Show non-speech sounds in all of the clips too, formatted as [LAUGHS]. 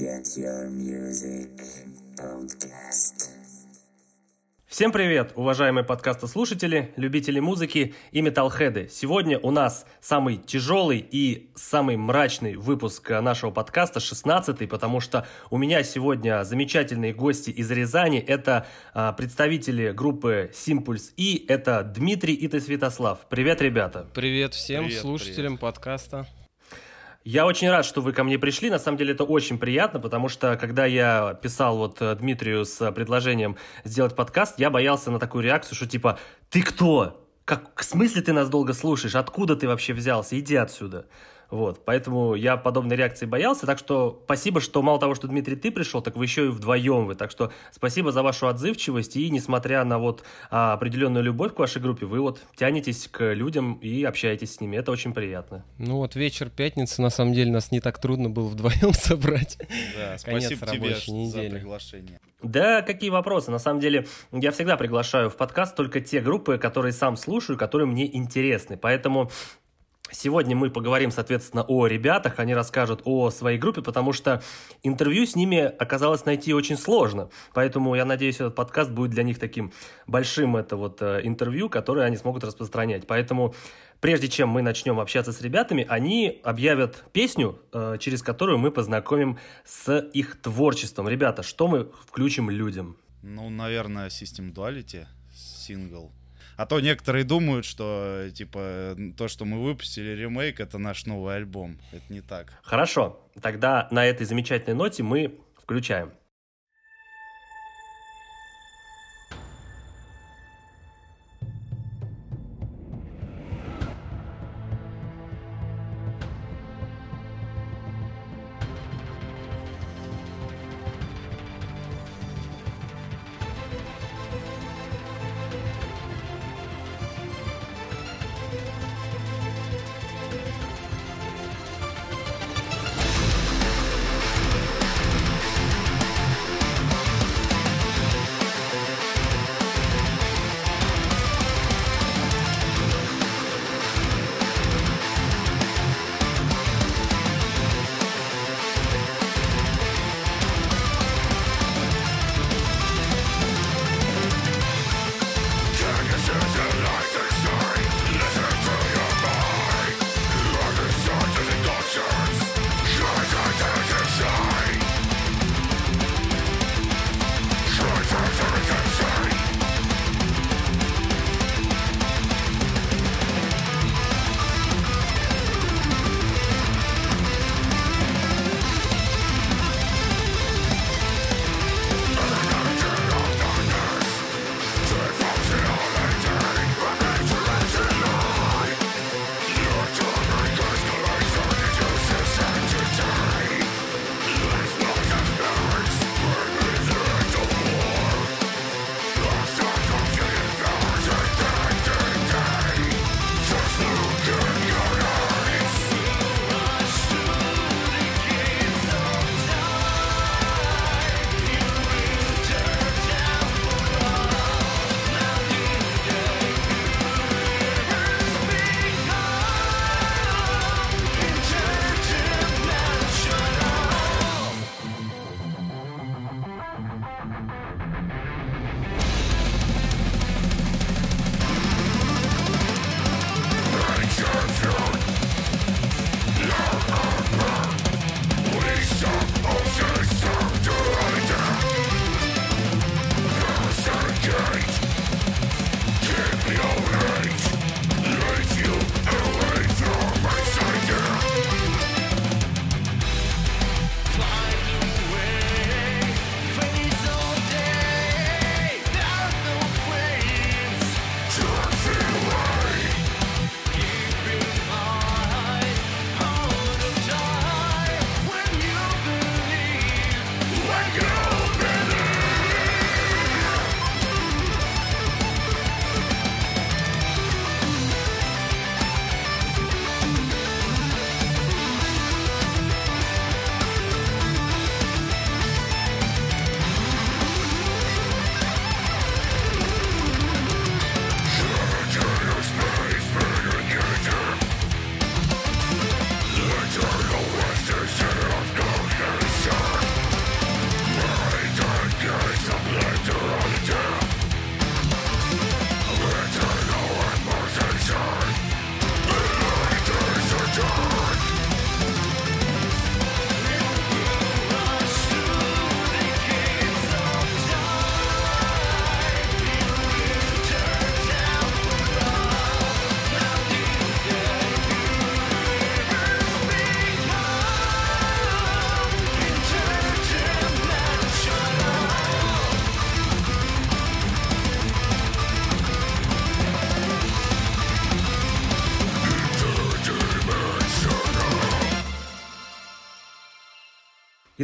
Get Your Music Podcast. Всем привет, уважаемые подкастослушатели, любители музыки и металлхеды. Сегодня у нас самый тяжелый и самый мрачный выпуск нашего подкаста, 16-й, потому что у меня сегодня замечательные гости из Рязани. Это а, представители группы Симпульс и это Дмитрий и ты Святослав. Привет, ребята. Привет всем Привет, слушателям привет. подкаста. Я очень рад, что вы ко мне пришли. На самом деле это очень приятно, потому что когда я писал вот э, Дмитрию с э, предложением сделать подкаст, я боялся на такую реакцию, что типа «Ты кто? Как, в смысле ты нас долго слушаешь? Откуда ты вообще взялся? Иди отсюда». Вот, поэтому я подобной реакции боялся, так что спасибо, что мало того, что Дмитрий ты пришел, так вы еще и вдвоем вы, так что спасибо за вашу отзывчивость и несмотря на вот а, определенную любовь к вашей группе, вы вот тянетесь к людям и общаетесь с ними, это очень приятно. Ну вот вечер пятницы, на самом деле, нас не так трудно было вдвоем [LAUGHS] собрать. Да, спасибо тебе за приглашение. Да, какие вопросы? На самом деле, я всегда приглашаю в подкаст только те группы, которые сам слушаю, которые мне интересны. Поэтому сегодня мы поговорим, соответственно, о ребятах, они расскажут о своей группе, потому что интервью с ними оказалось найти очень сложно. Поэтому я надеюсь, этот подкаст будет для них таким большим это вот э, интервью, которое они смогут распространять. Поэтому прежде чем мы начнем общаться с ребятами, они объявят песню, э, через которую мы познакомим с их творчеством. Ребята, что мы включим людям? Ну, наверное, System Duality, сингл. А то некоторые думают, что, типа, то, что мы выпустили ремейк, это наш новый альбом. Это не так. Хорошо, тогда на этой замечательной ноте мы включаем.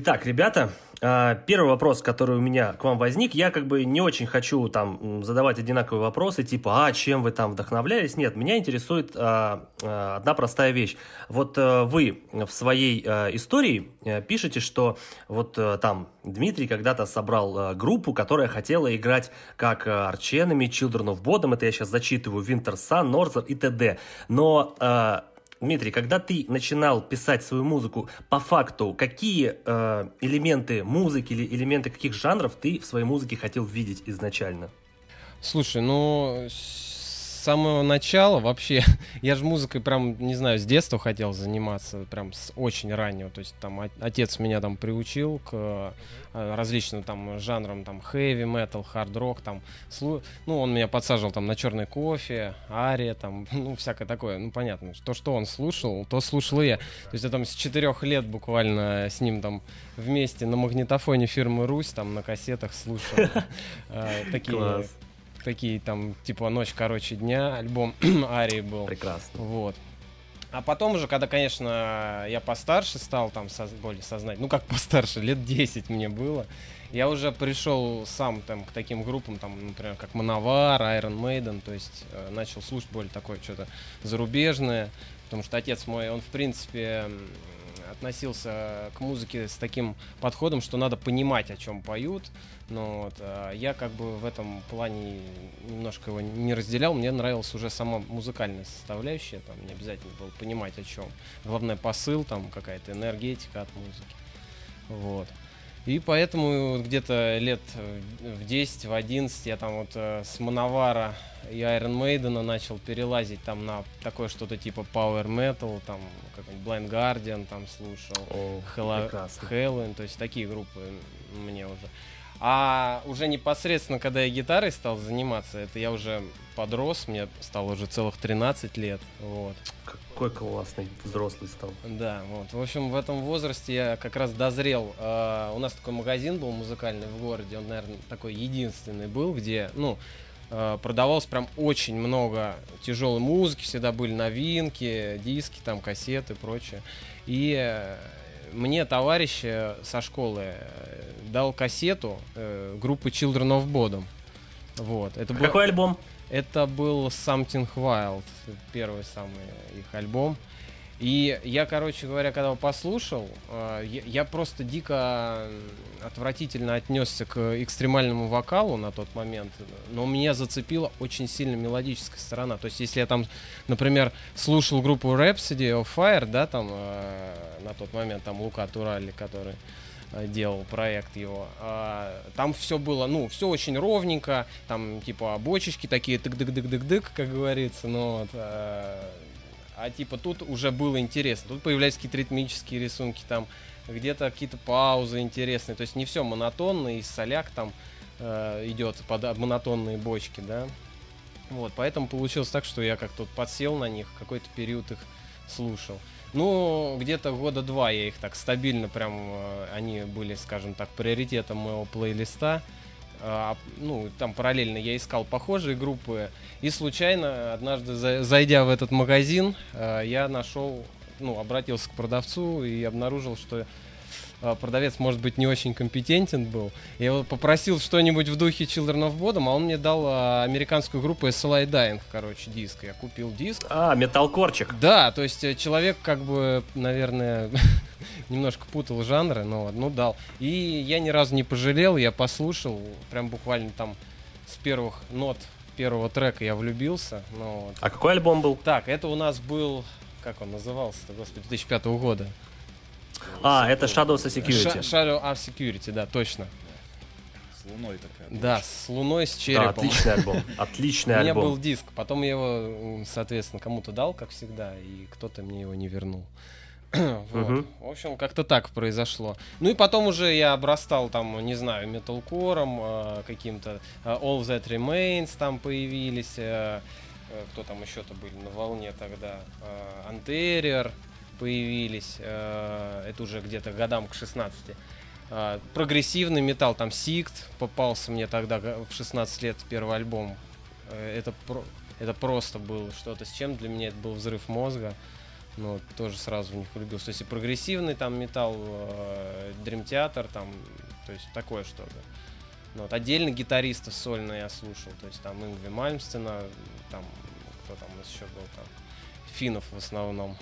Итак, ребята, а, первый вопрос, который у меня к вам возник, я как бы не очень хочу там задавать одинаковые вопросы, типа, а чем вы там вдохновлялись? Нет, меня интересует а, а, одна простая вещь. Вот а, вы в своей а, истории а, пишете, что вот там Дмитрий когда-то собрал группу, которая хотела играть как Арченами, Children of Bodom, это я сейчас зачитываю, Winter Sun, Northern и т.д. Но Дмитрий, когда ты начинал писать свою музыку, по факту, какие э, элементы музыки или элементы каких жанров ты в своей музыке хотел видеть изначально? Слушай, ну самого начала вообще, [LAUGHS] я же музыкой прям, не знаю, с детства хотел заниматься, прям с очень раннего. То есть там отец меня там приучил к э, различным там жанрам, там хэви метал, хард рок, там, ну, он меня подсаживал там на черный кофе, ария, там, [LAUGHS] ну, всякое такое. Ну, понятно, то, что он слушал, то слушал я. То есть я там с четырех лет буквально с ним там вместе на магнитофоне фирмы Русь, там на кассетах слушал [LAUGHS] э, такие такие там, типа «Ночь короче дня», альбом [CLEARS THROAT] Арии был. Прекрасно. Вот. А потом уже, когда, конечно, я постарше стал, там, со, более сознать, ну, как [LAUGHS] постарше, лет 10 мне было, я уже пришел сам там к таким группам, там, например, как Мановар, Iron Maiden, то есть э, начал слушать более такое что-то зарубежное, потому что отец мой, он, в принципе, относился к музыке с таким подходом, что надо понимать, о чем поют. Но вот, а я как бы в этом плане немножко его не разделял. Мне нравилась уже сама музыкальная составляющая. Там не обязательно было понимать, о чем. Главное посыл, там какая-то энергетика от музыки. Вот. И поэтому где-то лет в 10, в 11 я там вот э, с Мановара и Iron Maiden начал перелазить там на такое что-то типа Power Metal, там какой-нибудь Blind Guardian там слушал, О, Halloween, то есть такие группы мне уже. А уже непосредственно, когда я гитарой стал заниматься, это я уже подрос, мне стало уже целых 13 лет. Вот. Какой классный взрослый стал. Да, вот. В общем, в этом возрасте я как раз дозрел. Uh, у нас такой магазин был музыкальный в городе, он, наверное, такой единственный был, где, ну, uh, продавалось прям очень много тяжелой музыки, всегда были новинки, диски, там, кассеты и прочее. И мне товарищ со школы э, дал кассету э, группы Children of Bodom. Вот. Это был, Какой альбом? Это был Something Wild, первый самый их альбом. И я, короче говоря, когда его послушал, э, я, просто дико отвратительно отнесся к экстремальному вокалу на тот момент, но меня зацепила очень сильно мелодическая сторона. То есть, если я там, например, слушал группу Rhapsody of Fire, да, там э, на тот момент там Лука Турали, который э, делал проект его. Там все было, ну, все очень ровненько, там типа бочечки такие тык-дык-дык-дык-дык, как говорится, но вот, а, а типа тут уже было интересно. Тут появлялись какие-то ритмические рисунки, там где-то какие-то паузы интересные. То есть не все монотонно, и соляк там э, идет под монотонные бочки, да. Вот, поэтому получилось так, что я как-то подсел на них, какой-то период их слушал. Ну, где-то года два я их так стабильно прям, э, они были, скажем так, приоритетом моего плейлиста. А, ну, там параллельно я искал похожие группы. И случайно, однажды зайдя в этот магазин, э, я нашел, ну, обратился к продавцу и обнаружил, что продавец, может быть, не очень компетентен был. Я его попросил что-нибудь в духе Children of Bodom, а он мне дал а, американскую группу SLI Dying, короче, диск. Я купил диск. А, металкорчик. Да, то есть человек, как бы, наверное, [LAUGHS] немножко путал жанры, но ну дал. И я ни разу не пожалел, я послушал, прям буквально там с первых нот первого трека я влюбился. Ну, вот. А какой альбом был? Так, это у нас был, как он назывался-то, господи, 2005 года. А, это Shadows of Security. Shadow of Security, да, точно. С луной такая. Да, с луной, с черепом. Да, отличный альбом. [LAUGHS] Отличный альбом. У меня был диск, потом я его, соответственно, кому-то дал, как всегда, и кто-то мне его не вернул. [CLEARS THROAT] вот. В общем, как-то так произошло. Ну и потом уже я обрастал там, не знаю, металкором, э, каким-то э, All That Remains там появились. Э, э, кто там еще-то были на волне тогда? Э, Anterior появились. Э, это уже где-то годам к 16. Э, прогрессивный металл, там Сикт попался мне тогда в 16 лет первый альбом. Э, это, это просто было что-то с чем для меня это был взрыв мозга. Ну, тоже сразу в них влюбился. То есть и прогрессивный там металл, Dream Theater, там, то есть такое что-то. Ну, вот, отдельно гитаристов сольно я слушал. То есть там Ингви Мальмстена, там, кто там еще был там, Финнов в основном.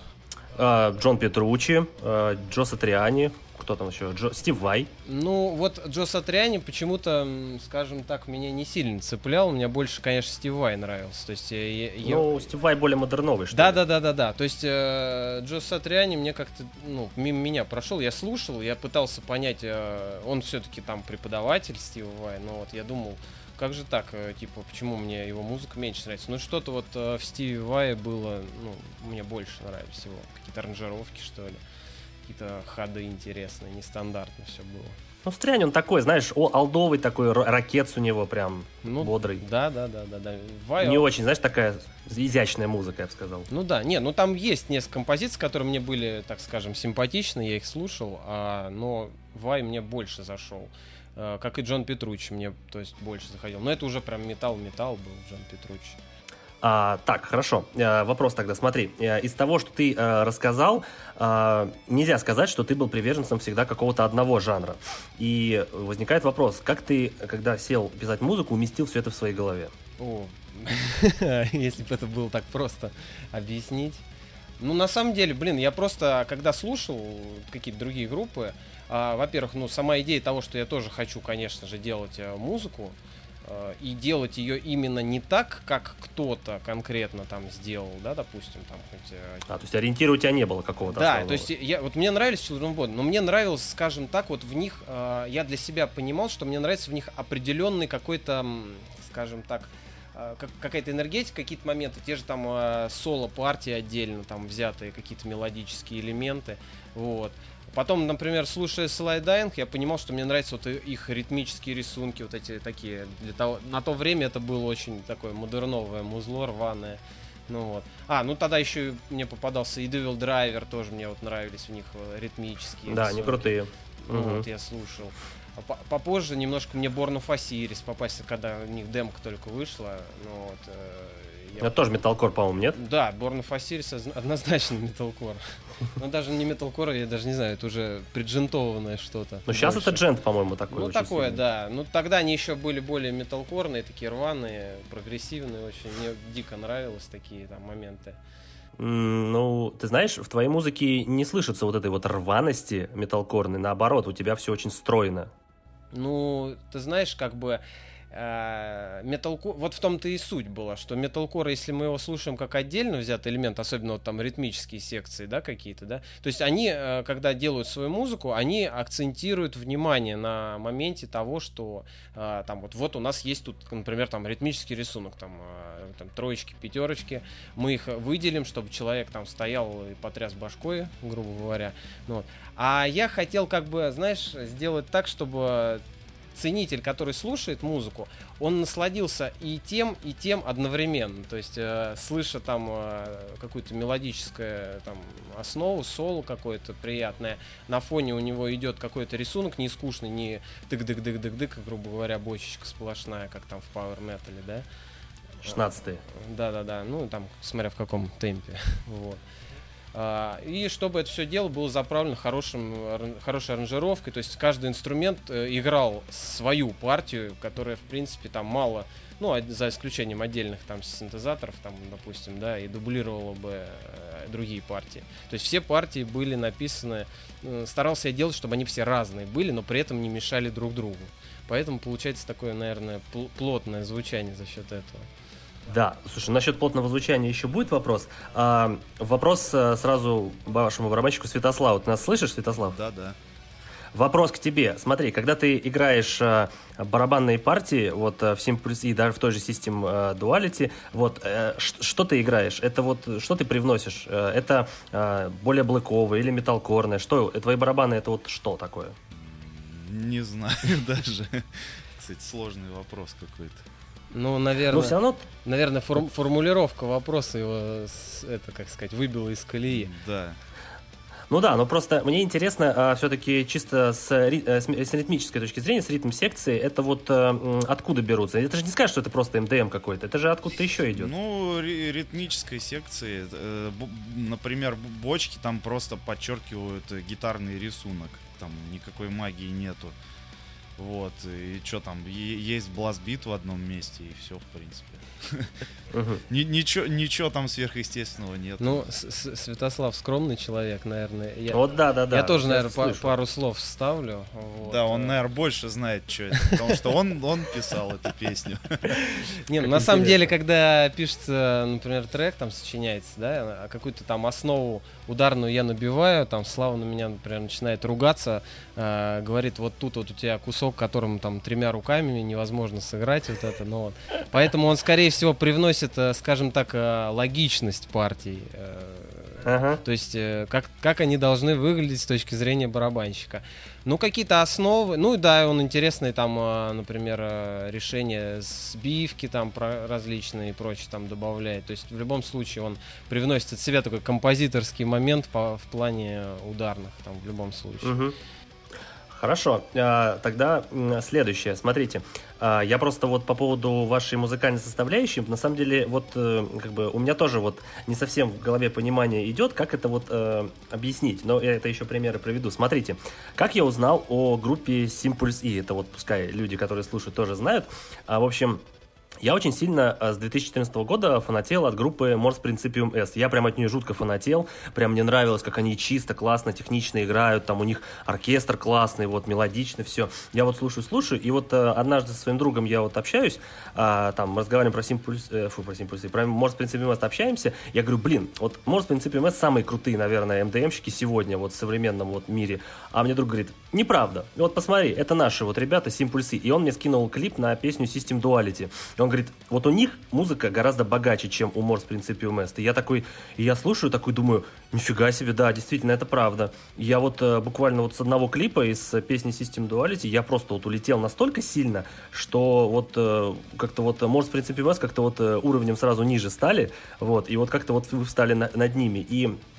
А, Джон Петручи, а, Джо Сатриани, кто там еще? Джо... Стив Вай. Ну, вот Джо Сатриани почему-то, скажем так, меня не сильно цеплял. Мне больше, конечно, Стив Вай нравился. То есть я- я- Ну, Стив Вай более модерновый, что Да, ли. да, да, да, да. То есть э, Джо Сатриани мне как-то ну, мимо меня прошел. Я слушал, я пытался понять, э, он все-таки там преподаватель Стива Вай, но вот я думал, как же так, э, типа, почему мне его музыка меньше нравится? Ну, что-то вот э, в Стиве Вае было, ну, мне больше нравились его. Какие-то аранжировки, что ли. Какие-то ходы интересные, нестандартно все было. Ну, Сатриани, он такой, знаешь, о, алдовый такой, ра- ракет у него прям Ну, бодрый. Да, да, да, да, да. Вай, Не он- очень, знаешь, такая изящная музыка, я бы сказал. Ну да, не, ну там есть несколько композиций, которые мне были, так скажем, симпатичны, я их слушал, а, но Вай мне больше зашел. Э, Как и Джон Петручи мне, то есть, больше заходил. Но это уже прям металл-металл был Джон Петручи. А, так, хорошо. Э, вопрос тогда, смотри. Э, из того, что ты э, рассказал, э, нельзя сказать, что ты был приверженцем всегда какого-то одного жанра. И возникает вопрос, как ты, когда сел писать музыку, уместил все это в своей голове? О, [LAUGHS] если бы это было так просто объяснить. Ну, на самом деле, блин, я просто, когда слушал какие-то другие группы, а, во-первых, ну, сама идея того, что я тоже хочу, конечно же, делать э, музыку, э, и делать ее именно не так, как кто-то конкретно там сделал, да, допустим, там хоть э, А, то есть ориентира у тебя не было какого-то да, основного? то есть я, вот мне нравились Children Bodom, но мне нравилось, скажем так, вот в них, э, я для себя понимал, что мне нравится в них определенный какой-то, скажем так, э, как- какая-то энергетика, какие-то моменты, те же там э, соло-партии отдельно, там взятые какие-то мелодические элементы, вот. Потом, например, слушая Slide Dying, я понимал, что мне нравятся вот их ритмические рисунки, вот эти такие. Для того, на то время это было очень такое модерновое музло рваное. Ну вот. А, ну тогда еще мне попадался и Devil Driver, тоже мне вот нравились у них э, ритмические. Да, они рисунки. крутые. Ну, Мгм. вот я слушал. А по- попозже немножко мне Born of Osiris попасть, когда у них демка только вышла. Ну вот. Это тоже металкор, по-моему, нет? да, Born of Osiris озна- однозначно [LAUGHS] металкор. Но даже не металкор, я даже не знаю, это уже приджентованное что-то. Но сейчас больше. это джент, по-моему, такой. Ну такое, да. Ну тогда они еще были более металкорные, такие рваные, прогрессивные, очень. Мне дико нравилось такие там моменты. Ну, ты знаешь, в твоей музыке не слышится вот этой вот рваности металкорной. Наоборот, у тебя все очень стройно. Ну, ты знаешь, как бы металкор, вот в том-то и суть была, что металкор, если мы его слушаем как отдельно взятый элемент, особенно вот там ритмические секции, да, какие-то, да, то есть они, э, когда делают свою музыку, они акцентируют внимание на моменте того, что э, там вот, вот у нас есть тут, например, там ритмический рисунок, там, э, там троечки, пятерочки, мы их выделим, чтобы человек там стоял и потряс башкой, грубо говоря, ну, вот. А я хотел как бы, знаешь, сделать так, чтобы ценитель, который слушает музыку, он насладился и тем, и тем одновременно. То есть, э, слыша там э, какую-то мелодическую там, основу, соло какое-то приятное, на фоне у него идет какой-то рисунок не скучный, не тык-дык-дык-дык-дык, грубо говоря, бочечка сплошная, как там в Power Metal, да? 16 Да-да-да, ну там, смотря в каком темпе. [LAUGHS] Вот. А, И чтобы это все дело было заправлено хорошим, хорошей аранжировкой, то есть каждый инструмент э, играл свою партию, которая, в принципе, там мало, ну, за исключением отдельных там синтезаторов, там, допустим, да, и дублировала бы э, другие партии. То есть все партии были написаны, э, старался я делать, чтобы они все разные были, но при этом не мешали друг другу. Поэтому получается такое, наверное, пл- плотное звучание за счет этого. Да, слушай, насчет плотного звучания еще будет вопрос. А, вопрос э, сразу вашему барабанщику Святославу. Ты нас слышишь, Святослав? Да, да. Вопрос к тебе. Смотри, когда ты играешь э, барабанные партии, вот э, в Simple и даже в той же System э, Duality, вот э, что ты играешь? Это вот что ты привносишь? Э, это э, более блэковое или металкорное? Что? э, Твои барабаны это вот что такое? Не знаю [LAUGHS] даже. Кстати, сложный вопрос какой-то. Ну, наверное, Ну, все равно наверное, форм- формулировка вопроса его, это, как сказать, выбила из колеи. Да. Ну да, но просто мне интересно а, все-таки чисто с, э, с, с ритмической точки зрения, с ритм секции, это вот а, откуда берутся? Это же не скажешь, что это просто МДМ какой-то, это же откуда-то еще идет. Ну, ри- ритмической секции, э, например, бочки там просто подчеркивают гитарный рисунок, там никакой магии нету. Вот, и что там, есть бластбит в одном месте, и все, в принципе. [LAUGHS] Ничего, ничего там сверхъестественного нет. Ну, Святослав скромный человек, наверное. Я, вот да, да, да. Я тоже, наверное, пару слов вставлю. Да, он, наверное, больше знает, что это, потому что он, он писал эту песню. [LAUGHS] Не, ну, на самом деле, когда пишется, например, трек, там сочиняется, да, а какую-то там основу ударную я набиваю, там Слава на меня, например, начинает ругаться, э, говорит, вот тут вот у тебя кусок, которым там тремя руками невозможно сыграть вот это, но вот. Поэтому он, скорее всего, привносит, э, скажем так, э, логичность партий. Э, ага. То есть, как, как они должны выглядеть с точки зрения барабанщика. Ну, какие-то основы. Ну, да, он интересный, там, например, решения сбивки там различные и прочее там добавляет. То есть, в любом случае, он привносит от себя такой композиторский момент по, в плане ударных, там, в любом случае. Угу. Хорошо, а, тогда следующее. Смотрите, я просто вот по поводу вашей музыкальной составляющей, на самом деле, вот э, как бы у меня тоже вот не совсем в голове понимание идет, как это вот э, объяснить. Но я это еще примеры приведу. Смотрите, как я узнал о группе Simpulse E, это вот пускай люди, которые слушают, тоже знают. А, в общем, я очень сильно э, с 2014 года фанател от группы Morse Principium S. Я прям от нее жутко фанател. Прям мне нравилось, как они чисто, классно, технично играют. Там у них оркестр классный, вот, мелодично все. Я вот слушаю, слушаю. И вот э, однажды со своим другом я вот общаюсь, э, там, разговариваем про Simpuls, э, фу, про Simpuls, про Morse Principium S общаемся. Я говорю, блин, вот Morse Principium S самые крутые, наверное, МДМщики сегодня, вот в современном вот мире. А мне друг говорит, неправда. Вот посмотри, это наши вот ребята Simpulse. И он мне скинул клип на песню System Duality. И он говорит, вот у них музыка гораздо богаче, чем у Morse Principium Est. И я такой, и я слушаю, такой думаю, нифига себе, да, действительно, это правда. Я вот э, буквально вот с одного клипа из песни System Duality я просто вот улетел настолько сильно, что вот э, как-то вот Morse Principium Est как-то вот э, уровнем сразу ниже стали, вот, и вот как-то вот вы встали на, над ними. И Э,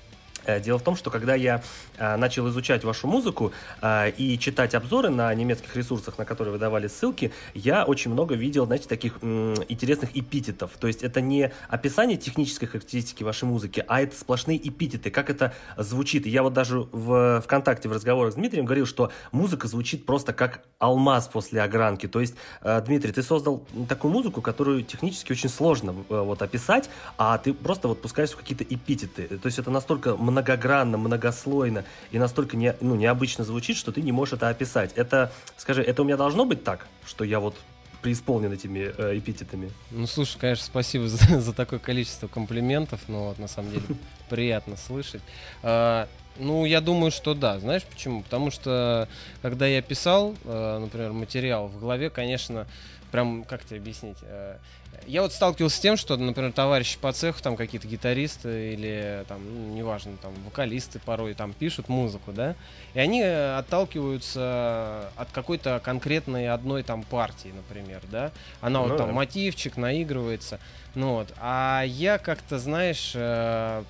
дело в том, что когда я а, начал изучать вашу музыку а, и читать обзоры на немецких ресурсах, на которые вы давали ссылки, я очень много видел, знаете, таких интересных эпитетов. То есть это не описание технической характеристики вашей музыки, а это сплошные эпитеты, как это звучит. Я вот даже в ВКонтакте в разговорах с Дмитрием говорил, что музыка звучит просто как алмаз после огранки. То есть, э, Дмитрий, ты создал такую музыку, которую технически очень сложно э, вот описать, а ты просто вот пускаешь какие-то эпитеты. То есть это настолько многогранно, многослойно и настолько не, ну, необычно звучит, что ты не можешь это описать. Это, скажи, это у меня должно быть так, что я вот преисполнен этими э, эпитетами. Ну, слушай, конечно, спасибо за, [LAUGHS] за такое количество комплиментов, но вот, на самом деле [LAUGHS] приятно слышать. А, ну, я думаю, что да. Знаешь почему? Потому что, когда я писал, э, например, материал в голове, конечно, прям, как тебе объяснить, э, я вот сталкивался с тем, что, например, товарищи по цеху, там какие-то гитаристы или там, ну, неважно, там вокалисты порой там пишут музыку, да, и они э, отталкиваются от какой-то конкретной одной там партии, например, да, она ну, вот там да. мотивчик наигрывается, ну вот, а я как-то, знаешь, э,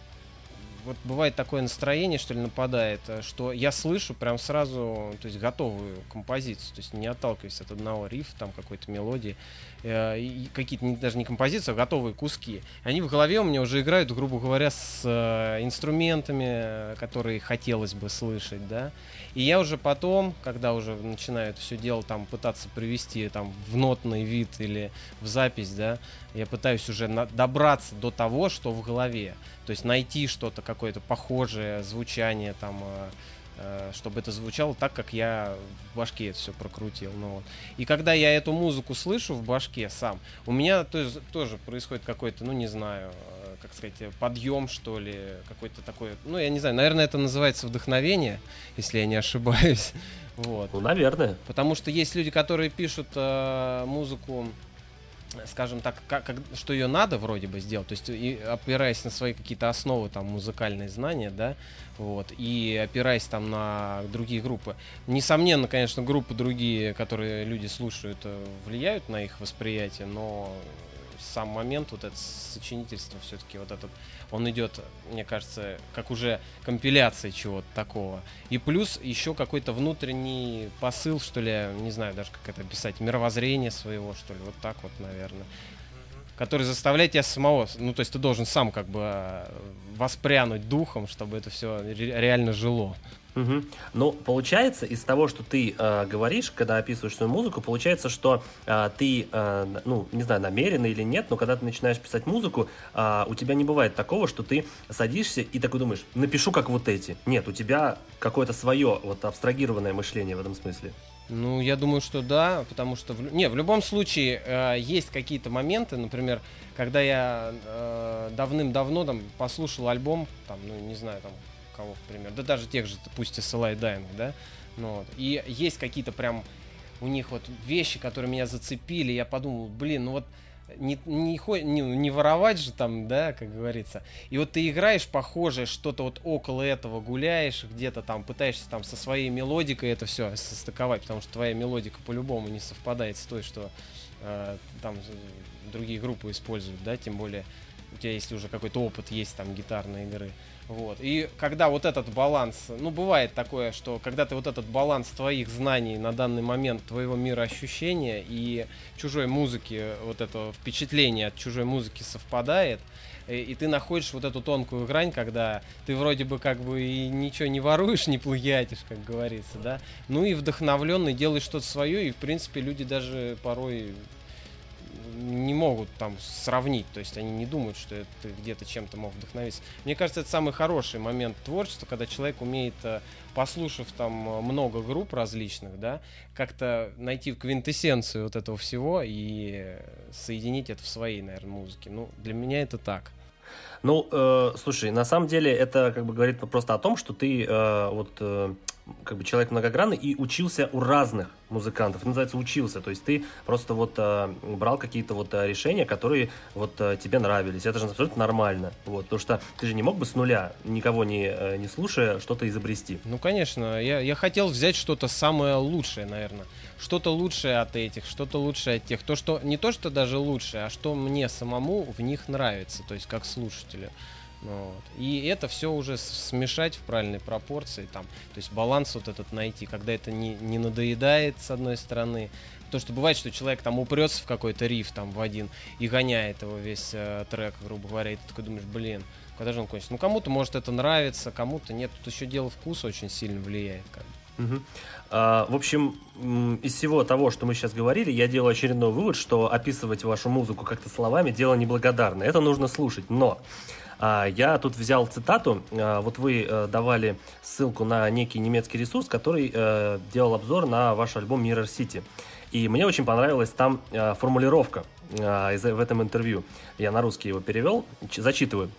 вот бывает такое настроение, что ли, нападает, э, что я слышу прям сразу, то есть готовую композицию, то есть не отталкиваясь от одного рифа, там какой-то мелодии, э, какие-то не, даже не композиции, а готовые куски. Они в голове у меня уже играют, грубо говоря, с э, инструментами, которые хотелось бы слышать, да. И я уже потом, когда уже начинаю это все дело там пытаться привести там в нотный вид или в запись, да, я пытаюсь уже на- добраться до того, что в голове. То есть найти что-то, какое-то похожее звучание там, э, э, чтобы это звучало так, как я в башке это все прокрутил. Ну, вот. И когда я эту музыку слышу в башке сам, у меня то есть, тоже происходит какой-то, ну не знаю, э, как сказать, подъем, что ли, какой-то такой, ну я не знаю, наверное, это называется вдохновение, если я не ошибаюсь. [LAUGHS] Вот. Ну, наверное. Потому что есть люди, которые пишут э, музыку скажем так, как, как, что ее надо вроде бы сделать, то есть и опираясь на свои какие-то основы, там, музыкальные знания, да, вот, и опираясь там на другие группы. Несомненно, конечно, группы другие, которые люди слушают, э, влияют на их восприятие, но сам момент, вот это сочинительство все-таки, вот этот, он идет, мне кажется, как уже компиляция чего-то такого. И плюс еще какой-то внутренний посыл, что ли, не знаю даже как это описать, мировоззрение своего, что ли, вот так вот, наверное который заставляет тебя самого, ну то есть ты должен сам как бы э, воспрянуть духом, чтобы это все реально жило. Угу. Ну, получается, из того, что ты э, говоришь, когда описываешь свою музыку, получается, что э, ты, э, ну, не знаю, намеренно или нет, но когда ты начинаешь писать музыку, э, у тебя не бывает такого, что ты садишься и такой думаешь, напишу как вот эти. Нет, у тебя какое-то свое вот абстрагированное мышление в этом смысле. Ну, я думаю, что да, потому что... В, не, в любом случае, э, есть какие-то моменты, например, когда я э, давным-давно там послушал альбом, там, ну, не знаю, там, кого, к примеру, да даже тех же, пусть и SLI Dying, да, ну, вот, и есть какие-то прям у них вот вещи, которые меня зацепили, я подумал, блин, ну вот не, не, не, не воровать же там, да, как говорится. И вот ты играешь похожее, что-то вот около этого гуляешь, где-то там пытаешься там со своей мелодикой это все состыковать, потому что твоя мелодика по-любому не совпадает с той, что э, там другие группы используют, да, тем более у тебя если уже какой-то опыт есть там гитарной игры. Вот. И когда вот этот баланс, ну, бывает такое, что когда ты вот этот баланс твоих знаний на данный момент, твоего мира ощущения и чужой музыки, вот это впечатление от чужой музыки совпадает, и, и ты находишь вот эту тонкую грань, когда ты вроде бы как бы и ничего не воруешь, не плагиатишь, как говорится, да, ну и вдохновленный делаешь что-то свое, и в принципе люди даже порой не могут там сравнить, то есть они не думают, что это где-то чем-то мог вдохновиться. Мне кажется, это самый хороший момент творчества, когда человек умеет, э, послушав там много групп различных, да, как-то найти квинтэссенцию вот этого всего и соединить это в своей, наверное, музыке. Ну, для меня это так. Ну, э, слушай, на самом деле это как бы говорит просто о том, что ты э, вот э, как бы человек многогранный и учился у разных музыкантов. Это называется учился. То есть ты просто вот э, брал какие-то вот э, решения, которые вот э, тебе нравились. Это же абсолютно нормально. Вот, потому что ты же не мог бы с нуля, никого не, э, не слушая, что-то изобрести. Ну, конечно. Я, я хотел взять что-то самое лучшее, наверное. Что-то лучшее от этих, что-то лучшее от тех. То, что не то, что даже лучшее, а что мне самому в них нравится, то есть как слушателю. Ну вот. И это все уже смешать в правильной пропорции, там, то есть баланс вот этот найти, когда это не, не надоедает с одной стороны. То, что бывает, что человек там упрется в какой-то риф там в один и гоняет его весь э, трек, грубо говоря, и ты такой думаешь, блин, когда же он кончится? Ну, кому-то может это нравится, кому-то нет. Тут еще дело вкуса очень сильно влияет. Как бы. Угу. А, в общем, из всего того, что мы сейчас говорили, я делаю очередной вывод, что описывать вашу музыку как-то словами дело неблагодарное. Это нужно слушать. Но а, я тут взял цитату. А, вот вы э, давали ссылку на некий немецкий ресурс, который э, делал обзор на ваш альбом Mirror City. И мне очень понравилась там э, формулировка в этом интервью. Я на русский его перевел. Зачитываю.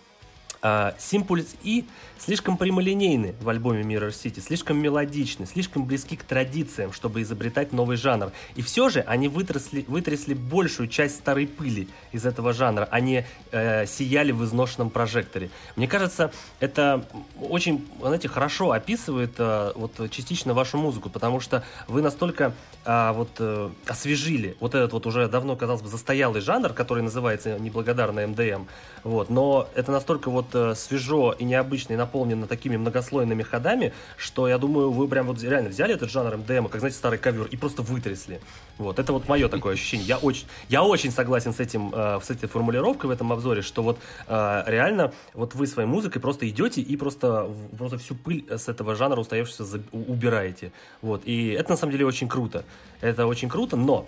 Симпульс и слишком прямолинейны в альбоме Mirror City, слишком мелодичны, слишком близки к традициям, чтобы изобретать новый жанр. И все же они вытрясли, вытрясли большую часть старой пыли из этого жанра, они э, сияли в изношенном прожекторе. Мне кажется, это очень, знаете, хорошо описывает э, вот частично вашу музыку, потому что вы настолько э, вот э, освежили вот этот вот уже давно, казалось бы, застоялый жанр, который называется неблагодарный МДМ, вот, но это настолько вот э, свежо и необычно и наполнена такими многослойными ходами, что я думаю, вы прям вот реально взяли этот жанр МДМ, как, знаете, старый ковер, и просто вытрясли. Вот, это вот мое такое ощущение. Я очень, я очень согласен с этим, э, с этой формулировкой в этом обзоре, что вот э, реально вот вы своей музыкой просто идете и просто, просто всю пыль с этого жанра устоявшегося убираете. Вот, и это на самом деле очень круто. Это очень круто, но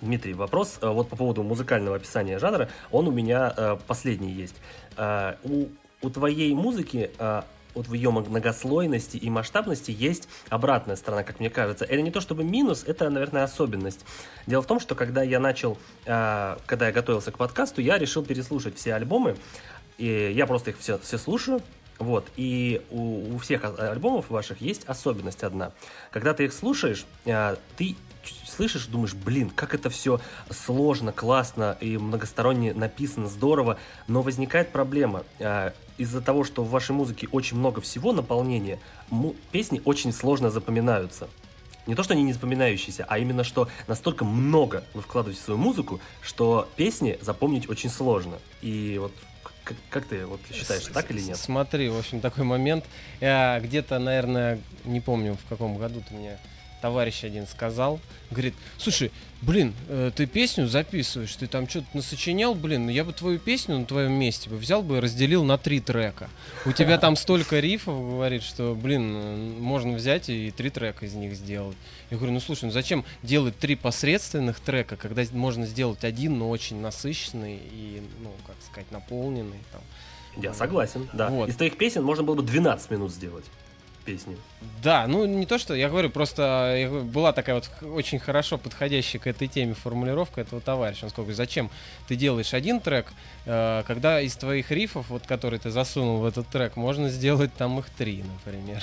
Дмитрий, вопрос э, вот по поводу музыкального описания жанра, он у меня э, последний есть. Э, у у твоей музыки а, вот в ее многослойности и масштабности есть обратная сторона, как мне кажется. Это не то чтобы минус, это, наверное, особенность. Дело в том, что когда я начал, а, когда я готовился к подкасту, я решил переслушать все альбомы, и я просто их все, все слушаю, вот, и у, у всех альбомов ваших есть особенность одна. Когда ты их слушаешь, ты слышишь, думаешь, блин, как это все сложно, классно и многосторонне написано, здорово, но возникает проблема. А, из-за того, что в вашей музыке очень много всего, наполнения, песни очень сложно запоминаются. не то, что они не запоминающиеся, а именно, что настолько много вы вкладываете в свою музыку, что песни запомнить очень сложно. И вот как, как ты вот считаешь, так или нет? Смотри, в общем, такой момент. Я где-то, наверное, не помню, в каком году ты мне товарищ один сказал, говорит, слушай, блин, э, ты песню записываешь, ты там что-то насочинял, блин, ну я бы твою песню на твоем месте бы взял бы и разделил на три трека. У тебя там столько рифов, говорит, что, блин, можно взять и три трека из них сделать. Я говорю, ну слушай, ну зачем делать три посредственных трека, когда можно сделать один, но очень насыщенный и, ну, как сказать, наполненный там. Я согласен, да. Вот. Из твоих песен можно было бы 12 минут сделать песни. Да, ну не то, что я говорю, просто говорю, была такая вот очень хорошо подходящая к этой теме формулировка этого товарища. Он сказал, зачем ты делаешь один трек, э, когда из твоих рифов, вот которые ты засунул в этот трек, можно сделать там их три, например.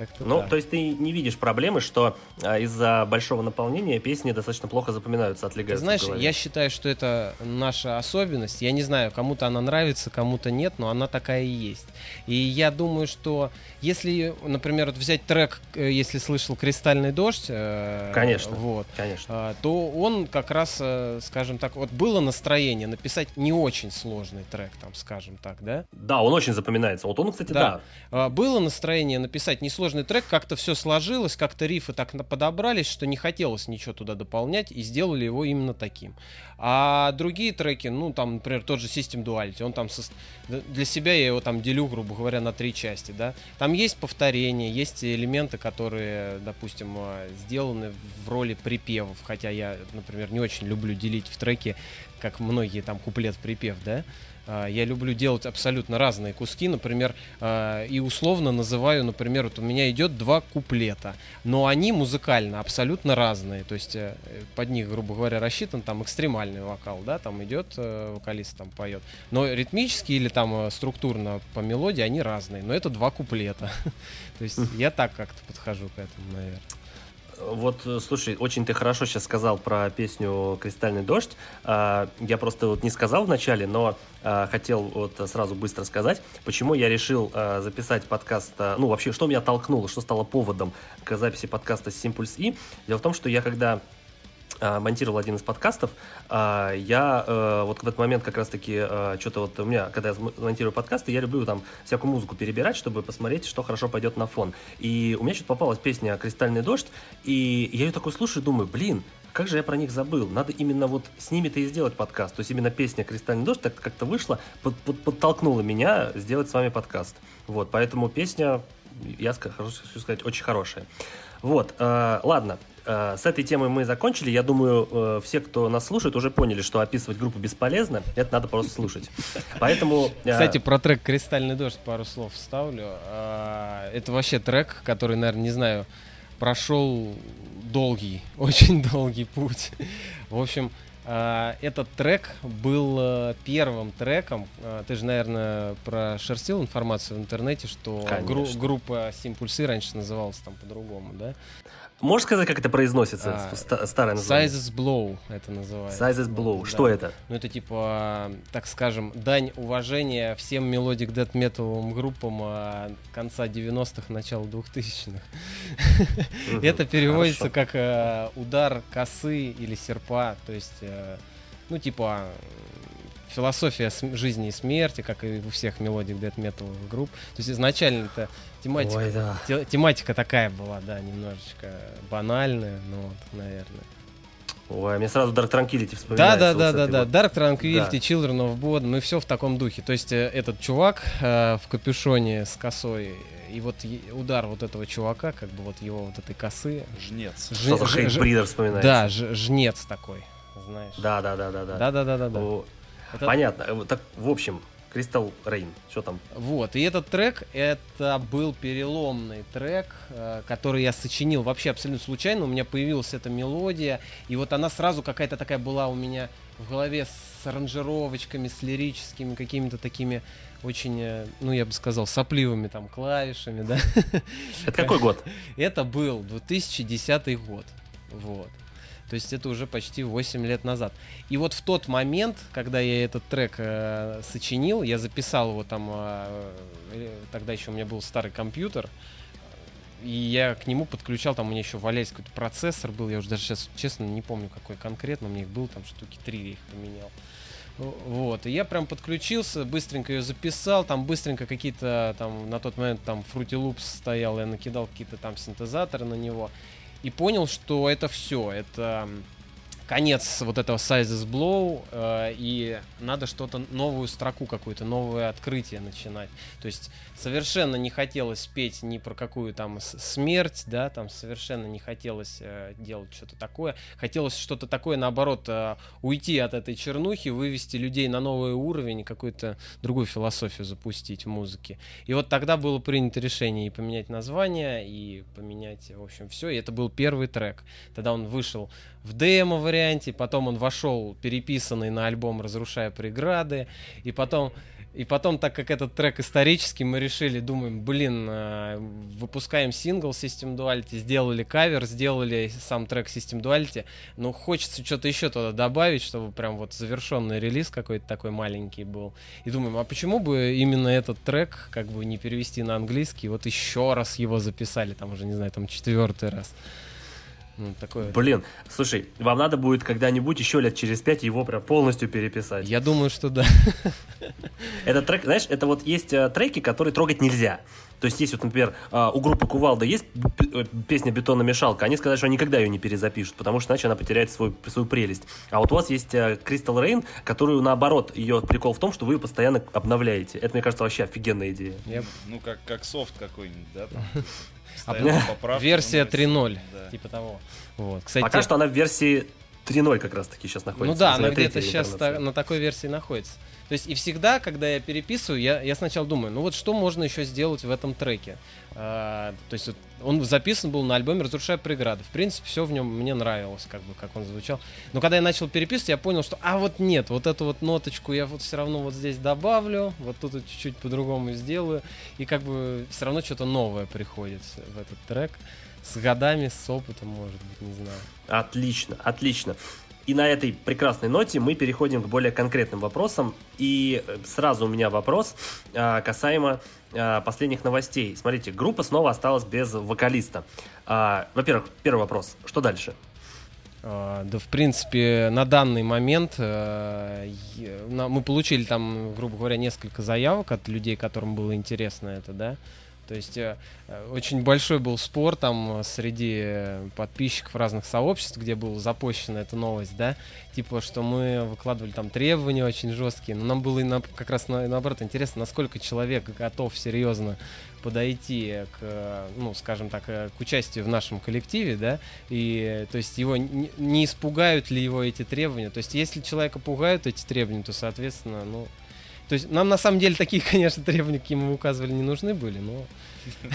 Как-то Ну, так. то есть ты не видишь проблемы, что а, из-за большого наполнения песни достаточно плохо запоминаются, Ты отлегаются. в знаешь, я считаю, что это наша особенность. Я не знаю, кому-то она нравится, кому-то нет, но она такая и есть. И я думаю, что если, например, вот взять трек, э, если слышал «Кристальный дождь», э, Конечно. вот, Конечно. а, то он как раз, э, скажем так, вот было настроение написать не очень сложный трек, там, скажем так, да? Да, он очень запоминается. Вот он, кстати, да. Да. А, Было настроение написать несложный трек, как-то все сложилось, как-то рифы так подобрались, что не хотелось ничего туда дополнять, и сделали его именно таким. А другие треки, ну, там, например, тот же System Duality, он там д- для себя я его там делю, грубо говоря, на три части, да. Там есть повторения, есть элементы, которые, допустим, а, сделаны в роли припевов, хотя я, например, не очень люблю делить в треке, как многие там куплет-припев, да. А, Я люблю делать абсолютно разные куски, например, а, и условно называю, например, вот у меня идет два куплета, но они музыкально абсолютно разные, то есть э, под них, грубо говоря, рассчитан там экстремальный вокал, да, там идет э, вокалист там поет, но ритмически или там э, структурно по мелодии они разные, но это два куплета, [LAUGHS] то есть я так как-то подхожу к этому, наверное. Вот, э, слушай, очень ты хорошо сейчас сказал про песню «Кристальный дождь». А, Я просто вот не сказал вначале, но а, хотел вот сразу быстро сказать, почему я решил а, записать подкаст, ну, вообще, что меня толкнуло, что стало поводом к записи подкаста «Симпульс И». Дело в том, что я когда монтировал один из подкастов, а, я э, вот в этот момент как раз-таки что-то вот у меня, когда я монтирую подкасты, я люблю там всякую музыку перебирать, чтобы посмотреть, что хорошо пойдет на фон. И у меня что-то попалась песня «Кристальный дождь», и я ее такой слушаю, думаю, блин, как же я про них забыл? Надо именно вот с ними-то и сделать подкаст. То есть именно песня «Кристальный дождь» так как-то вышла, под- под- подтолкнула меня сделать с вами подкаст. Вот, поэтому песня, я хочу сказать, очень хорошая. Вот, э, ладно, э, с этой темой мы закончили. Я думаю, э, все, кто нас слушает, уже поняли, что описывать группу бесполезно. Это надо просто слушать. Поэтому... э, Кстати, про трек «Кристальный дождь» пару слов вставлю. Это вообще трек, который, наверное, не знаю, прошел долгий, [LAUGHS] очень долгий путь. В общем, этот трек был э, первым треком. Ты же, наверное, прошерстил информацию в интернете, что гру- группа Симпульсы раньше называлась там по-другому, да? Можешь сказать, как это произносится? А, Ста- Старое название. Scythe's Blow это называется. Scythe's Blow. Да. Что это? Ну, это типа, так скажем, дань уважения всем melodic death металовым группам а, конца 90-х, начала 2000-х. Мгм, Это переводится хорошо. как э, удар косы или серпа, то есть, э, ну, типа, философия жизни и смерти, как и у всех melodic death металовых групп. То есть изначально это тематика, Ой, да. те- тематика такая была, да, немножечко банальная, ну, вот, наверное. Ой, мне сразу Dark Tranquillity Да, вспоминается. да, вот да, да, да. вот. Dark Tranquillity, Да. Children of Bodom, мы все в таком духе. То есть э, этот чувак э, в капюшоне с косой, и вот удар вот этого чувака, как бы вот его вот этой косы. Жнец. жи- Что-то жи- Хейтбридер вспоминается. Да, ж- жнец такой, знаешь. Да, да, да, да, да. да, да, да, да. да. Это- Понятно. Э, Так, в общем, Crystal Rain. Что там? Вот, и этот трек, это был переломный трек, э, который я сочинил вообще абсолютно случайно. У меня появилась эта мелодия, и вот она сразу какая-то такая была у меня в голове с аранжировочками, с лирическими какими-то такими очень, э, ну, я бы сказал, сопливыми там клавишами, да. Это какой [LAUGHS] год? Это был 2010 год. Вот. То есть это уже почти 8 лет назад. И вот в тот момент, когда я этот трек э, сочинил, я записал его там, э, э, тогда еще у меня был старый компьютер, и я к нему подключал, там у меня еще валялись какой-то процессор был, я уже даже сейчас, честно, не помню, какой конкретно, у меня их был, там штуки три я их поменял. Вот, и я прям подключился, быстренько ее записал, там быстренько какие-то, там, на тот момент там Fruity Loops стоял, я накидал какие-то там синтезаторы на него, и понял, что это все, это конец вот этого Sizes Blow, э, и надо что-то, новую строку какую-то, новое открытие начинать. То есть совершенно не хотелось петь ни про какую там смерть, да, там совершенно не хотелось э, делать что-то такое. Хотелось что-то такое, наоборот, э, уйти от этой чернухи, вывести людей на новый уровень, какую-то другую философию запустить в музыке. И вот тогда было принято решение и поменять название, и поменять, в общем, все. И это был первый трек. Тогда он вышел в демо-варианте, потом он вошел переписанный на альбом «Разрушая преграды», и потом и потом, так как этот трек исторический, мы решили, думаем, блин, э, выпускаем сингл System Duality, сделали кавер, сделали сам трек System Duality, но хочется что-то еще туда добавить, чтобы прям вот завершенный релиз какой-то такой маленький был. И думаем, а почему бы именно этот трек как бы не перевести на английский, вот еще раз его записали, там уже, не знаю, там четвертый раз. Ну, такое. Блин, слушай, вам надо будет когда-нибудь еще лет через пять его прям полностью переписать. Я думаю, что да. Этот трек, знаешь, это вот есть э, треки, которые трогать нельзя. То есть есть вот, например, э, у группы Кувалда есть э, песня «Бетономешалка», они сказали, что они никогда ее не перезапишут, потому что иначе она потеряет свой, свою прелесть. А вот у вас есть Crystal Rain, которую, наоборот, ее прикол в том, что вы ее постоянно обновляете. Это, мне кажется, вообще офигенная идея. Ну, как, как софт какой-нибудь, да? Версия 3.0, типа того. Вот. Кстати, Пока что она в версии 3.0 как раз таки сейчас находится. Ну да, она где-то сейчас на такой версии находится. То есть и всегда, когда я переписываю, я, я сначала думаю, ну вот что можно еще сделать в этом треке. А, то есть вот, он записан был на альбоме «Разрушая преграды». В принципе, все в нем мне нравилось, как бы, как он звучал. Но когда я начал переписывать, я понял, что, а вот нет, вот эту вот ноточку я вот все равно вот здесь добавлю, вот тут вот чуть-чуть по-другому сделаю, и как бы все равно что-то новое приходит в этот трек. С годами, с опытом, может быть, не знаю. Отлично, отлично. И на этой прекрасной ноте мы переходим к более конкретным вопросам. И э, сразу у меня вопрос а, касаемо а, последних новостей. Смотрите, группа снова осталась без вокалиста. А, во-первых, первый вопрос. Что дальше? Да, в принципе, на данный момент uh, мы получили там, грубо говоря, несколько заявок от людей, которым было интересно это, да. То есть э, очень большой был спор там среди подписчиков разных сообществ, где была запущена эта новость, да, типа, что мы выкладывали там требования очень жесткие, но нам было на, как раз на, наоборот интересно, насколько человек готов серьезно подойти к, ну, скажем так, к участию в нашем коллективе, да, и, то есть, его не, не испугают ли его эти требования, то есть, если человека пугают эти требования, то, соответственно, ну, то есть нам на самом деле такие, [LAUGHS] конечно, требования, какие мы указывали, не нужны были, но...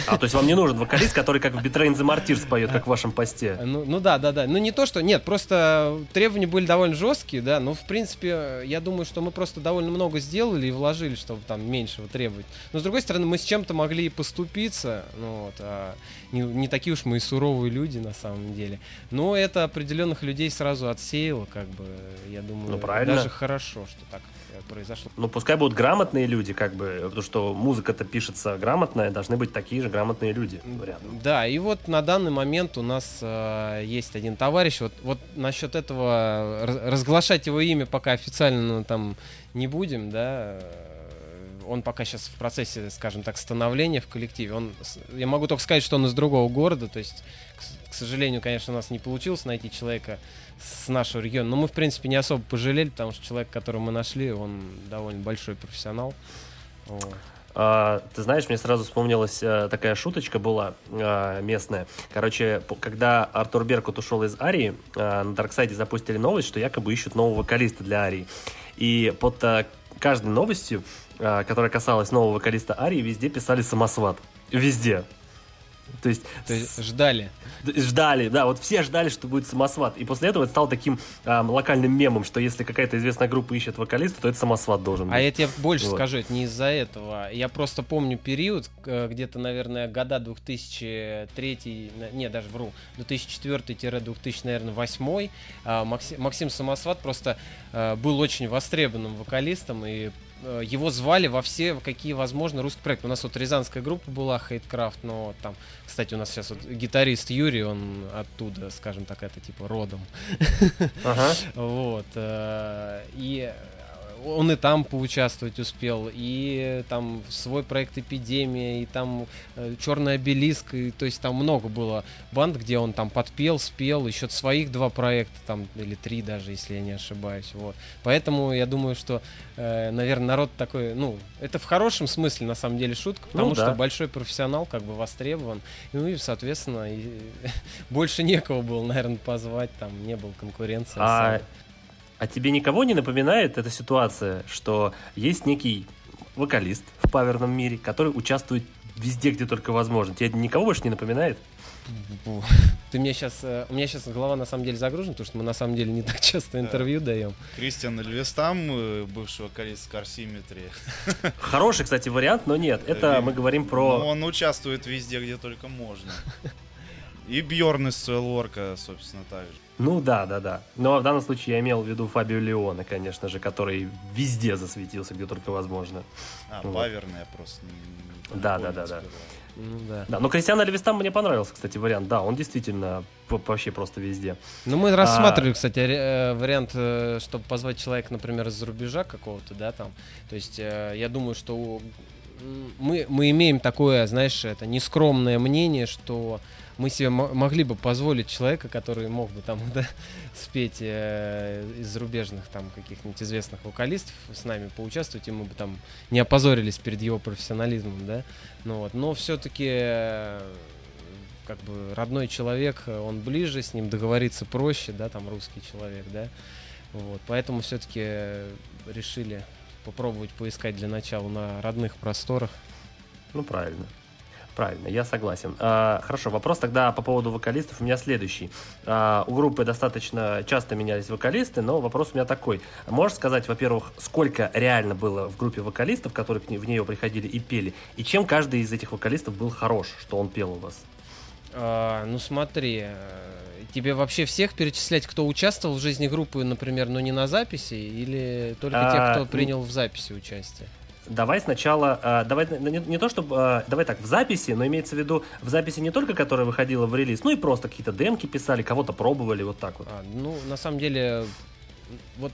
А, то есть вам не нужен вокалист, который как в Betrain the Martyrs поет, как в вашем посте? Ну, ну да, да, да. Ну не то, что... Нет, просто требования были довольно жесткие, да, но в принципе я думаю, что мы просто довольно много сделали и вложили, чтобы там меньшего требовать. Но с другой стороны, мы с чем-то могли и поступиться, ну вот, а не, не такие уж мы и суровые люди на самом деле. Но это определенных людей сразу отсеяло, как бы, я думаю, ну, правильно. даже хорошо, что так произошло. Ну, пускай будут грамотные люди, как бы, потому что музыка-то пишется грамотная, должны быть такие же грамотные люди рядом. Да, и вот на данный момент у нас э, есть один товарищ, вот, вот насчет этого, разглашать его имя пока официально ну, там не будем, да, он пока сейчас в процессе, скажем так, становления в коллективе. Он, я могу только сказать, что он из другого города, то есть, к, к сожалению, конечно, у нас не получилось найти человека с нашего региона. Но мы, в принципе, не особо пожалели, потому что человек, которого мы нашли, он довольно большой профессионал. Вот. А, ты знаешь, мне сразу вспомнилась а, такая шуточка была а, местная. Короче, когда Артур Беркут ушел из Арии, а, на Дарксайде запустили новость, что якобы ищут нового вокалиста для Арии. И под а, каждой новостью, а, которая касалась нового вокалиста Арии, везде писали «самосват». Везде. То есть, То есть ждали. Ждали, да, вот все ждали, что будет самосват. И после этого это стало таким э, локальным мемом, что если какая-то известная группа ищет вокалиста, то это самосват должен а быть. А я тебе больше вот. скажу, это не из-за этого. Я просто помню период, где-то, наверное, года 2003, не, даже вру, 2004-2000, наверное, 2008. Максим, Максим Самосват просто э, был очень востребованным вокалистом, и э, его звали во все какие возможно русские проекты. У нас вот рязанская группа была, Хейткрафт, но там, кстати, у нас сейчас вот гитарист Юрий, он оттуда, скажем так, это типа родом. Ага. [LAUGHS] Вот. э, И он и там поучаствовать успел, и там свой проект «Эпидемия», и там «Черный обелиск», и, то есть там много было банд, где он там подпел, спел, еще своих два проекта, там, или три даже, если я не ошибаюсь, вот. Поэтому я думаю, что, э, наверное, народ такой, ну, это в хорошем смысле, на самом деле, шутка, потому Ну да. что большой профессионал как бы востребован, ну и, соответственно, и [LAUGHS] больше некого было, наверное, позвать, там не было конкуренции. А, особой. А тебе никого не напоминает эта ситуация, что есть некий вокалист в паверном мире, который участвует везде, где только возможно? Тебе никого больше не напоминает? Ты мне сейчас, у меня сейчас голова на самом деле загружена, потому что мы на самом деле не так [LAUGHS] часто интервью даем. Кристиан Эльвестам, э, бывший вокалист Карсиметри. [LAUGHS] Хороший, кстати, вариант, но нет. Это Э, мы говорим Ну, про... он участвует везде, где только можно. [LAUGHS] И Бьорн из Суэлворка, собственно, так же. Ну да, да, да. Но в данном случае я имел в виду Фабио Леона, конечно же, который везде засветился, где только возможно. А, Вот. паверный я просто не- не Да, да, да, да. Ну да. Да, но Кристиан Альвестам мне понравился, кстати, вариант. Да, он действительно вообще просто везде. Ну, А мы рассматривали, кстати, ре- э, вариант, э, чтобы позвать человека, например, из-за рубежа какого-то, да, там. То есть, э, я думаю, что мы, мы имеем такое, знаешь, это нескромное мнение, что мы себе мо- могли бы позволить человека, который мог бы там, [LAUGHS] да, спеть э, из зарубежных там каких-нибудь известных вокалистов с нами поучаствовать, и мы бы там не опозорились перед его профессионализмом, да. Ну вот, но все-таки как бы родной человек, э, он ближе, с ним договориться проще, да, там русский человек, да. Вот, поэтому все-таки решили попробовать поискать для начала на родных просторах. Ну, правильно. Правильно, я согласен. А, хорошо, вопрос тогда по поводу вокалистов у меня следующий. А, у группы достаточно часто менялись вокалисты, но вопрос у меня такой. Можешь сказать, во-первых, сколько реально было в группе вокалистов, которые в нее приходили и пели, и чем каждый из этих вокалистов был хорош, что он пел у вас? А, ну смотри, э, тебе вообще всех перечислять, кто участвовал в жизни группы, например, но не на записи, или только А, тех, кто н- принял в записи участие? Давай сначала, а, давай н- не, не то чтобы, а, давай так, в записи, но имеется в виду в записи не только, которая выходила в релиз, ну и просто какие-то демки писали, кого-то пробовали, вот так вот. А, ну, на самом деле, вот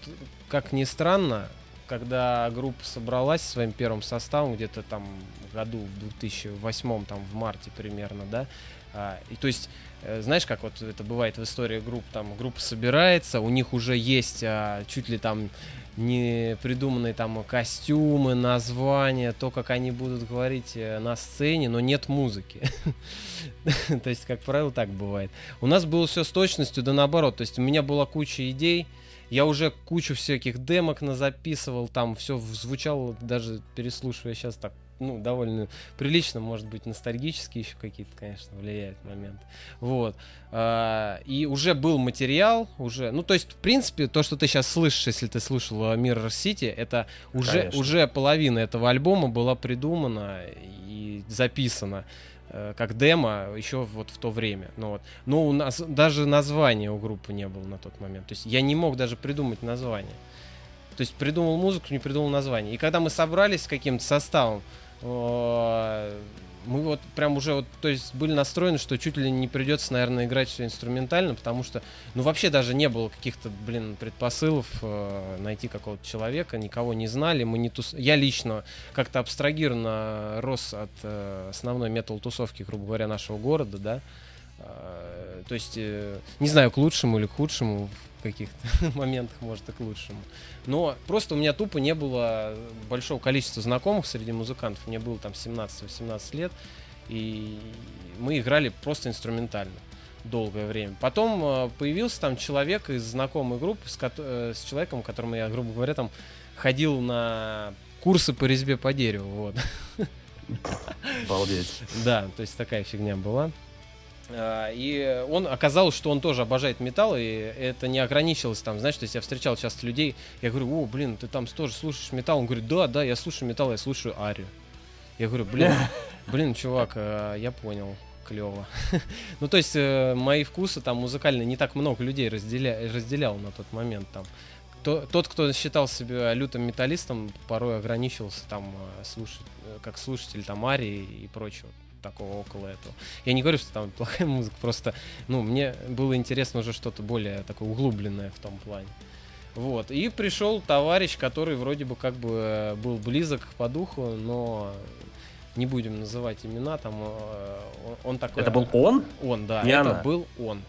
как ни странно, когда группа собралась своим первым составом, где-то там году, в 2008, там в марте примерно, да, а, и то есть, э, знаешь, как вот это бывает в истории групп, там группа собирается, у них уже есть а, чуть ли там не придуманные там костюмы, названия, то, как они будут говорить э, на сцене, но нет музыки. [LAUGHS] То есть, как правило, так бывает. У нас было все с точностью, да наоборот. То есть у меня была куча идей, я уже кучу всяких демок записывал, там все звучало, даже переслушивая сейчас так, ну, довольно прилично, может быть, ностальгически еще какие-то, конечно, влияют моменты. Вот. А, И уже был материал, уже, ну, то есть, в принципе, то, что ты сейчас слышишь, если ты слушал Mirror City, это уже, Конечно. уже половина этого альбома была придумана и записана э, как демо еще вот в то время. Ну, вот. Но у нас даже названия у группы не было на тот момент. То есть я не мог даже придумать название. То есть придумал музыку, не придумал название. И когда мы собрались с каким-то составом, мы вот прям уже вот, то есть были настроены, что чуть ли не придется, наверное, играть все инструментально, потому что, ну, вообще даже не было каких-то, блин, предпосылов э, найти какого-то человека, никого не знали, мы не тус... Я лично как-то абстрагированно рос от э, основной метал-тусовки, грубо говоря, нашего города, да, Э, то есть, э, не знаю, к лучшему или к худшему в каких-то [LAUGHS] моментах, может, и к лучшему. Но просто у меня тупо не было большого количества знакомых среди музыкантов. Мне было там 17-18 лет, и мы играли просто инструментально долгое время. Потом э, появился там человек из знакомой группы, с, э, с человеком, которому я, грубо говоря, там ходил на курсы по резьбе по дереву. Вот. Обалдеть. Да, то есть такая фигня была. А, И он оказалось, что он тоже обожает металл, и это не ограничилось там, знаешь, то есть я встречал часто людей, я говорю, о, блин, ты там тоже слушаешь металл? Он говорит, да, да, я слушаю металл, я слушаю Арию. Я говорю, блин, [LAUGHS] блин, чувак, а, я понял, клево. [LAUGHS] ну, то есть э, мои вкусы там музыкальные не так много людей разделя... разделял на тот момент там. то- тот, кто считал себя лютым металлистом, порой ограничивался там э, слушать, э, как слушатель там Арии и прочего такого около этого. Я не говорю, что там [LAUGHS] плохая музыка, просто, ну, мне было интересно уже что-то более такое углубленное в том плане. Вот. И пришел товарищ, который вроде бы как бы э, был близок по духу, но не будем называть имена, там э, он- такой... Это был он? Он, да, Не это она. был он.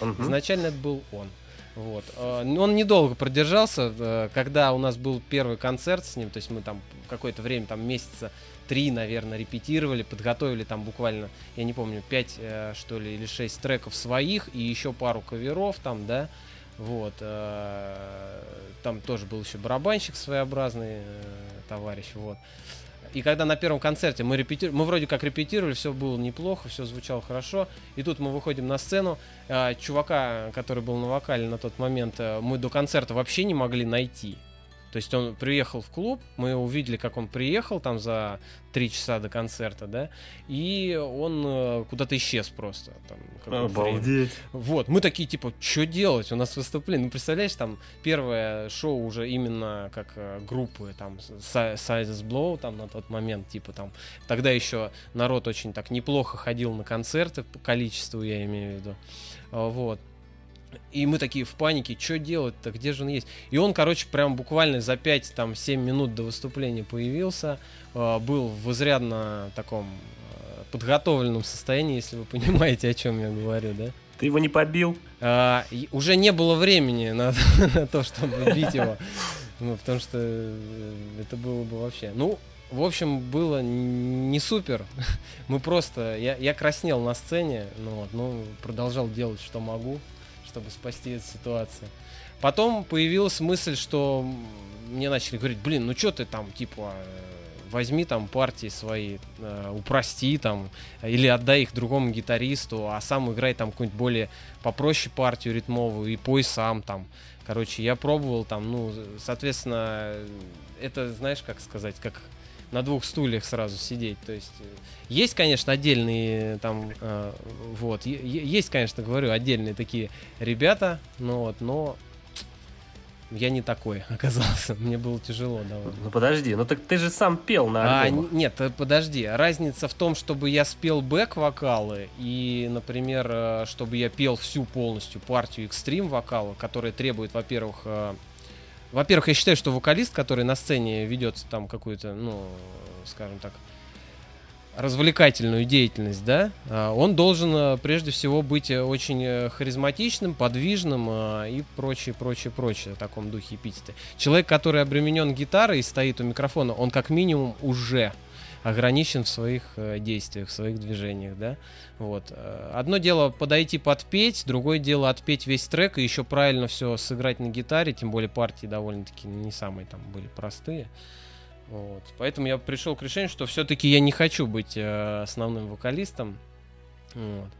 Мгм. Изначально это был он. Вот. Э, Он недолго продержался, э, когда у нас был первый концерт с ним, то есть мы там какое-то время, там месяца три, наверное, репетировали, подготовили там буквально, я не помню, пять, э, что ли, или шесть треков своих и еще пару каверов там, да, вот. э, Там тоже был еще барабанщик своеобразный э, товарищ, вот. И когда на первом концерте мы репетировали, мы вроде как репетировали, все было неплохо, все звучало хорошо. И тут мы выходим на сцену, чувака, который был на вокале на тот момент, мы до концерта вообще не могли найти. То есть он приехал в клуб, мы увидели, как он приехал там за три часа до концерта, да, и он э, куда-то исчез просто. Там, какое-то время. Обалдеть. Вот, мы такие, типа, что делать? У нас выступление. Ну, представляешь, там первое шоу уже именно как э, группы, там, Sizes Blow, там, на тот момент, типа, там, тогда еще народ очень так неплохо ходил на концерты, по количеству я имею в виду. А, Вот. И мы такие в панике, что делать-то, где же он есть? И он, короче, прям буквально за 5-7 минут до выступления появился, э, был в изрядно таком э, подготовленном состоянии, если вы [LAUGHS] понимаете, о чем я говорю, да? Ты его не побил? А, уже не было времени на, [LAUGHS] на то, чтобы бить его. Ну, потому что э, это было бы вообще. Ну, в общем, было не супер. [LAUGHS] Мы просто. Я, я краснел на сцене, ну вот, ну, продолжал делать, что могу, чтобы спасти эту ситуацию. Потом появилась мысль, что мне начали говорить, блин, ну что ты там, типа, э, возьми там партии свои, э, упрости там, или отдай их другому гитаристу, а сам играй там какую-нибудь более попроще партию ритмовую и пой сам там. Короче, я пробовал там, ну, соответственно, это, знаешь, как сказать, как на двух стульях сразу сидеть. То есть э, есть, конечно, отдельные там, э, вот, есть, конечно, говорю, отдельные такие ребята, но вот, но я не такой [LAUGHS] оказался. Мне было тяжело довольно. Ну подожди, ну так ты же сам пел на А, альбомах. н- нет, э, подожди. Разница в том, чтобы я спел бэк-вокалы и, например, э, чтобы я пел всю полностью партию экстрим вокала, которая требует, во-первых, э, во-первых, я считаю, что вокалист, который на сцене ведет там какую-то, ну, скажем так, развлекательную деятельность, да, а, он должен э, прежде всего быть э, очень э, харизматичным, подвижным э, и прочее, прочее, прочее в таком духе эпитеты. Человек, который обременен гитарой и стоит у микрофона, он как минимум уже ограничен в своих э, действиях, в своих движениях, да. Вот. Э, Одно дело подойти подпеть, другое дело отпеть весь трек и еще правильно все сыграть на гитаре, тем более партии довольно-таки не самые там были простые. Вот. Поэтому я пришел к решению, что все-таки я не хочу быть э, основным вокалистом. Вот.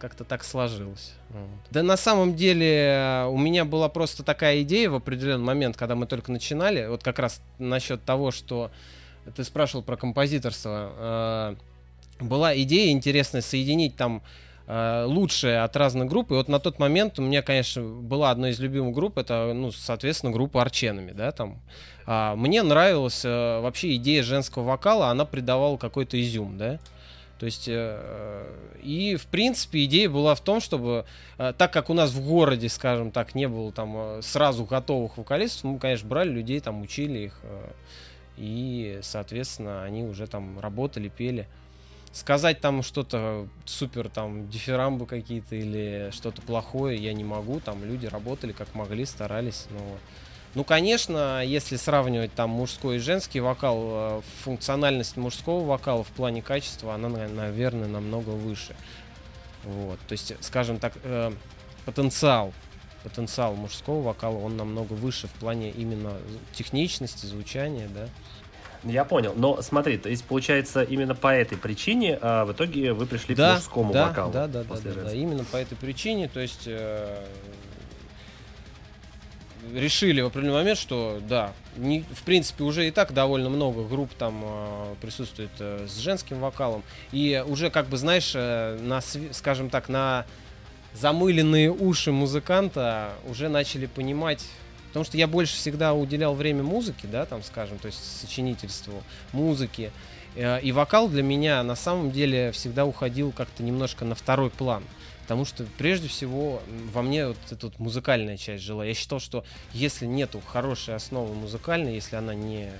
Как-то так сложилось. Вот. Да на самом деле у меня была просто такая идея в определенный момент, когда мы только начинали, вот как раз насчет того, что ты спрашивал про композиторство. э, Была идея интересная соединить там э, лучшее от разных групп. И вот на тот момент у меня, конечно, была одна из любимых групп, это, ну, соответственно, группа Арченами, да, там. А, мне нравилась э, вообще идея женского вокала, она придавала какой-то изюм, да. То есть, э, и в принципе идея была в том, чтобы, э, так как у нас в городе, скажем так, не было там сразу готовых вокалистов, мы, конечно, брали людей, там учили их, э, и, соответственно, они уже там работали, пели. Сказать там что-то супер, там, дифирамбы какие-то или что-то плохое я не могу, там люди работали как могли, старались, но... Ну, конечно, если сравнивать там мужской и женский вокал, э, функциональность мужского вокала в плане качества, она, на- наверное, намного выше. Вот, то есть, скажем так, э, потенциал, потенциал мужского вокала, он намного выше в плане именно техничности, звучания, да. Я понял. Но смотри, то есть получается именно по этой причине а, в итоге вы пришли к мужскому да, вокалу. Да, да, да, да, да, именно по этой причине, то есть э, решили в определенный момент, что да, не, в принципе уже и так довольно много групп там э, присутствует э, с женским вокалом, и уже как бы знаешь, э, на, скажем так, на замыленные уши музыканта уже начали понимать Потому что я больше всегда уделял время музыке, да, там, скажем, то есть сочинительству, музыке. Э, и вокал для меня на самом деле всегда уходил как-то немножко на второй план. Потому что прежде всего во мне вот эта вот музыкальная часть жила. Я считал, что если нету хорошей основы музыкальной, если она не,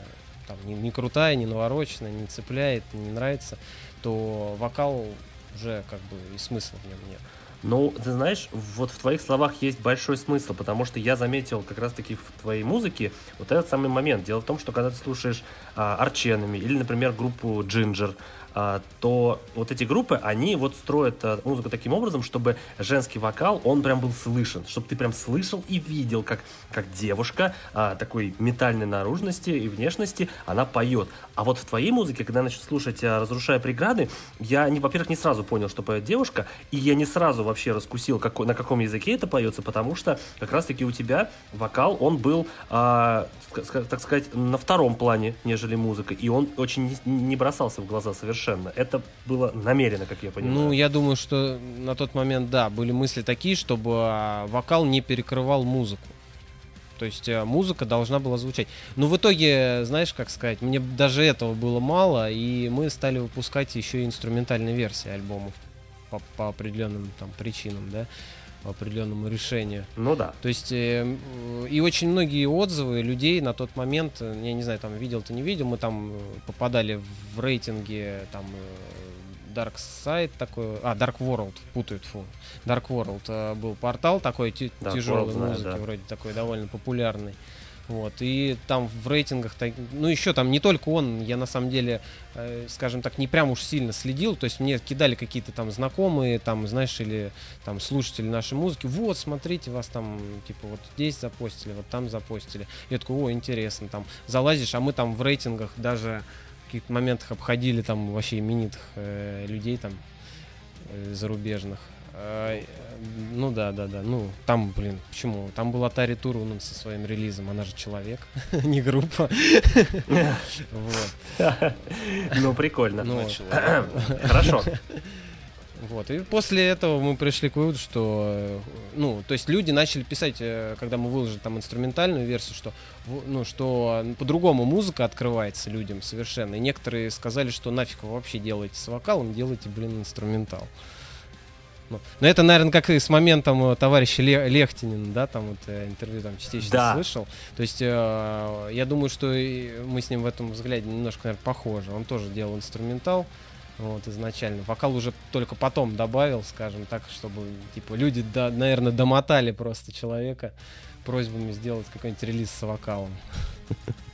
там, не, не крутая, не навороченная, не цепляет, не нравится, то вокал уже как бы и смысла в нем нет. Ну, ты знаешь, вот в твоих словах есть большой смысл, потому что я заметил как раз-таки в твоей музыке вот этот самый момент. Дело в том, что когда ты слушаешь а, Арченами или, например, группу Ginger, а, то вот эти группы, они вот строят а, музыку таким образом, чтобы женский вокал, он прям был слышен, чтобы ты прям слышал и видел, как, как девушка а, такой метальной наружности и внешности, она поет. А вот в твоей музыке, когда я начал слушать «Разрушая преграды», я, не, во-первых, не сразу понял, что поет девушка, и я не сразу вообще раскусил, какой, на каком языке это поется, потому что как раз-таки у тебя вокал, он был, а, так сказать, на втором плане, нежели музыка, и он очень не, бросался в глаза совершенно. Это было намеренно, как я понимаю. Ну, я думаю, что на тот момент, да, были мысли такие, чтобы а, вокал не перекрывал музыку. То есть а, музыка должна была звучать. Но в итоге, знаешь, как сказать, мне даже этого было мало, и мы стали выпускать еще и инструментальные версии альбомов по, по определенным там причинам, да по определенному решению. Ну да. То есть э, и очень многие отзывы людей на тот момент, э, я не знаю, там видел ты не видел, мы там э, попадали в рейтинге там э, Dark Side такой, а Dark World путают, фу, Dark World был портал такой тяжелой музыки, да. вроде такой довольно популярный. Вот, и там в рейтингах, ну еще там не только он, я на самом деле, э, скажем так, не прям уж сильно следил, то есть мне кидали какие-то там знакомые, там, знаешь, или там слушатели нашей музыки, вот, смотрите, вас там, типа, вот здесь запостили, вот там запостили. Я такой, о, интересно, там, залазишь, а мы там в рейтингах даже каких-то моментах обходили там вообще именитых э, людей там э, зарубежных. А, ну да, да, да. Ну, там, блин, почему? Там был Atari Турунен со своим релизом. Она же человек, [LAUGHS] не группа. [LAUGHS] [LAUGHS] Ну, прикольно. Ну, Хорошо. Вот. И после этого мы пришли к выводу, что, ну, то есть люди начали писать, э, когда мы выложили там инструментальную версию, что, ну, что по-другому музыка открывается людям совершенно. И некоторые сказали, что нафиг вы вообще делаете с вокалом, делайте, блин, инструментал. Ну, но это, наверное, как и с моментом э, товарища Лехтинина, да, там вот э, интервью там частично да. слышал. То есть э, я думаю, что мы с ним в этом взгляде немножко, наверное, похожи. Он тоже делал инструментал. Вот, изначально. Вокал уже только потом добавил, скажем так, чтобы, типа, люди, да, наверное, домотали просто человека просьбами сделать какой-нибудь релиз с вокалом. [LAUGHS]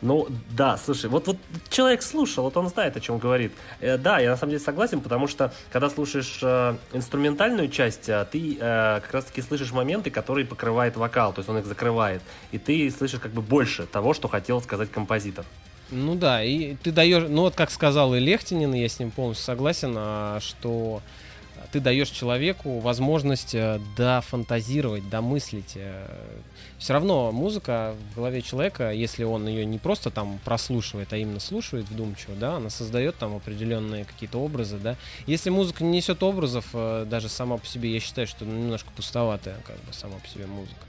Ну, да, слушай, вот, вот человек слушал, вот он знает, о чем говорит. Э, да, я на самом деле согласен, потому что, когда слушаешь э, инструментальную часть, э, ты э, как раз-таки слышишь моменты, которые покрывает вокал, то есть он их закрывает. И ты слышишь как бы больше того, что хотел сказать композитор. Ну да, и ты даешь, ну вот как сказал и Лехтинин, я с ним полностью согласен, а, что ты даешь человеку возможность э, дофантазировать, домыслить. Э. Все равно музыка в голове человека, если он ее не просто там прослушивает, а именно слушает вдумчиво, да, она создает там определенные какие-то образы, да. Если музыка не несет образов, э, даже сама по себе, я считаю, что немножко пустоватая как бы сама по себе музыка.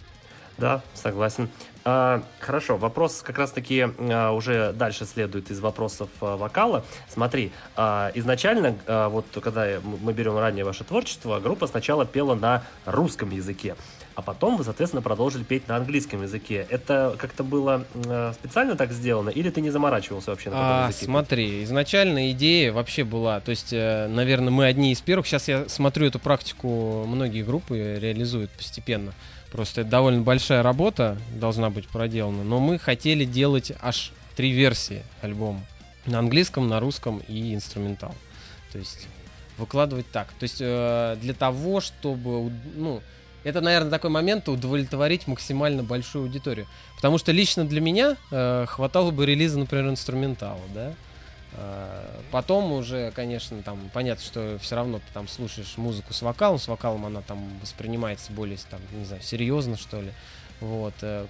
Да, согласен. А, хорошо, вопрос как раз-таки а, уже дальше следует из вопросов а, вокала. Смотри, а, изначально, а, вот когда мы берем ранее ваше творчество, группа сначала пела на русском языке, а потом вы, соответственно, продолжили петь на английском языке. Это как-то было а, специально так сделано, или ты не заморачивался вообще на таком а, языке? Смотри, изначально идея вообще была, то есть, э, наверное, мы одни из первых. Сейчас я смотрю эту практику, многие группы реализуют постепенно. Просто это довольно большая работа должна быть проделана. Но мы хотели делать аж три версии альбома. На английском, на русском и инструментал. То есть выкладывать так. То есть э, для того, чтобы, ну, это, наверное, такой момент удовлетворить максимально большую аудиторию. Потому что лично для меня э, хватало бы релиза, например, инструментала, да. А, потом уже, конечно, там понятно, что все равно ты там слушаешь музыку с вокалом, с вокалом она там воспринимается более, там, не знаю, серьезно, что ли. Вот. Э,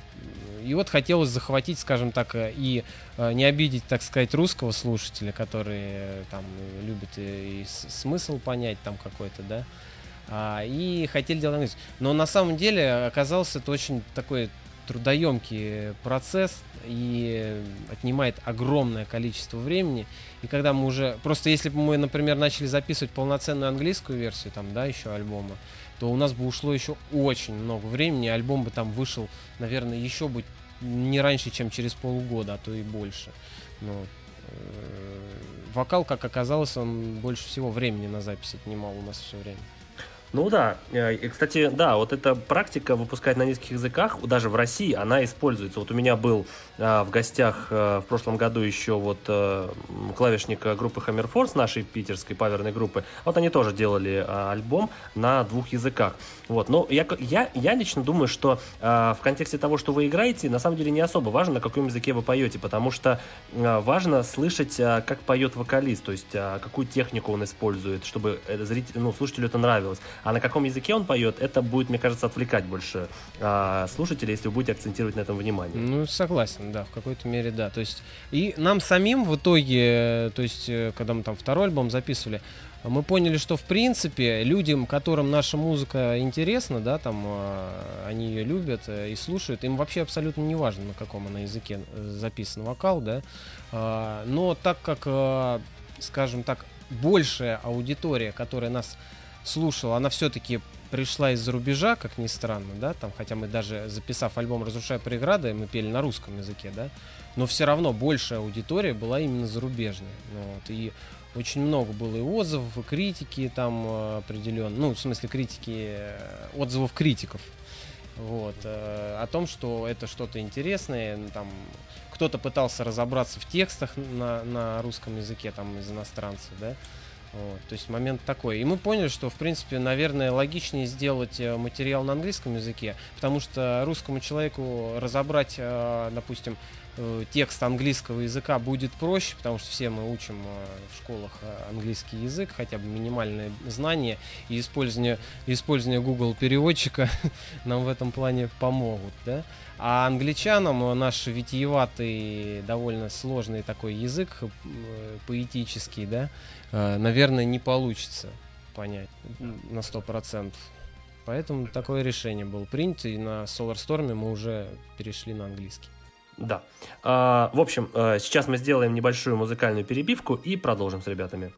и вот хотелось захватить, скажем так, э, и э, не обидеть, так сказать, русского слушателя, который там любит и смысл понять там какой-то, да. А, и хотели делать английский. Но на самом деле оказался это очень такой трудоемкий процесс и отнимает огромное количество времени. И когда мы уже... Просто если бы мы, например, начали записывать полноценную английскую версию, там, да, еще альбома, то у нас бы ушло еще очень много времени. Альбом бы там вышел, наверное, еще бы не раньше, чем через полгода, а то и больше. Но, э, вокал, как оказалось, он больше всего времени на запись отнимал у нас все время. Ну да, э, и, кстати, да, вот эта практика выпускать на нескольких языках, даже в России, она используется. Вот у меня был а, в гостях а, в прошлом году еще вот а, клавишник группы Hammer Force, нашей питерской паверной группы. Вот они тоже делали а, альбом на двух языках. Вот, но я, я, я лично думаю, что а, в контексте того, что вы играете, на самом деле не особо важно, на каком языке вы поете, потому что а, важно слышать, а, как поет вокалист, то есть а, какую технику он использует, чтобы зритель, ну, слушателю это нравилось. А на каком языке он поет, это будет, мне кажется, отвлекать больше а, слушателей, если вы будете акцентировать на этом внимание. Ну, согласен, да, в какой-то мере, да. То есть, и нам самим в итоге, то есть, э, когда мы там второй альбом записывали, мы поняли, что в принципе людям, которым наша музыка интересна, да, там а, они ее любят э, и слушают, им вообще абсолютно не важно, на каком она языке э, записан вокал, да. А, но так как, скажем так, большая аудитория, которая нас слушал, она все-таки пришла из-за рубежа, как ни странно, да, там, хотя мы даже записав альбом «Разрушая преграды», мы пели на русском языке, да, но все равно большая аудитория была именно зарубежная, ну, вот, и очень много было и отзывов, и критики там э, определенно, ну, в смысле критики, э, отзывов критиков, вот, э, о том, что это что-то интересное, там, кто-то пытался разобраться в текстах на, на русском языке, там, из иностранцев, да, вот, то есть момент такой. И мы поняли, что, в принципе, наверное, логичнее сделать э, материал на английском языке, потому что русскому человеку разобрать, э, допустим, э, текст английского языка будет проще, потому что все мы учим в школах английский язык, хотя бы минимальные знания, и использование, использование Google переводчика [LAUGHS] нам в этом плане помогут, да. А англичанам наш витиеватый, довольно сложный такой язык, поэтический, да, наверное, не получится понять на сто процентов. Поэтому такое решение было принято, и на Solar Storm мы уже перешли на английский. Да. А, в общем, э, сейчас мы сделаем небольшую музыкальную перебивку и продолжим с ребятами.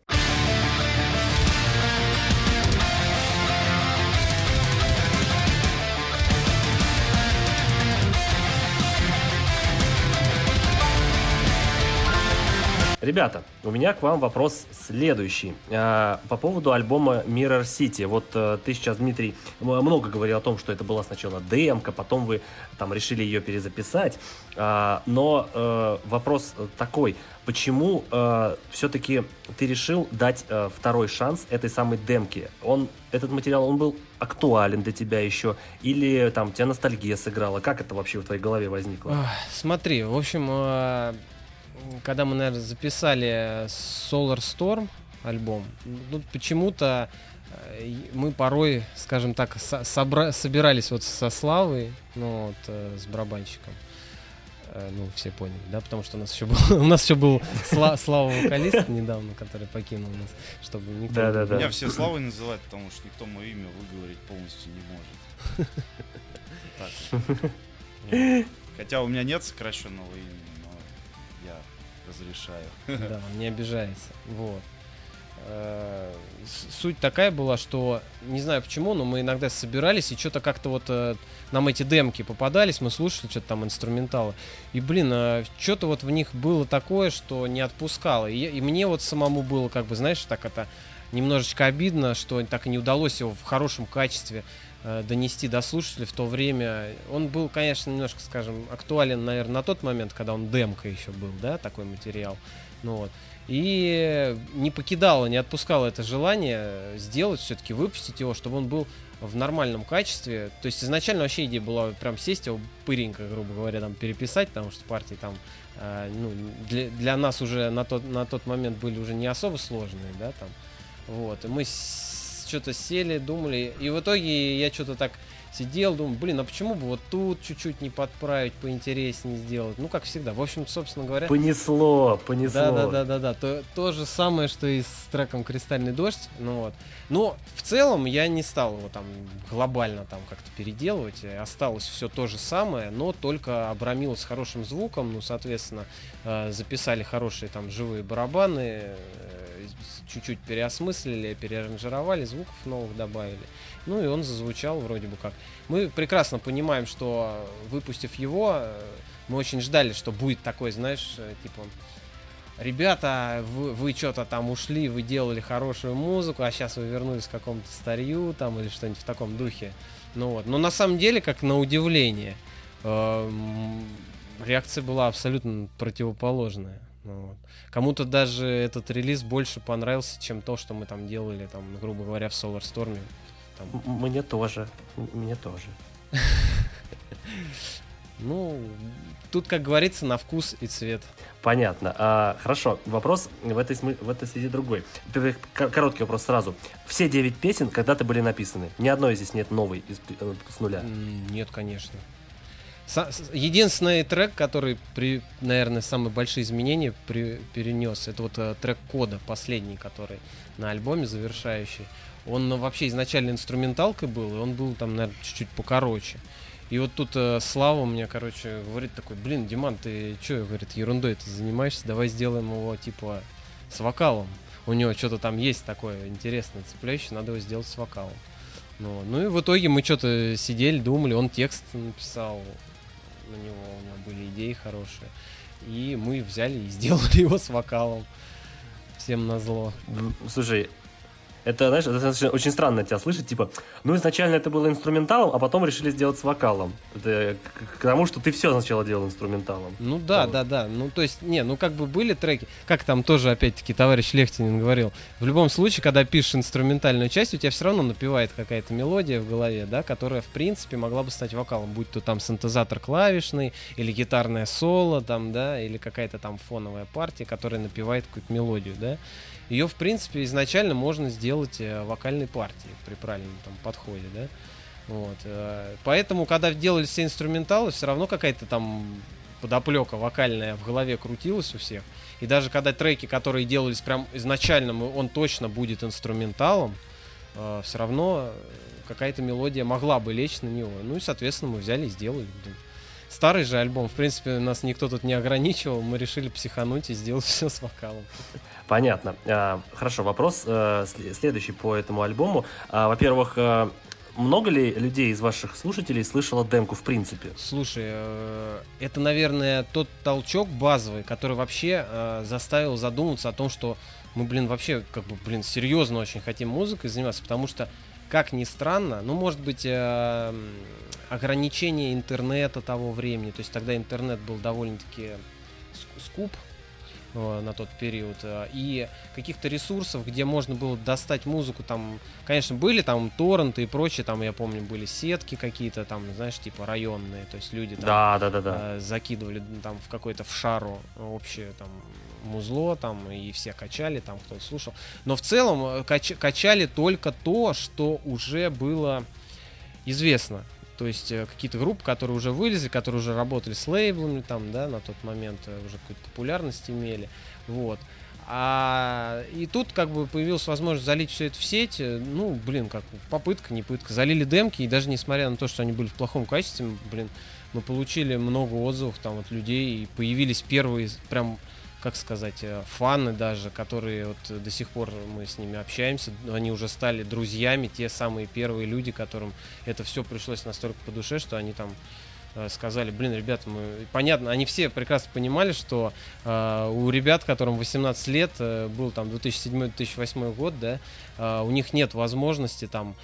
Ребята, у меня к вам вопрос следующий. А, по поводу альбома Mirror City. Вот э, ты сейчас, Дмитрий, много говорил о том, что это была сначала демка, потом вы там решили ее перезаписать. А, но э, вопрос такой. Почему э, все-таки ты решил дать второй шанс этой самой демке? Он, этот материал, он был актуален для тебя еще? Или там тебя ностальгия сыграла? Как это вообще в твоей голове возникло? Смотри, в общем, когда мы, наверное, записали Solar Storm альбом, ну, почему-то э, мы порой, скажем так, собра- собирались вот со Славой, ну, вот, э, с барабанщиком. Э, ну, все поняли, да, потому что у нас еще был, [LAUGHS] у нас еще был Сла, Слава вокалист недавно, который покинул нас, чтобы никто... Да, да, да. Меня все Славой называют, потому что никто мое имя выговорить полностью не может. [LAUGHS] Хотя у меня нет сокращенного имени разрешаю. [LAUGHS] Да, он не обижается. Вот. Э, суть такая была, что не знаю почему, но мы иногда собирались и что-то как-то вот э, нам эти демки попадались, мы слушали что-то там инструменталы. И блин, а что-то вот в них было такое, что не отпускало. И, и мне вот самому было, как бы, знаешь, так это немножечко обидно, что так и не удалось его в хорошем качестве Э, донести до слушателей в то время. Он был, конечно, немножко, скажем, актуален, наверное, на тот момент, когда он демка еще был, да, такой материал. Ну вот. И не покидало, не отпускало это желание сделать, все-таки выпустить его, чтобы он был в нормальном качестве. То есть изначально вообще идея была прям сесть его пыренько, грубо говоря, там переписать, потому что партии там э, ну, для, для нас уже на тот, на тот момент были уже не особо сложные, да, там. Вот. И мы что-то сели, думали. И в итоге я что-то так сидел, думал, блин, а почему бы вот тут чуть-чуть не подправить, поинтереснее сделать? Ну, как всегда. В общем, собственно говоря... Понесло, понесло. Да, да, да, да, да. То, то же самое, что и с треком Кристальный дождь. Ну вот. Но в целом я не стал его там глобально там как-то переделывать. Осталось все то же самое, но только обрамилось с хорошим звуком. Ну, соответственно, э, записали хорошие там живые барабаны, чуть-чуть переосмыслили, переаранжировали, звуков новых добавили. Ну и он зазвучал вроде бы как. Мы прекрасно понимаем, что выпустив его, э, мы очень ждали, что будет такой, знаешь, э, типа, ребята, вы, вы что-то там ушли, вы делали хорошую музыку, а сейчас вы вернулись к какому-то старью там или что-нибудь в таком духе. Ну вот. Но на самом деле, как на удивление, э, реакция была абсолютно противоположная. Ну, вот. Кому-то даже этот релиз больше понравился, чем то, что мы там делали, там, грубо говоря, в Solar Storm. Там. Мне тоже. Мне тоже. [LAUGHS] Ну, тут, как говорится, на вкус и цвет. Понятно. А, хорошо. Вопрос в этой, в этой связи другой. Короткий вопрос сразу. Все девять песен когда-то были написаны. Ни одной здесь нет новой из, э, с нуля. Нет, конечно. Единственный трек, который, при, наверное, самые большие изменения при, перенес, это вот э, трек кода, последний, который на альбоме завершающий. Он ну, вообще изначально инструменталкой был, и он был там, наверное, чуть-чуть покороче. И вот тут э, Слава мне, короче, говорит такой, блин, Диман, ты что, говорит, ерундой ты занимаешься, давай сделаем его, типа, с вокалом. У него что-то там есть такое интересное, цепляющее, надо его сделать с вокалом. Ну, ну и в итоге мы что-то сидели, думали, он текст написал, на него, у него были идеи хорошие. И мы взяли и сделали [LAUGHS] его с вокалом. Всем назло. Слушай, это, знаешь, это очень странно тебя слышать, типа, ну, изначально это было инструменталом, а потом решили сделать с вокалом. Это к, тому, что ты все сначала делал инструменталом. Ну да, вот. да, да. Ну, то есть, не, ну как бы были треки, как там тоже, опять-таки, товарищ Лехтинин говорил, в любом случае, когда пишешь инструментальную часть, у тебя все равно напевает какая-то мелодия в голове, да, которая, в принципе, могла бы стать вокалом, будь то там синтезатор клавишный, или гитарное соло, там, да, или какая-то там фоновая партия, которая напевает какую-то мелодию, да ее, в принципе, изначально можно сделать э, вокальной партией при правильном там подходе, да. Вот. Э, поэтому, когда делали все инструменталы, все равно какая-то там подоплека вокальная в голове крутилась у всех. И даже когда треки, которые делались прям изначально, он точно будет инструменталом, э, все равно какая-то мелодия могла бы лечь на него. Ну и, соответственно, мы взяли и сделали. Старый же альбом, в принципе, нас никто тут не ограничивал, мы решили психануть и сделать все с вокалом. Понятно. А, хорошо, вопрос э, следующий по этому альбому. А, во-первых, э, много ли людей из ваших слушателей слышало демку в принципе? Слушай, э, это, наверное, тот толчок базовый, который вообще заставил задуматься о том, что мы, блин, вообще, как бы, блин, серьезно очень хотим музыкой заниматься, потому что, как ни странно, ну, может быть, ограничение интернета того времени, то есть тогда интернет был довольно-таки скуп, на тот период. Э, и каких-то ресурсов, где можно было достать музыку, там, конечно, были там торренты и прочее, там, я помню, были сетки какие-то, там, знаешь, типа районные, то есть люди там да, да, да, да. Э, закидывали там в какой-то в шару общее там музло там и все качали там кто слушал но в целом кач качали только то что уже было известно то есть э, какие-то группы, которые уже вылезли, которые уже работали с лейблами, там, да, на тот момент э, уже какую-то популярность имели, вот. А и тут как бы появилась возможность залить все это в сеть. Э, ну, блин, как попытка, не пытка. Залили демки, и даже несмотря на то, что они были в плохом качестве, блин, мы получили много отзывов там от людей, и появились первые прям как сказать, э, фаны даже, которые вот до сих пор мы с ними общаемся, они уже стали друзьями, те самые первые люди, которым это все пришлось настолько по душе, что они там э, сказали, блин, ребята, мы... Понятно, они все прекрасно понимали, что э, у ребят, которым 18 лет, э, был там 2007-2008 год, да, э, у них нет возможности там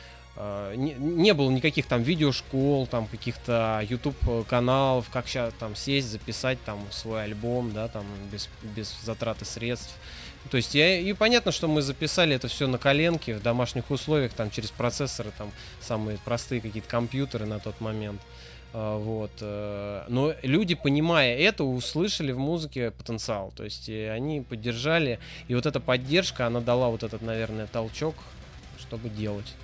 не, не было никаких там видеошкол, там каких-то YouTube каналов, как сейчас там сесть, записать там свой альбом, да, там без, без затраты средств. То есть я, и понятно, что мы записали это все на коленке в домашних условиях, там через процессоры, там самые простые какие-то компьютеры на тот момент. Uh, вот. Но люди, понимая это, услышали в музыке потенциал. То есть они поддержали. И вот эта поддержка, она дала вот этот, наверное, толчок, чтобы делать.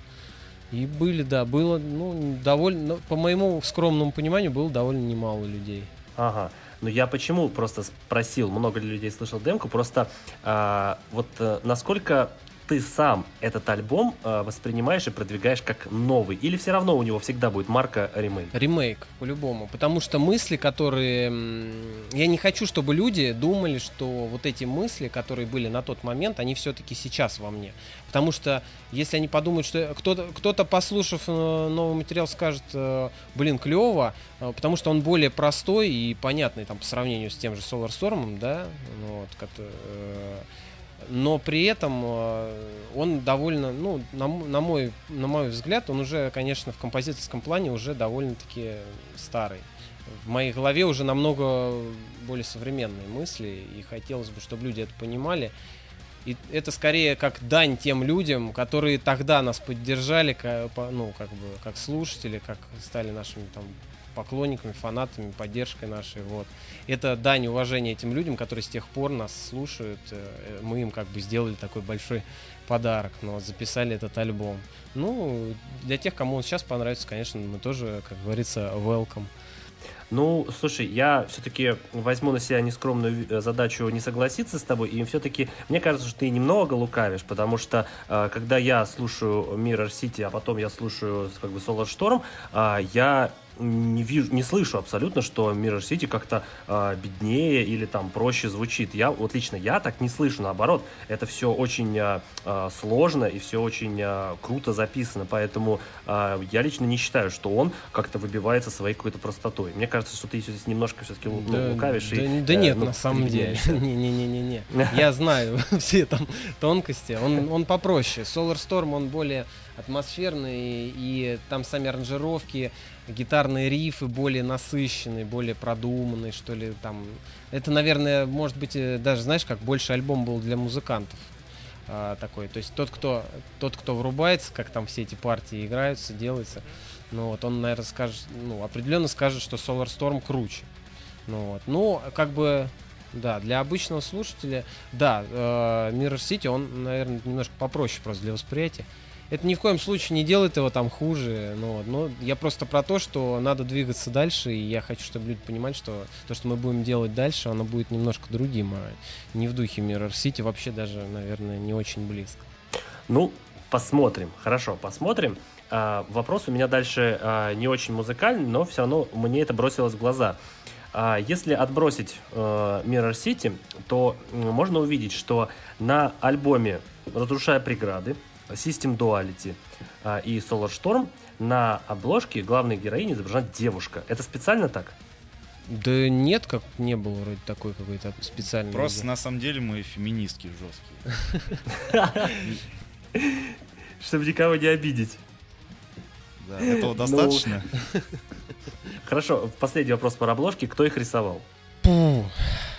И были, да, было, ну, довольно, ну, по моему скромному пониманию, было довольно немало людей. Ага. Но я почему просто спросил, много ли людей слышал демку, просто а, вот а, насколько ты сам этот альбом э, воспринимаешь и продвигаешь как новый? Или все равно у него всегда будет марка ремейк? Ремейк, по-любому. Потому что мысли, которые... Я не хочу, чтобы люди думали, что вот эти мысли, которые были на тот момент, они все-таки сейчас во мне. Потому что если они подумают, что кто-то, кто-то послушав э, новый материал, скажет, э, блин, клево, э, потому что он более простой и понятный там по сравнению с тем же Solar Storm, да, ну вот, который, но при этом э, он довольно, ну, на, на, мой, на мой взгляд, он уже, конечно, в композиторском плане уже довольно-таки старый. В моей голове уже намного более современные мысли, и хотелось бы, чтобы люди это понимали. И это скорее как дань тем людям, которые тогда нас поддержали, ну, как бы, как слушатели, как стали нашими там поклонниками, фанатами, поддержкой нашей. Вот. Это дань уважения этим людям, которые с тех пор нас слушают. Э, мы им как бы сделали такой большой подарок, но записали этот альбом. Ну, для тех, кому он сейчас понравится, конечно, мы тоже, как говорится, welcome. Ну, слушай, я все-таки возьму на себя нескромную э, задачу не согласиться с тобой, и все-таки мне кажется, что ты немного лукавишь, потому что э, когда я слушаю Mirror City, а потом я слушаю как бы Solar Storm, э, я не вижу, не слышу абсолютно, что Mirror City как-то э, беднее или там проще звучит. Я вот лично я так не слышу, наоборот, это все очень э, сложно и все очень э, круто записано, поэтому э, я лично не считаю, что он как-то выбивается своей какой-то простотой. Мне кажется, что ты здесь немножко все-таки ну, да, лукавишь да, и да э, нет, ну, на самом деле, не-не-не-не-не, [LAUGHS] [LAUGHS] я знаю [LAUGHS] все там тонкости, он он попроще. Solar Storm он более атмосферный и там сами аранжировки гитарные рифы более насыщенные, более продуманные, что ли, там. Это, наверное, может быть, э, даже, знаешь, как больше альбом был для музыкантов а, такой. То есть тот, кто, тот, кто врубается, как там все эти партии играются, делается, ну вот он, наверное, скажет, ну, определенно скажет, что Solar Storm круче. Ну вот. Ну, как бы, да, для обычного слушателя, да, э, Mirror City, он, наверное, немножко попроще просто для восприятия. Это ни в коем случае не делает его там хуже. Но, но я просто про то, что надо двигаться дальше, и я хочу, чтобы люди понимали, что то, что мы будем делать дальше, оно будет немножко другим, а не в духе Mirror City, вообще даже, наверное, не очень близко. Ну, посмотрим. Хорошо, посмотрим. А, вопрос у меня дальше а, не очень музыкальный, но все равно мне это бросилось в глаза. А, если отбросить а, Mirror City, то можно увидеть, что на альбоме «Разрушая преграды», System Duality а, и Solar Storm на обложке главной героини изображена девушка. Это специально так? Да нет, как не было вроде такой какой-то специальный. Просто на самом деле мы феминистки жесткие. [LAUGHS] Чтобы никого не обидеть. Да, этого ну, достаточно. [LAUGHS] Хорошо, последний вопрос по обложке. Кто их рисовал?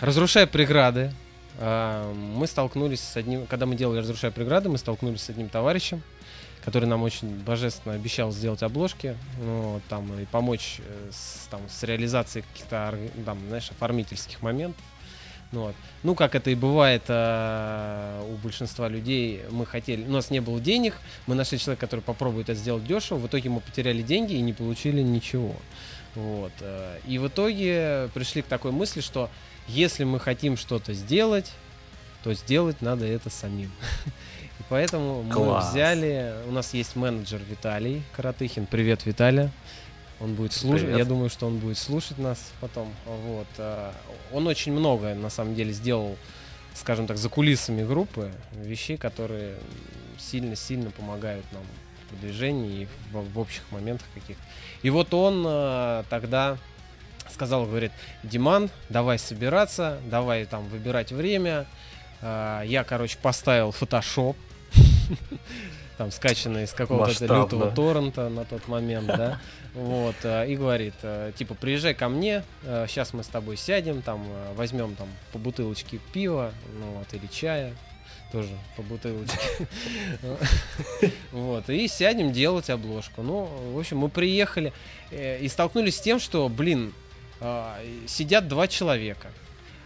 Разрушая преграды, мы столкнулись с одним, когда мы делали «Разрушая преграды», мы столкнулись с одним товарищем, который нам очень божественно обещал сделать обложки, ну, там, и помочь э, с, там, с реализацией каких-то, там, знаешь, оформительских моментов. Ну, вот. ну, как это и бывает э, у большинства людей, мы хотели, у нас не было денег, мы нашли человека, который попробует это сделать дешево, в итоге мы потеряли деньги и не получили ничего. Вот. Э, и в итоге пришли к такой мысли, что если мы хотим что-то сделать, то сделать надо это самим. [LAUGHS] И поэтому Класс. мы взяли, у нас есть менеджер Виталий Каратыхин. Привет, Виталий. Он будет слушать, я думаю, что он будет слушать нас потом. Вот. А, он очень много, на самом деле, сделал, скажем так, за кулисами группы, вещей, которые сильно-сильно помогают нам в продвижении и в, в общих моментах каких-то. И вот он а, тогда сказал, говорит, Диман, давай собираться, давай там выбирать время. А, я, короче, поставил фотошоп, [LAUGHS] там скачанный из какого-то лютого торрента на тот момент, да, вот, а, и говорит, а, типа, приезжай ко мне, сейчас мы с тобой сядем, там, возьмем там по бутылочке пива, ну вот, или чая, тоже по бутылочке. [LAUGHS] Вот, и сядем делать обложку. Ну, в общем, мы приехали э, и столкнулись с тем, что, блин, сидят два человека.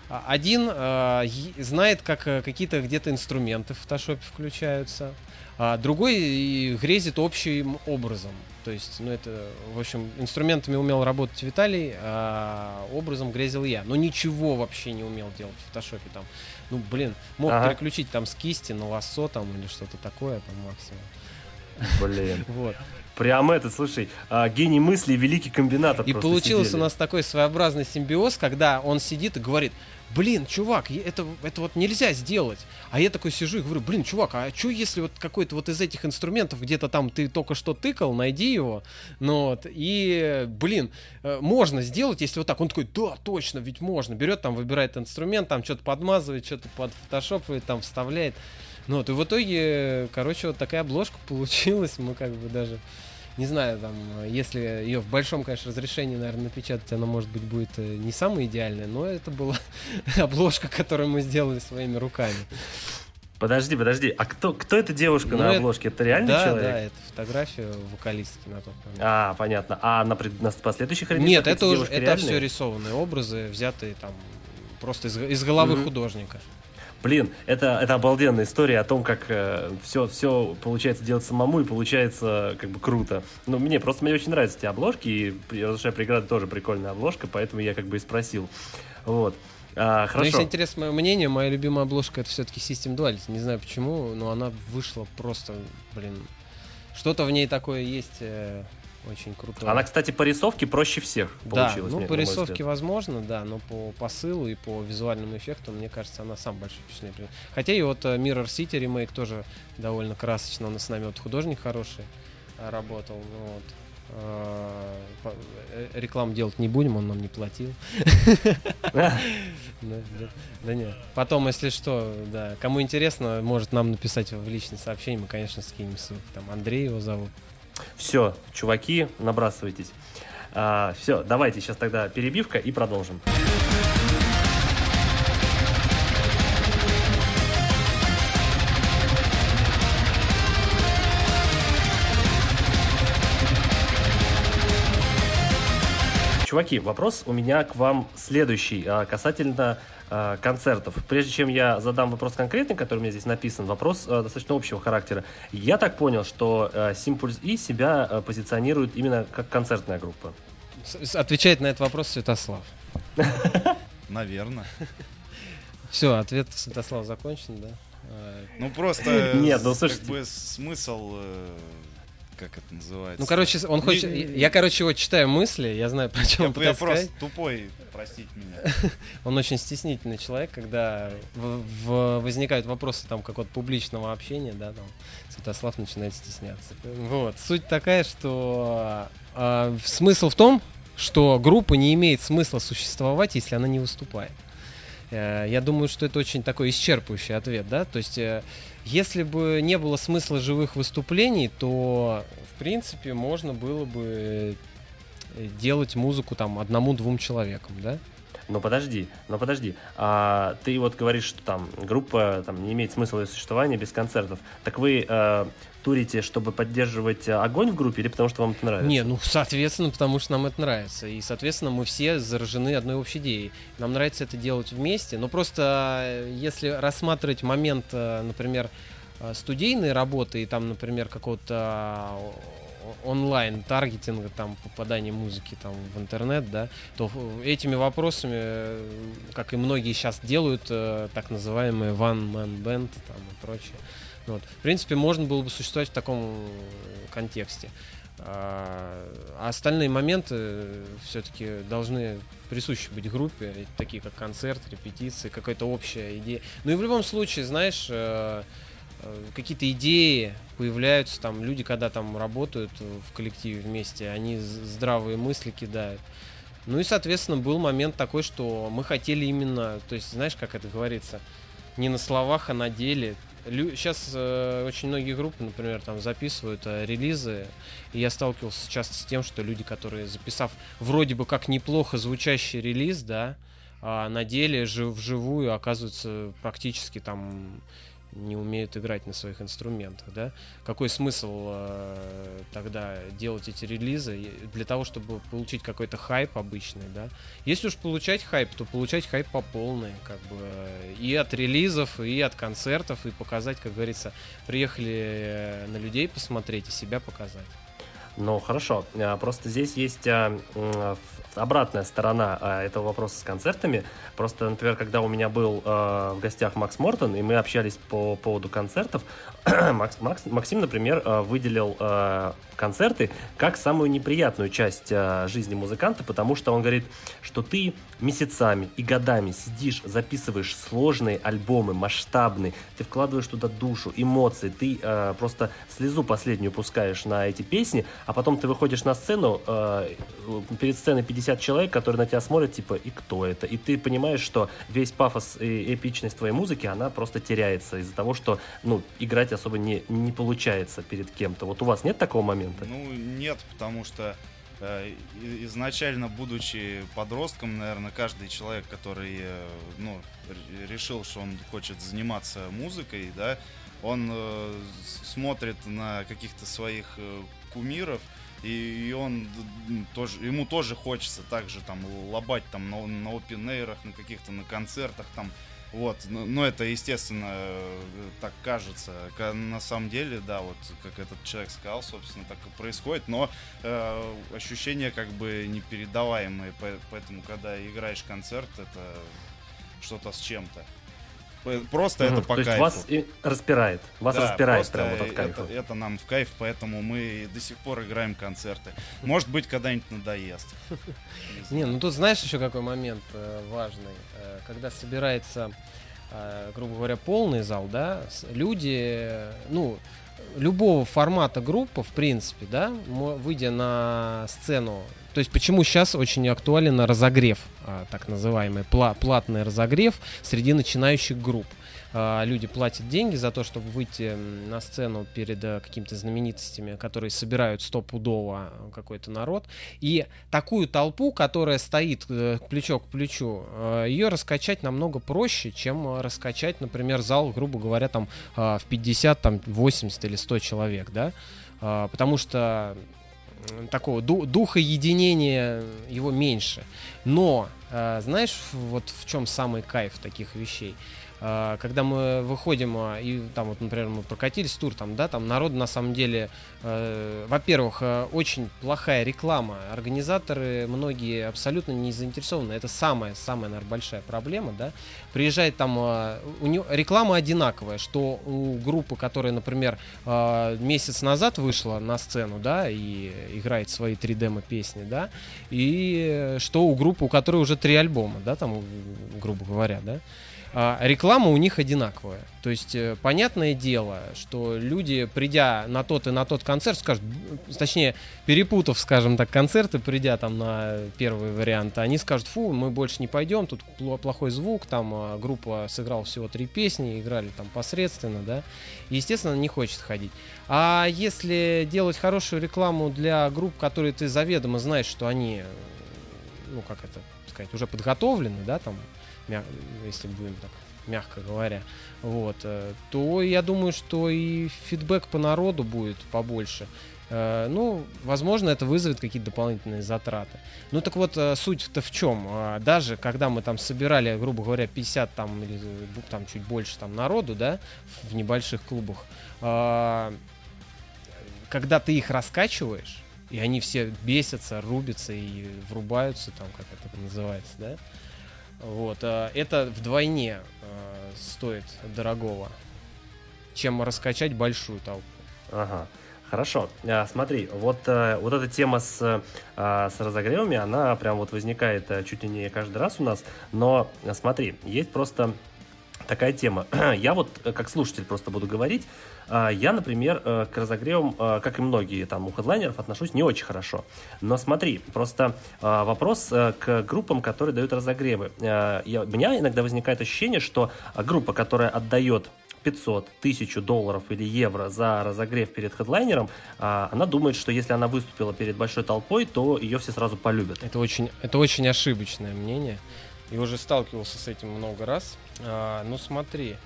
А, Один е- знает, как э, какие-то где-то инструменты в фотошопе включаются, а другой грезит общим образом. То есть, ну это, в общем, инструментами умел работать Виталий, а образом грезил я. Но ничего вообще не умел делать в фотошопе там. Ну, блин, мог Ага. переключить там с кисти на лассо там или что-то такое там максимум. Блин. [LAUGHS] Вот. Прям это, слушай, а, гений мысли, великий комбинатор. И получился сидели. у нас такой своеобразный симбиоз, когда он сидит и говорит, блин, чувак, это, это вот нельзя сделать. А я такой сижу и говорю, блин, чувак, а что если вот какой-то вот из этих инструментов где-то там ты только что тыкал, найди его, ну вот, и, блин, э, можно сделать, если вот так. Он такой, да, точно, ведь можно. Берет там, выбирает инструмент, там что-то подмазывает, что-то подфотошопывает, там вставляет. Ну вот, и в итоге, короче, вот такая обложка [LAUGHS] получилась, мы как бы даже не знаю, там, если ее в большом, конечно, разрешении, наверное, напечатать, она, может быть, будет э, не самая идеальная, но это была [LAUGHS] обложка, которую мы сделали своими руками. Подожди, подожди. А кто, кто эта девушка Ну, на это- обложке? Это реальный да, человек? да, это фотография вокалистки на тот момент. А, понятно. А на, пред- на последующих релизах Нет, это уже это реальные? все рисованные образы, взятые там просто из, из головы Мгм. художника. Блин, это, это обалденная история о том, как все, все получается делать самому и получается как бы круто. Ну, мне просто мне очень нравятся эти обложки, и «Разрушая преграды» тоже прикольная обложка, поэтому я как бы и спросил. Вот. А, Но хорошо. если интересно мое мнение, моя любимая обложка это все-таки System Duality. Не знаю почему, но она вышла просто, блин, что-то в ней такое есть э, очень крутое. Она, кстати, по рисовке проще всех Да, получилась. ну мне- по рисовке возможно, да, но по посылу и по визуальному эффекту, мне кажется, она сам большое впечатление. Хотя и вот э, Mirror City ремейк тоже довольно красочно, он с нами вот художник хороший э, работал, ну вот. Э, Рекламу делать не будем, он нам не платил. [LAUGHS] Да, да, да нет. Потом, если что, да, кому интересно, может нам написать в личное сообщение, мы, конечно, скинем ссылку. Там Андрей его зовут. Все, чуваки, набрасывайтесь. все, давайте сейчас тогда перебивка и продолжим. Чуваки, вопрос у меня к вам следующий, а, касательно а, концертов. Прежде чем я задам вопрос конкретный, который у меня здесь написан, вопрос а, достаточно общего характера. Я так понял, что Simpulse И себя позиционирует именно как концертная группа. Отвечает на этот вопрос Святослав. [LAUGHS] Наверное. Все, ответ Святослав закончен, да? Ну просто [LAUGHS] Нет, ну, слушайте. как бы смысл, э, как это называется? Ну, короче, он хочет... Не- Я, короче, его читаю мысли, я знаю, про что я, он я пытается просто сказать. тупой, простите меня. [LAUGHS] Он очень стеснительный человек, когда в- в- возникают вопросы там какого-то публичного общения, да, там Святослав начинает стесняться. Вот. Суть такая, что а, смысл в том, что группа не имеет смысла существовать, если она не выступает. Э, Я думаю, что это очень такой исчерпывающий ответ, да. То есть, э, если бы не было смысла живых выступлений, то, в принципе, можно было бы э, делать музыку там одному-двум человекам, да. Но подожди, но подожди. А, ты вот говоришь, что там группа там, не имеет смысла ее существования без концертов. Так вы э, турите, чтобы поддерживать э, огонь в группе или потому что вам это нравится? Не, ну, соответственно, потому что нам это нравится. И, соответственно, мы все заражены одной общей идеей. Нам нравится это делать вместе. Но просто, э, если рассматривать момент, э, например, студийной работы и там, например, какого-то онлайн таргетинга, там, попадания музыки там в интернет, да, то этими вопросами, как и многие сейчас делают, так называемые one man band там и прочее. Ну Вот. В принципе, можно было бы существовать в таком э, контексте. А а остальные моменты все-таки должны присущи быть группе, такие как концерт, репетиции, какая-то общая идея. Ну и в любом случае, знаешь, э, э, какие-то идеи появляются, там люди, когда там работают в коллективе вместе, они здравые мысли кидают. Ну и, соответственно, был момент такой, что мы хотели именно, то есть, знаешь, как это говорится, не на словах, а на деле. Сейчас очень многие группы, например, там записывают э, релизы, и я сталкивался часто с тем, что люди, которые записав вроде бы как неплохо звучащий релиз, да, а на деле жив, вживую оказываются практически там не умеют играть на своих инструментах, да? Какой смысл э, тогда делать эти релизы для того, чтобы получить какой-то хайп обычный, да? Если уж получать хайп, то получать хайп по полной, как бы и от релизов, и от концертов, и показать, как говорится, приехали э, на людей посмотреть и себя показать. Ну, хорошо. А, просто здесь есть а, обратная сторона а, этого вопроса с концертами. Просто, например, когда у меня был в гостях Макс Мортон, и мы общались по поводу концертов, [CLEARS THROAT] Макс, Макс, Максим, например, выделил концерты как самую неприятную часть жизни музыканта, потому что он говорит, что ты месяцами и годами сидишь, записываешь сложные альбомы, масштабные, ты вкладываешь туда душу, эмоции, ты э, просто слезу последнюю пускаешь на эти песни, а потом ты выходишь на сцену, э, перед сценой 50 человек, которые на тебя смотрят, типа, и кто это? И ты понимаешь, что весь пафос и эпичность твоей музыки, она просто теряется из-за того, что, ну, играть особо не, не получается перед кем-то. Вот у вас нет такого момента? Ну, нет, потому что Э, изначально, будучи подростком, наверное, каждый человек, который э, ну, решил, что он хочет заниматься музыкой, да, он э, смотрит на каких-то своих э, кумиров, и, он тоже, ему тоже хочется также там лобать там на, на опен на каких-то на концертах там вот, но, но это, естественно, э, так кажется. На самом деле, да, вот как этот человек сказал, собственно, так и происходит, но э, ощущения как бы непередаваемые, поэтому, когда играешь концерт, это что-то с чем-то. Просто угу, это по то кайфу. вас и распирает. Вас да, распирает прямо вот от кайфа. Это, это нам в кайф, поэтому мы до сих пор играем концерты. Может быть, когда-нибудь надоест. Не, ну тут знаешь еще какой момент э, важный. Э, когда собирается, э, грубо говоря, полный зал, да, люди, ну, любого формата группы, в принципе, да, выйдя на сцену то есть почему сейчас очень актуален разогрев, а, так называемый пла платный разогрев среди начинающих групп. А, люди платят деньги за то, чтобы выйти на сцену перед э, какими-то знаменитостями, которые собирают стопудово какой-то народ. И такую толпу, которая стоит э, плечо к плечу, э, ее раскачать намного проще, чем раскачать, например, зал, грубо говоря, там в 50, там 80 или 100 человек, да, потому что такого ду- духа единения его меньше. Но, э, знаешь, вот в чем самый кайф таких вещей? А, когда мы выходим а, и там вот, например, мы прокатились тур, там, да, там народ на самом деле, э, во-первых, э, очень плохая реклама, организаторы многие абсолютно не заинтересованы, это самая самая, наверное, большая проблема, да. Приезжает там, э, у него реклама одинаковая, что у группы, которая, например, э, месяц назад вышла на сцену, да, и играет свои 3 демо песни, да, и что у группы, у которой уже три альбома, да, там, грубо говоря, да реклама у них одинаковая. То есть, э, понятное дело, что люди, придя на тот и на тот концерт, скажут, точнее, перепутав, скажем так, концерты, придя там на первый вариант, они скажут, фу, мы больше не пойдем, тут плохой звук, там а, группа сыграла всего три песни, играли там посредственно, да, естественно, не хочет ходить. А если делать хорошую рекламу для групп, которые ты заведомо знаешь, что они, ну, как это сказать, уже подготовлены, да, там, если будем так мягко говоря, вот, э, то я думаю, что и фидбэк по народу будет побольше. Э, ну, возможно, это вызовет какие-то дополнительные затраты. Ну так вот, э, суть-то в чем? Даже когда мы там собирали, грубо говоря, 50 там или там чуть больше там народу, да, в небольших клубах, когда ты их раскачиваешь, и они все бесятся, рубятся и врубаются, там, как это называется, да, вот, а, это вдвойне а, стоит дорогого, чем раскачать большую толпу. Ага. Хорошо, а, смотри, вот, э, вот эта тема с, с разогревами, она прям вот возникает э, чуть ли не каждый раз у нас, но смотри, есть просто такая тема. [CLEARS THROAT] Я вот, э, как слушатель, просто буду говорить. А, я, например, э, к разогревам, э, как и многие там у хедлайнеров, отношусь не очень хорошо. Но смотри, просто а, вопрос к группам, которые дают разогревы. Я, у меня иногда возникает ощущение, что группа, которая отдает 500, 1000 долларов или евро за разогрев перед хедлайнером, а, она думает, что если она выступила перед большой толпой, то ее все сразу полюбят. Это очень, это очень ошибочное мнение. И уже сталкивался с этим много раз. А, ну смотри,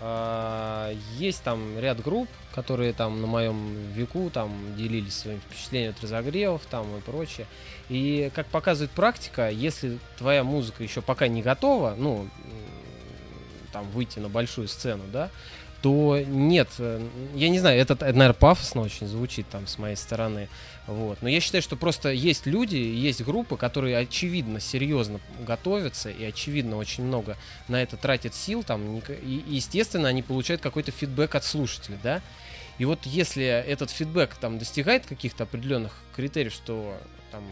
А, Есть там ряд групп, которые там на моем веку там делились своими впечатлениями от разогревов там и прочее. И как показывает практика, если твоя музыка еще пока не готова, ну, там выйти на большую сцену, да, то нет, э, я не знаю, это, это, наверное, пафосно очень звучит там с моей стороны, вот. Но я считаю, что просто есть люди, есть группы, которые очевидно серьезно готовятся и очевидно очень много на это тратят сил, там, и, естественно, они получают какой-то фидбэк от слушателей, да. И вот если этот фидбэк там достигает каких-то определенных критериев, что там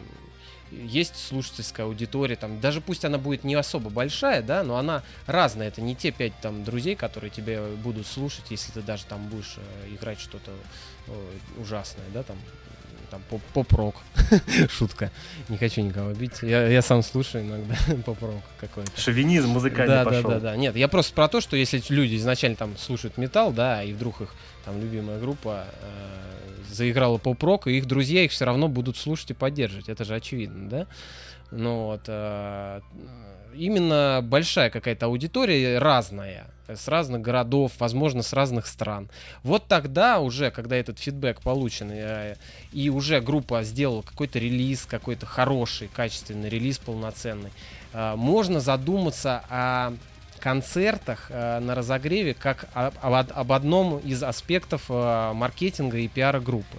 есть слушательская аудитория, там, даже пусть она будет не особо большая, да, но она разная. Это не те пять там друзей, которые тебе будут слушать, если ты даже там будешь э, играть что-то э, ужасное, да, там, там поп- поп-рок. [LAUGHS] Шутка. Не хочу никого бить. Я, я сам слушаю иногда [LAUGHS] поп-рок какой-то. Шовинизм музыкальный Да, пошел. да, да, да. Нет, я просто про то, что если люди изначально там слушают металл, да, и вдруг их там любимая группа э, заиграла поп-рок, и их друзья их все равно будут слушать и поддерживать. Это же очевидно, да? Ну вот, э, именно большая какая-то аудитория разная, с разных городов, возможно, с разных стран. Вот тогда уже, когда этот фидбэк получен, э, и уже группа сделала какой-то релиз, какой-то хороший, качественный релиз полноценный, э, можно задуматься о концертах э, на разогреве как об, одном из аспектов маркетинга и пиара группы.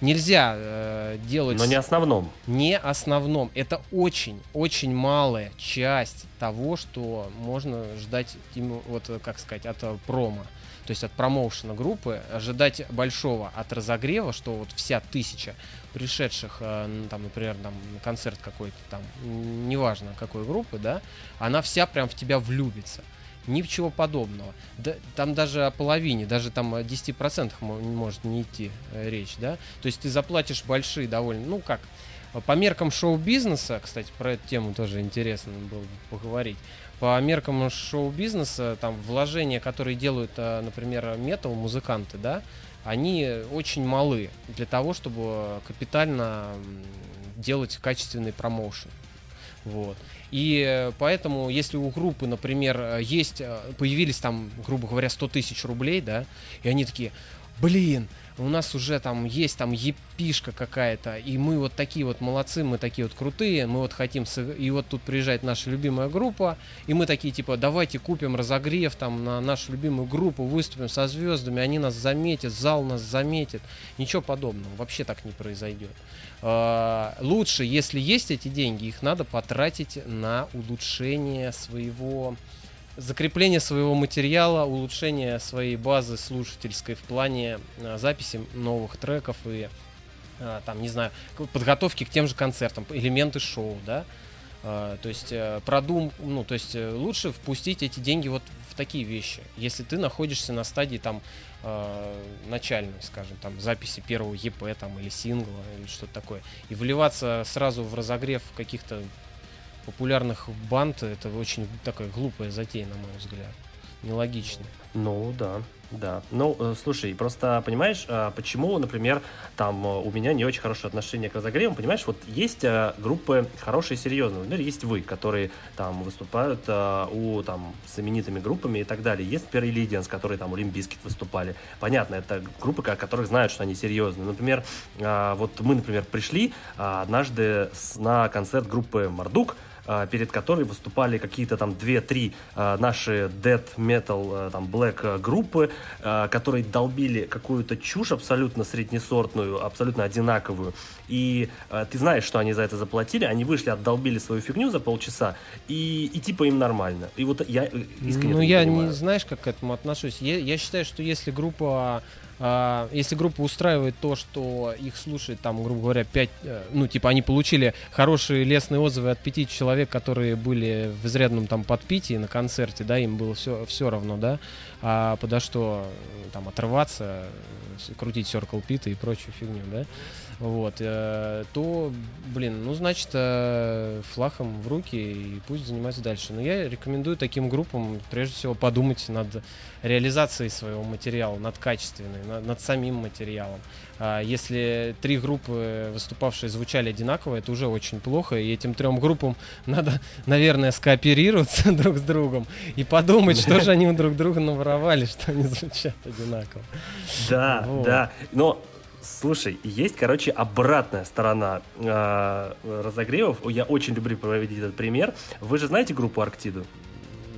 Нельзя э, делать Но не основном. не основном. Это очень, очень малая часть того, что можно ждать, вот э, как сказать, от э, промо. То есть от промоушена группы ожидать большого от разогрева, что вот вся тысяча пришедших, э, там, например, там, на концерт какой-то там, неважно какой группы, да, она вся прям в тебя влюбится. Ничего подобного. Да, там даже о половине, даже там о 10% мо- может не идти э, речь, да. То есть ты заплатишь большие довольно, ну как, по меркам шоу-бизнеса, кстати, про эту тему тоже интересно было бы поговорить. По меркам шоу-бизнеса, там, вложения, которые делают, э, например, метал-музыканты, да, они очень малы для того, чтобы капитально делать качественный промоушен. Вот. И э, поэтому, если у группы, например, э, есть, э, появились там, грубо говоря, 100 тысяч рублей, да, и они такие, блин, у нас уже там есть там епишка какая-то, и мы вот такие вот молодцы, мы такие вот крутые, мы вот хотим, и вот тут приезжает наша любимая группа, и мы такие типа, давайте купим разогрев там на нашу любимую группу, выступим со звездами, они нас заметят, зал нас заметит. Ничего подобного, вообще так не произойдет. А, Лучше, если есть эти деньги, их надо потратить на улучшение своего закрепление своего материала, улучшение своей базы слушательской в плане а, записи новых треков и а, там, не знаю, подготовки к тем же концертам, элементы шоу, да. То есть э, продум, ну, то есть э, лучше впустить эти деньги вот такие вещи. Если ты находишься на стадии там э, начальной, скажем, там записи первого ЕП там или сингла или что-то такое, и вливаться сразу в разогрев каких-то популярных банд, это очень такая глупая затея, на мой взгляд. Нелогично. Ну да, да. Ну, э, слушай, просто понимаешь, а, почему, например, там э, у меня не очень хорошее отношение к разогревам, понимаешь, вот есть э, группы хорошие, серьезные, например, есть вы, которые там выступают у там с именитыми группами и так далее. Есть Perry Лидианс, которые там у Limp Bizkit выступали. Понятно, это группы, ко- которых знают, что они серьезные. Например, а, вот мы, например, пришли а, однажды на концерт группы Marduk, перед которой выступали какие-то там 2-3 а, наши death metal, а, там black а, группы, а, которые долбили какую-то чушь абсолютно среднесортную, абсолютно одинаковую. И а, ты знаешь, что они за это заплатили, они вышли, отдолбили свою фигню за полчаса, и, и типа им нормально. И вот я э, искренне ну, я не не понимаю. знаешь, как к этому отношусь. Я, я считаю, что если группа а, если группа устраивает то, что их слушает, там, грубо говоря, 5, ну, типа, они получили хорошие лестные отзывы от пяти человек, которые были в изрядном там подпитии на концерте, да, им было все, все равно, да, а подо что э, там отрываться, э, крутить Circle Pit и прочую фигню, да, вот, э, то, блин, ну, значит, э, флаг им в руки и пусть занимаются дальше. Но я рекомендую таким группам, прежде всего, подумать над реализацией своего материала, над качественной, над, над самим материалом. А если три группы выступавшие звучали одинаково, это уже очень плохо, и этим трем группам [LAUGHS] надо, наверное, скооперироваться [LAUGHS] друг с другом и подумать, что же они друг друга наворовали, что они звучат одинаково. Да, Вот. да. Но Слушай, есть, короче, обратная сторона э, разогревов. Я очень люблю проводить этот пример. Вы же знаете группу Арктиду?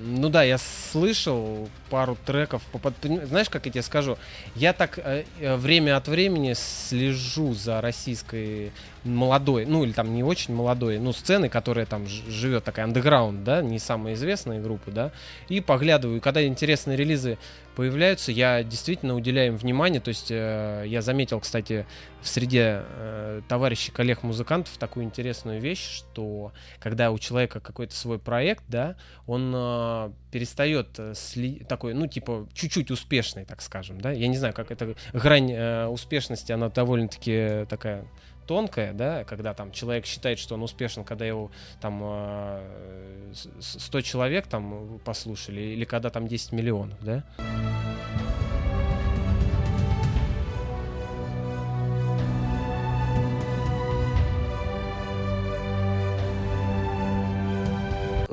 Ну да, я слышал пару треков. Знаешь, как я тебе скажу? Я так э, э, время от времени слежу за российской молодой, ну или там не очень молодой, ну сценой, которая там живет такая андеграунд, да, не самые известные группы, да, и поглядываю, когда интересные релизы появляются, я действительно уделяю им внимание, то есть э, я заметил, кстати, в среде э, товарищей, коллег-музыкантов такую интересную вещь, что когда у человека какой-то свой проект, да, он э, перестает э, сли- такой, ну, типа, чуть-чуть успешный, так скажем, да, я не знаю, как это, грань э, успешности, она довольно-таки такая тонкая, да, когда там человек считает, что он успешен, когда его там э, с- 100 человек там послушали, или когда там 10 миллионов, да.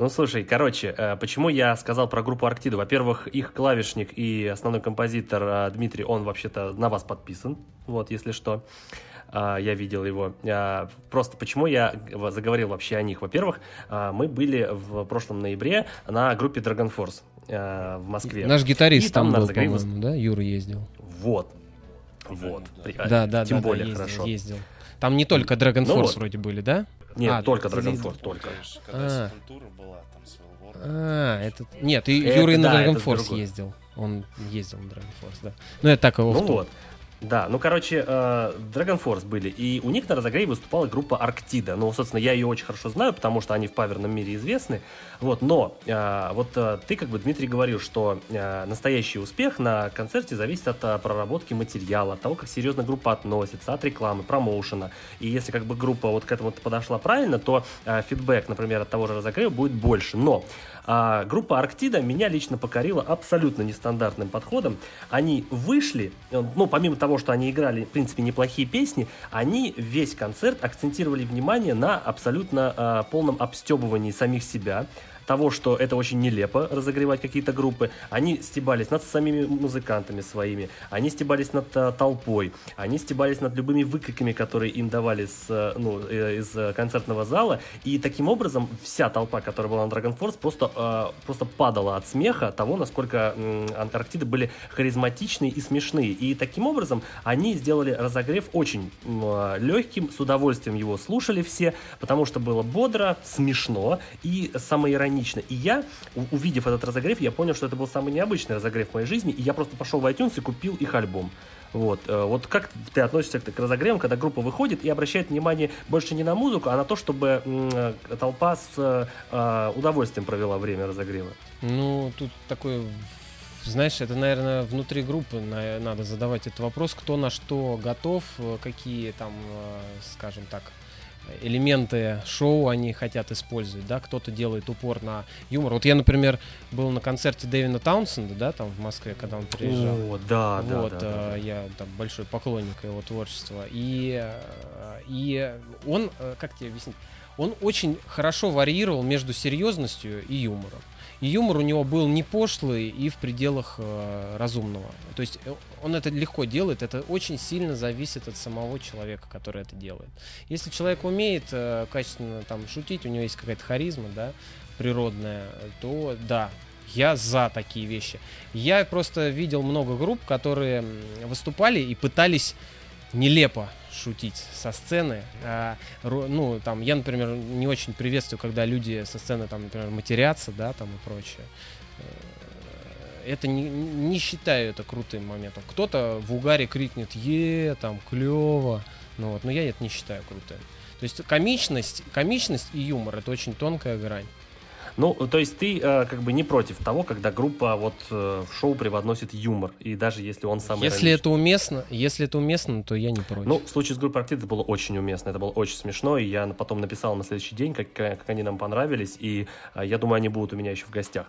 Ну, слушай, короче, э, почему я сказал про группу Арктиду? Во-первых, их клавишник и основной композитор э, Дмитрий, он вообще-то на вас подписан, вот, если что. А, Я видел его. А, Просто почему я заговорил вообще о них? Во-первых, а, мы были в прошлом ноябре на группе Dragon Force в Москве. Наш гитарист И там там, был, по-моему, да, Юра ездил. Вот. Вот. Да, да, Тем да, более да, ездил, хорошо. ездил. Там не только Dragon Ну Force вот. вроде были, да? Нет, А, только Dragon ты- Force, только. Конечно, когда А. была, там. А, это... Нет, и Это Юра и на да, Dragon Force ездил. Он ездил на Dragon Force, да. Ну, это так его Ну вот. Да, ну, короче, э, Dragon Force были, и у них на разогреве выступала группа Арктида. Ну, собственно, я ее очень хорошо знаю, потому что они в паверном мире известны. Вот, но э, вот э, ты, как бы, Дмитрий, говорил, что настоящий успех на концерте зависит от проработки материала, от того, как серьезно группа относится, от рекламы, промоушена. И если, как бы, группа вот к этому подошла правильно, то фидбэк, например, от того же разогрева будет больше. Но а, группа Арктида меня лично покорила абсолютно нестандартным подходом. Они вышли, э, ну, помимо того, что они играли, в принципе, неплохие песни, они весь концерт акцентировали внимание на абсолютно а, полном обстебывании самих себя, того, что это очень нелепо разогревать какие-то группы. Они стебались над самими музыкантами своими, они стебались над а, толпой, они стебались над любыми выкриками, которые им давали с, э, ну, э, из э, концертного зала. И таким образом вся толпа, которая была на Dragon Force, просто, э, просто падала от смеха того, насколько Антарктиды были харизматичные и смешные. И таким образом они сделали разогрев очень легким, с удовольствием его слушали все, потому что было бодро, смешно и самоиронично. И я, увидев этот разогрев, я понял, что это был самый необычный разогрев в моей жизни, и я просто пошел в iTunes и купил их альбом. Вот, э, вот как ты относишься к, к разогревам, когда группа выходит и обращает внимание больше не на музыку, а на то, чтобы э, толпа с э, э, удовольствием провела время разогрева? Ну, тут такой, знаешь, это, наверное, внутри группы на- надо задавать этот вопрос, кто на что готов, какие там, скажем так, элементы шоу они хотят использовать, да, кто-то делает упор на юмор. Вот я, например, был на концерте Дэвина Таунсенда, да, там в Москве, когда он приезжал. О, да, да, вот, да, да, э, я там большой поклонник его творчества. И, э, и он, э, как тебе объяснить, он очень хорошо варьировал между серьезностью и юмором. Юмор у него был не пошлый и в пределах э, разумного. То есть э, он это легко делает, это очень сильно зависит от самого человека, который это делает. Если человек умеет э, качественно там шутить, у него есть какая-то харизма, да, природная, то да, я за такие вещи. Я просто видел много групп, которые выступали и пытались нелепо шутить со сцены. А, ну, там, я, например, не очень приветствую, когда люди со сцены, там, например, матерятся, да, там и прочее. Э, Это не, не считаю это крутым моментом. Кто-то в угаре крикнет «Е, там, клево», ну вот, но я это не считаю крутым. То есть комичность, комичность и юмор — это очень тонкая грань. Ну, то есть ты э, как бы не против того, когда группа вот э, в шоу превозносит юмор, и даже если он самый Если это уместно, если это уместно, то я не против. Ну, в случае с группой Арктид это было очень уместно, это было очень смешно, и я потом написал на следующий день, как, как они нам понравились, и э, я думаю, они будут у меня еще в гостях.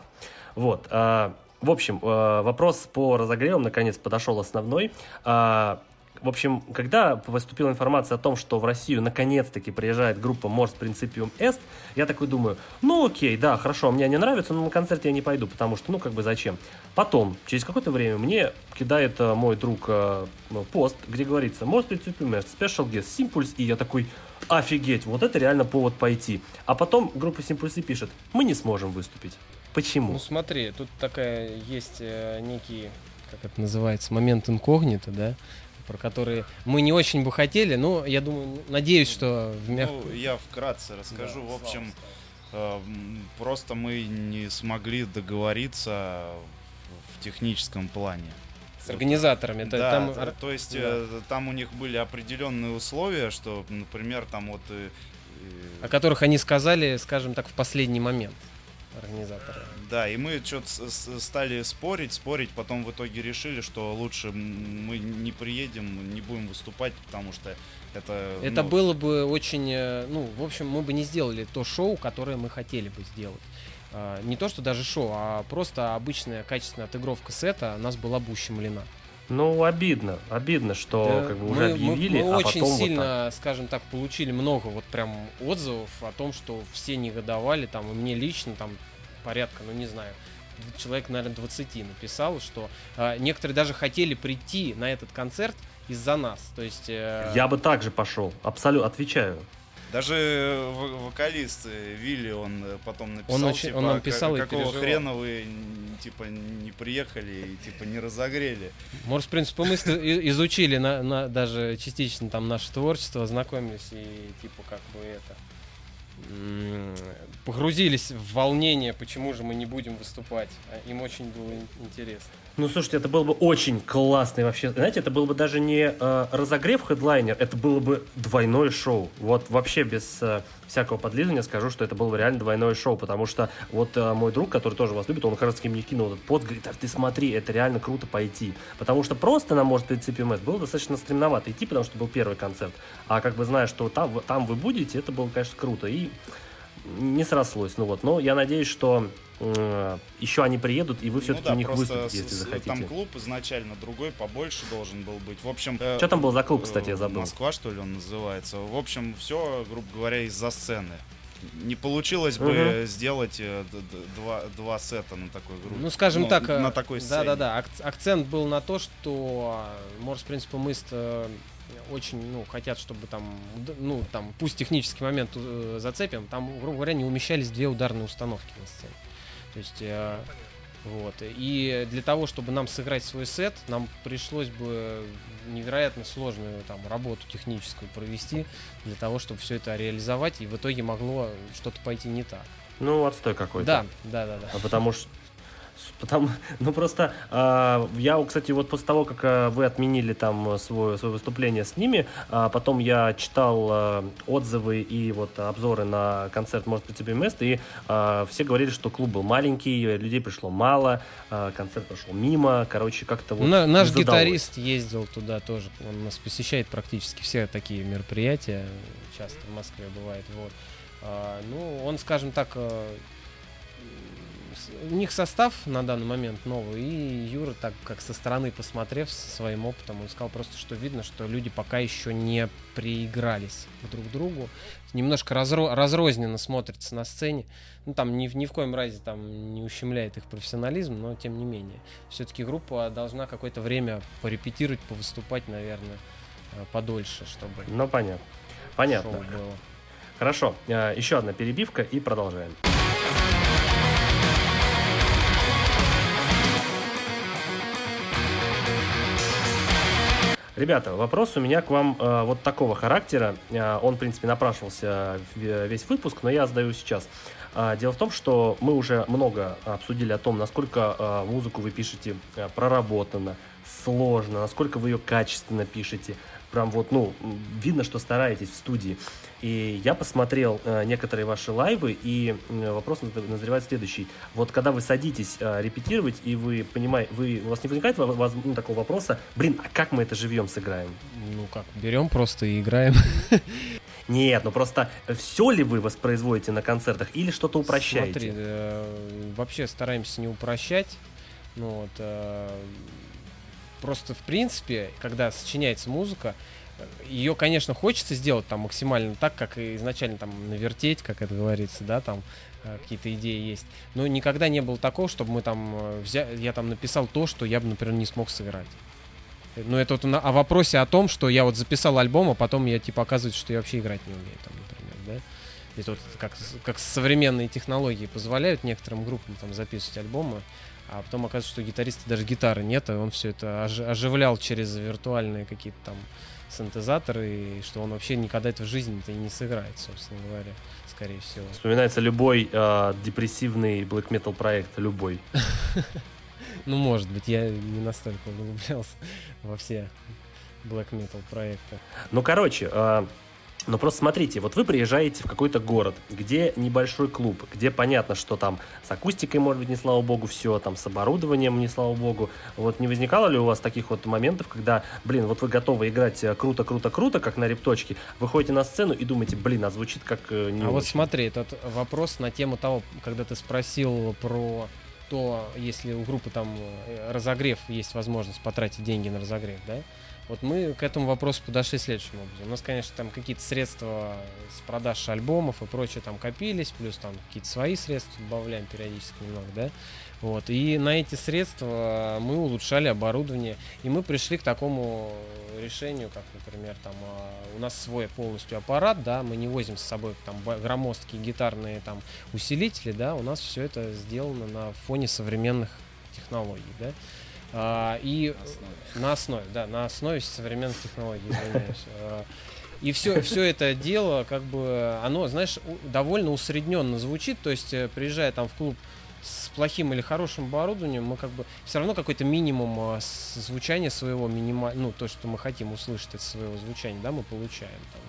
Вот. Э, в общем, э, вопрос по разогревам наконец подошел основной. Э, в общем, когда поступила информация о том, что в Россию наконец-таки приезжает группа Mors Principium Est, я такой думаю, ну окей, да, хорошо, мне не нравится, но на концерт я не пойду, потому что, ну как бы зачем. Потом, через какое-то время мне кидает э, мой друг э, пост, где говорится Mors Principium Est, Special Guest, Simpulse, и я такой, офигеть, вот это реально повод пойти. А потом группа Simpulse пишет, мы не сможем выступить. Почему? Ну смотри, тут такая есть э, некий, как это называется, момент инкогнито, да, про которые мы не очень бы хотели, но я думаю, надеюсь, что в мяг... Ну, я вкратце расскажу. Да, в общем, э, просто мы не смогли договориться в техническом плане. С организаторами. Да, там... то, то есть да. э, там у них были определенные условия, что, например, там вот... Э, о которых они сказали, скажем так, в последний момент организаторы. Да, и мы что-то стали спорить, спорить, потом в итоге решили, что лучше мы не приедем, не будем выступать, потому что это... Это ну... было бы очень... Э, ну, в общем, мы бы не сделали то шоу, которое мы хотели бы сделать. А, не то, что даже шоу, а просто обычная качественная отыгровка сета нас была бы ущемлена. Ну, обидно. Обидно, что да, как бы мы, уже объявили, мы, мы а очень потом сильно, вот скажем так, получили много вот прям отзывов о том, что все негодовали, там, и мне лично там порядка, ну не знаю, человек, наверное, 20 написал, что э, некоторые даже хотели прийти на этот концерт из-за нас. То есть... Э... Я бы также пошел, абсолютно, отвечаю. Даже вокалист э, Вилли, он э, потом написал, он, типа, он нам писал какого переживал. хрена вы, типа, не приехали и, типа, не разогрели. Может, в принципе, мы изучили на, на, даже частично там наше творчество, знакомились и, типа, как бы это погрузились в волнение, почему же мы не будем выступать. А им очень было интересно. Ну, слушайте, это был бы очень классный вообще. Знаете, это был бы даже не э, разогрев хедлайнер, это было бы двойное шоу. Вот вообще без э, всякого подлизывания скажу, что это было бы реально двойное шоу, потому что вот э, мой друг, который тоже вас любит, он как раз мне кинул этот пост, говорит, а ты смотри, это реально круто пойти. Потому что просто на может принципе МС было достаточно стремновато идти, потому что был первый концерт. А как бы зная, что там, там вы будете, это было, конечно, круто. И не срослось. Ну вот, но я надеюсь, что еще они приедут, и вы все-таки ну да, у них выступите, если захотите. Там клуб изначально другой, побольше должен был быть. В общем... Что там был за клуб, кстати, я забыл? Москва, что ли, он называется. В общем, все, грубо говоря, из-за сцены. Не получилось бы угу. сделать э, два, два сета на такой группе. Ну, скажем ну, так, на э, такой сцене. Да-да-да, акцент был на то, что Морс Принцип Мист очень, ну, хотят, чтобы там, ну, там, пусть технический момент э, зацепим, там, грубо говоря, не умещались две ударные установки на сцене. То есть, э, вот. И для того, чтобы нам сыграть свой сет, нам пришлось бы невероятно сложную там работу техническую провести для того, чтобы все это реализовать, и в итоге могло что-то пойти не так. Ну, отстой какой-то. Да, да, да, да. А потому что Потому, [LAUGHS] ну просто э, я, кстати, вот после того, как э, вы отменили там свое, свое выступление с ними, э, потом я читал э, отзывы и вот обзоры на концерт «Может быть тебе место», и э, все говорили, что клуб был маленький, людей пришло мало, э, концерт прошел мимо, короче, как-то вот на, Наш гитарист ездил туда тоже, он нас посещает практически все такие мероприятия, часто в Москве бывает, вот. А, ну, он, скажем так, э, у них состав на данный момент новый, и Юра, так как со стороны посмотрев со своим опытом, он сказал просто, что видно, что люди пока еще не приигрались друг к другу, немножко разро- разрозненно смотрятся на сцене, ну там ни, ни в коем разе там не ущемляет их профессионализм, но тем не менее, все-таки группа должна какое-то время порепетировать, повыступать, наверное, э, подольше, чтобы... Ну понятно, понятно. Было. Хорошо, э, еще одна перебивка и продолжаем. Ребята, вопрос у меня к вам э, вот такого характера. Э, он, в принципе, напрашивался весь выпуск, но я задаю сейчас. Э, дело в том, что мы уже много обсудили о том, насколько э, музыку вы пишете э, проработанно, сложно, насколько вы ее качественно пишете. прям вот, ну, видно, что стараетесь в студии. И я посмотрел э, некоторые ваши лайвы, и э, вопрос назревает следующий. Вот когда вы садитесь э, репетировать, и вы понимаете, вы, у вас не возникает воз, ну, такого вопроса, блин, а как мы это живьем сыграем? Ну как, берем просто и играем. [LAUGHS] Нет, ну просто все ли вы воспроизводите на концертах или что-то упрощаете? Смотри, э, вообще стараемся не упрощать. Ну вот, э, просто в принципе, когда сочиняется музыка, ее, конечно, хочется сделать там максимально так, как и изначально там навертеть, как это говорится, да, там э, какие-то идеи есть. Но никогда не было такого, чтобы мы там э, взя... я там написал то, что я бы, например, не смог сыграть. Ну, это вот на, о вопросе о том, что я вот записал альбом, а потом я типа оказывается, что я вообще играть не умею, там, например, да. Это вот как, как современные технологии позволяют некоторым группам там записывать альбомы, а потом оказывается, что гитариста даже гитары нет, и он все это оживлял через виртуальные какие-то там синтезаторы, и что он вообще никогда это в жизни-то и не сыграет, собственно говоря, скорее всего. Вспоминается любой э, депрессивный black metal проект, любой. [LAUGHS] Ну, может быть, я не настолько углублялся [LAUGHS] во все black metal проекты. Ну, короче, э, но просто смотрите, вот вы приезжаете в какой-то город, где небольшой клуб, где понятно, что там с акустикой, может быть, не слава богу, все, там с оборудованием, не слава богу. Вот не возникало ли у вас таких вот моментов, когда, блин, вот вы готовы играть э, круто, круто, круто, как на репточке, выходите на сцену и думаете, блин, а звучит как э, не А очень. вот смотри, этот вопрос на тему того, когда ты спросил про то, если у группы там э, разогрев, есть возможность потратить деньги на разогрев, да, вот мы к этому вопросу подошли следующим образом. У нас, конечно, там какие-то средства с продаж альбомов и прочее там копились, плюс там какие-то свои средства добавляем периодически немного, да. Вот. И на эти средства мы улучшали оборудование. И мы пришли к такому решению, как, например, там а, у нас свой полностью аппарат, да, мы не возим с собой там громоздкие гитарные там усилители, да, у нас все это сделано на фоне современных технологий, да. А, и на основе, да, на основе современных технологий. А, и все, все это дело, как бы, оно, знаешь, довольно усредненно звучит. То есть, э, приезжая там в клуб с плохим или хорошим оборудованием, мы как бы все равно какой-то минимум а, звучания своего минималь, ну то, что мы хотим услышать от своего звучания, да, мы получаем там.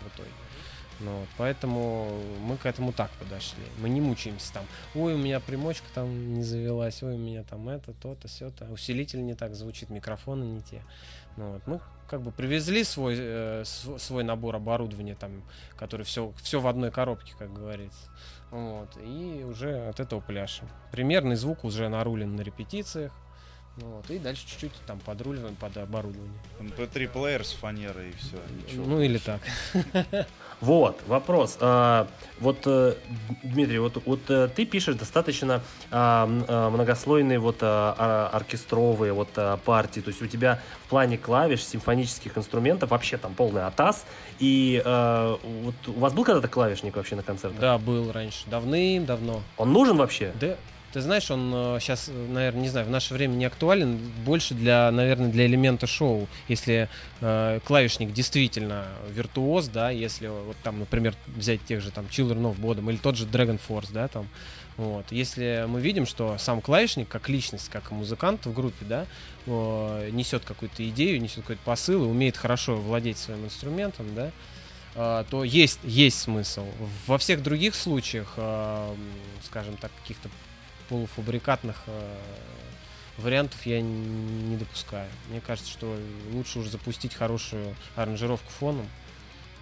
Ну, вот, поэтому мы к этому так подошли. Мы не мучаемся там. Ой, у меня примочка там не завелась, ой, у меня там это, то-то, все-то. Усилитель не так звучит, микрофоны не те. Ну, вот, мы как бы привезли свой, э, свой набор оборудования, там, который все, все в одной коробке, как говорится. Вот, и уже от этого пляшем. Примерный звук уже нарулен на репетициях. Ну вот, и дальше чуть-чуть там подруливаем под оборудование. MP3 плеер с фанерой и все. Ничего ну или так. [LAUGHS] Вот, вопрос. А, вот, э, Дмитрий, вот, вот э, ты пишешь достаточно а, а, многослойные вот оркестровые вот партии, то есть у тебя в плане клавиш, симфонических инструментов вообще там полный атас, и вот у вас был когда-то клавишник вообще на концертах? Да, был раньше, давным-давно. Он нужен вообще? Да, ты знаешь, он сейчас, э, наверное, не знаю, в наше время не актуален, больше для, наверное, для элемента шоу. Если э, клавишник действительно виртуоз, да, если вот там, например, взять тех же там Children of Bodom или тот же Dragon Force, да, там, вот. Если мы видим, что сам клавишник, как личность, как музыкант в группе, да, несет какую-то идею, несет какой-то посыл и умеет хорошо владеть своим инструментом, да, э, то есть, есть смысл. Во всех других случаях, э, скажем так, каких-то полуфабрикатных э, вариантов я не допускаю. Мне кажется, что лучше уже запустить хорошую аранжировку фоном,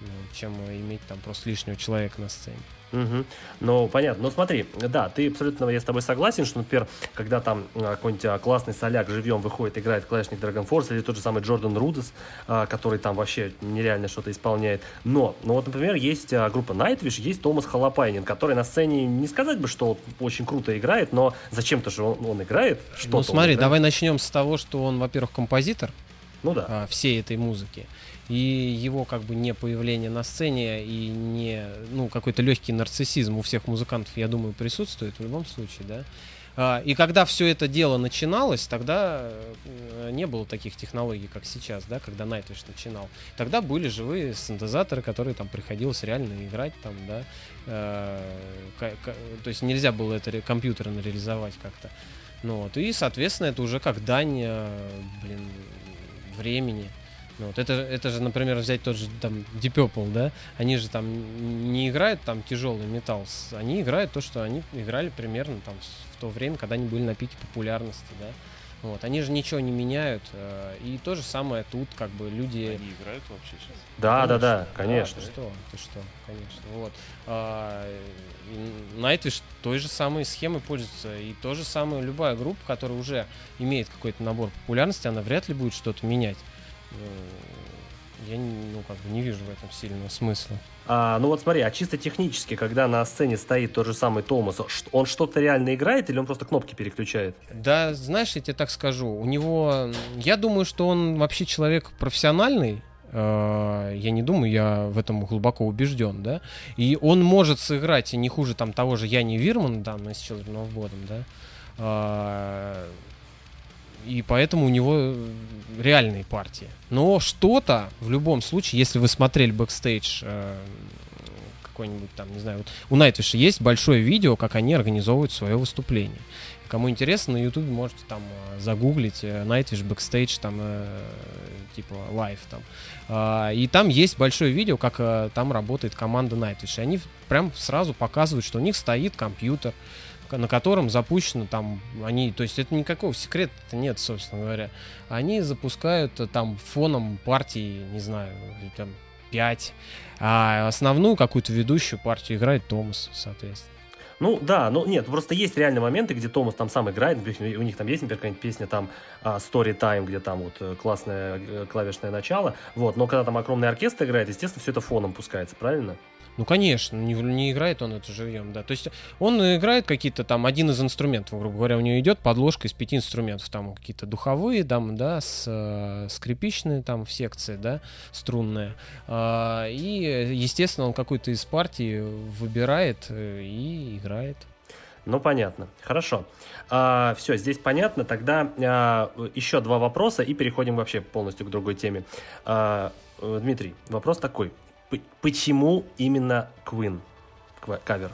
ну, чем иметь там просто лишнего человека на сцене. Угу. Ну, понятно. Но смотри, да, ты абсолютно, я с тобой согласен, что, например, когда там а, какой-нибудь а, классный соляк живьем выходит, играет клавишник Dragon Force, или тот же самый Джордан Рудес, а, который там вообще нереально что-то исполняет. Но, ну вот, например, есть а, группа Nightwish, есть Томас Халапайнин, который на сцене, не сказать бы, что очень круто играет, но зачем-то же он, он играет. Что ну, смотри, давай начнем с того, что он, во-первых, композитор ну, да. всей этой музыки и его как бы не появление на сцене и не ну какой-то легкий нарциссизм у всех музыкантов, я думаю, присутствует в любом случае, да. А, и когда все это дело начиналось, тогда э, не было таких технологий, как сейчас, да, когда Nightwish начинал. Тогда были живые синтезаторы, которые там приходилось реально играть, там, да. Э, то есть нельзя было это компьютерно реализовать как-то. Ну вот, и, соответственно, это уже как дань, э, блин, времени. Ну, вот это, это же, например, взять тот же там Deep Purple, да? Они же там не играют там тяжелый металл, они играют то, что они играли примерно там в то время, когда они были на пике популярности, да? Вот, они же ничего не меняют. Э, и то же самое тут, как бы люди. Они играют вообще сейчас? Да, да, да, конечно. Да, ты что, ты что, конечно. Вот. А, Nightwish той же самой схемой пользуется. И то же самое любая группа, которая уже имеет какой-то набор популярности, она вряд ли будет что-то менять. Э, я ну, как бы не вижу в этом сильного смысла. А, ну вот смотри, а чисто технически, когда на сцене стоит тот же самый Томас, он что-то реально играет или он просто кнопки переключает? Да, знаешь, я тебе так скажу, у него, я думаю, что он вообще человек профессиональный, э, я не думаю, я в этом глубоко убежден, да, и он может сыграть и не хуже там того же Янне Вирмана, да, с Children of Bodom, да, а, и поэтому у него реальные партии. Но что-то в любом случае, если вы смотрели бэкстейдж э, какой-нибудь там, не знаю, вот у Найтвиша есть большое видео, как они организовывают свое выступление. Кому интересно, на ютубе можете там э, загуглить Nightwish э, Backstage, там, э, типа, live там. Э, и там есть большое видео, как там работает команда Nightwish. И они прям сразу показывают, что у них стоит компьютер, на котором запущено там они, то есть это никакого секрета нет, собственно говоря. Они запускают э, там фоном партии, не знаю, там 5, а основную какую-то ведущую партию играет Томас, соответственно. Ну да, ну нет, просто есть реальные моменты, где Томас там сам играет, у них там есть, например, какая-нибудь песня там uh, Story Time, где там вот э, классное э, клавишное начало, вот, но когда там огромный оркестр играет, естественно, все это фоном пускается, правильно? Ну, конечно, не, не играет он это живьем, да. То есть он играет какие-то там один из инструментов, грубо говоря, у него идет подложка из пяти инструментов, там какие-то духовые, там, да, с, э, скрипичные там в секции, да, струнные. Э, и, естественно, он какую-то из партий выбирает э, и играет. Ну, понятно. Хорошо. А, все, здесь понятно. Тогда а, еще два вопроса и переходим вообще полностью к другой теме. А, э, Дмитрий, вопрос такой. Почему именно Queen кавер?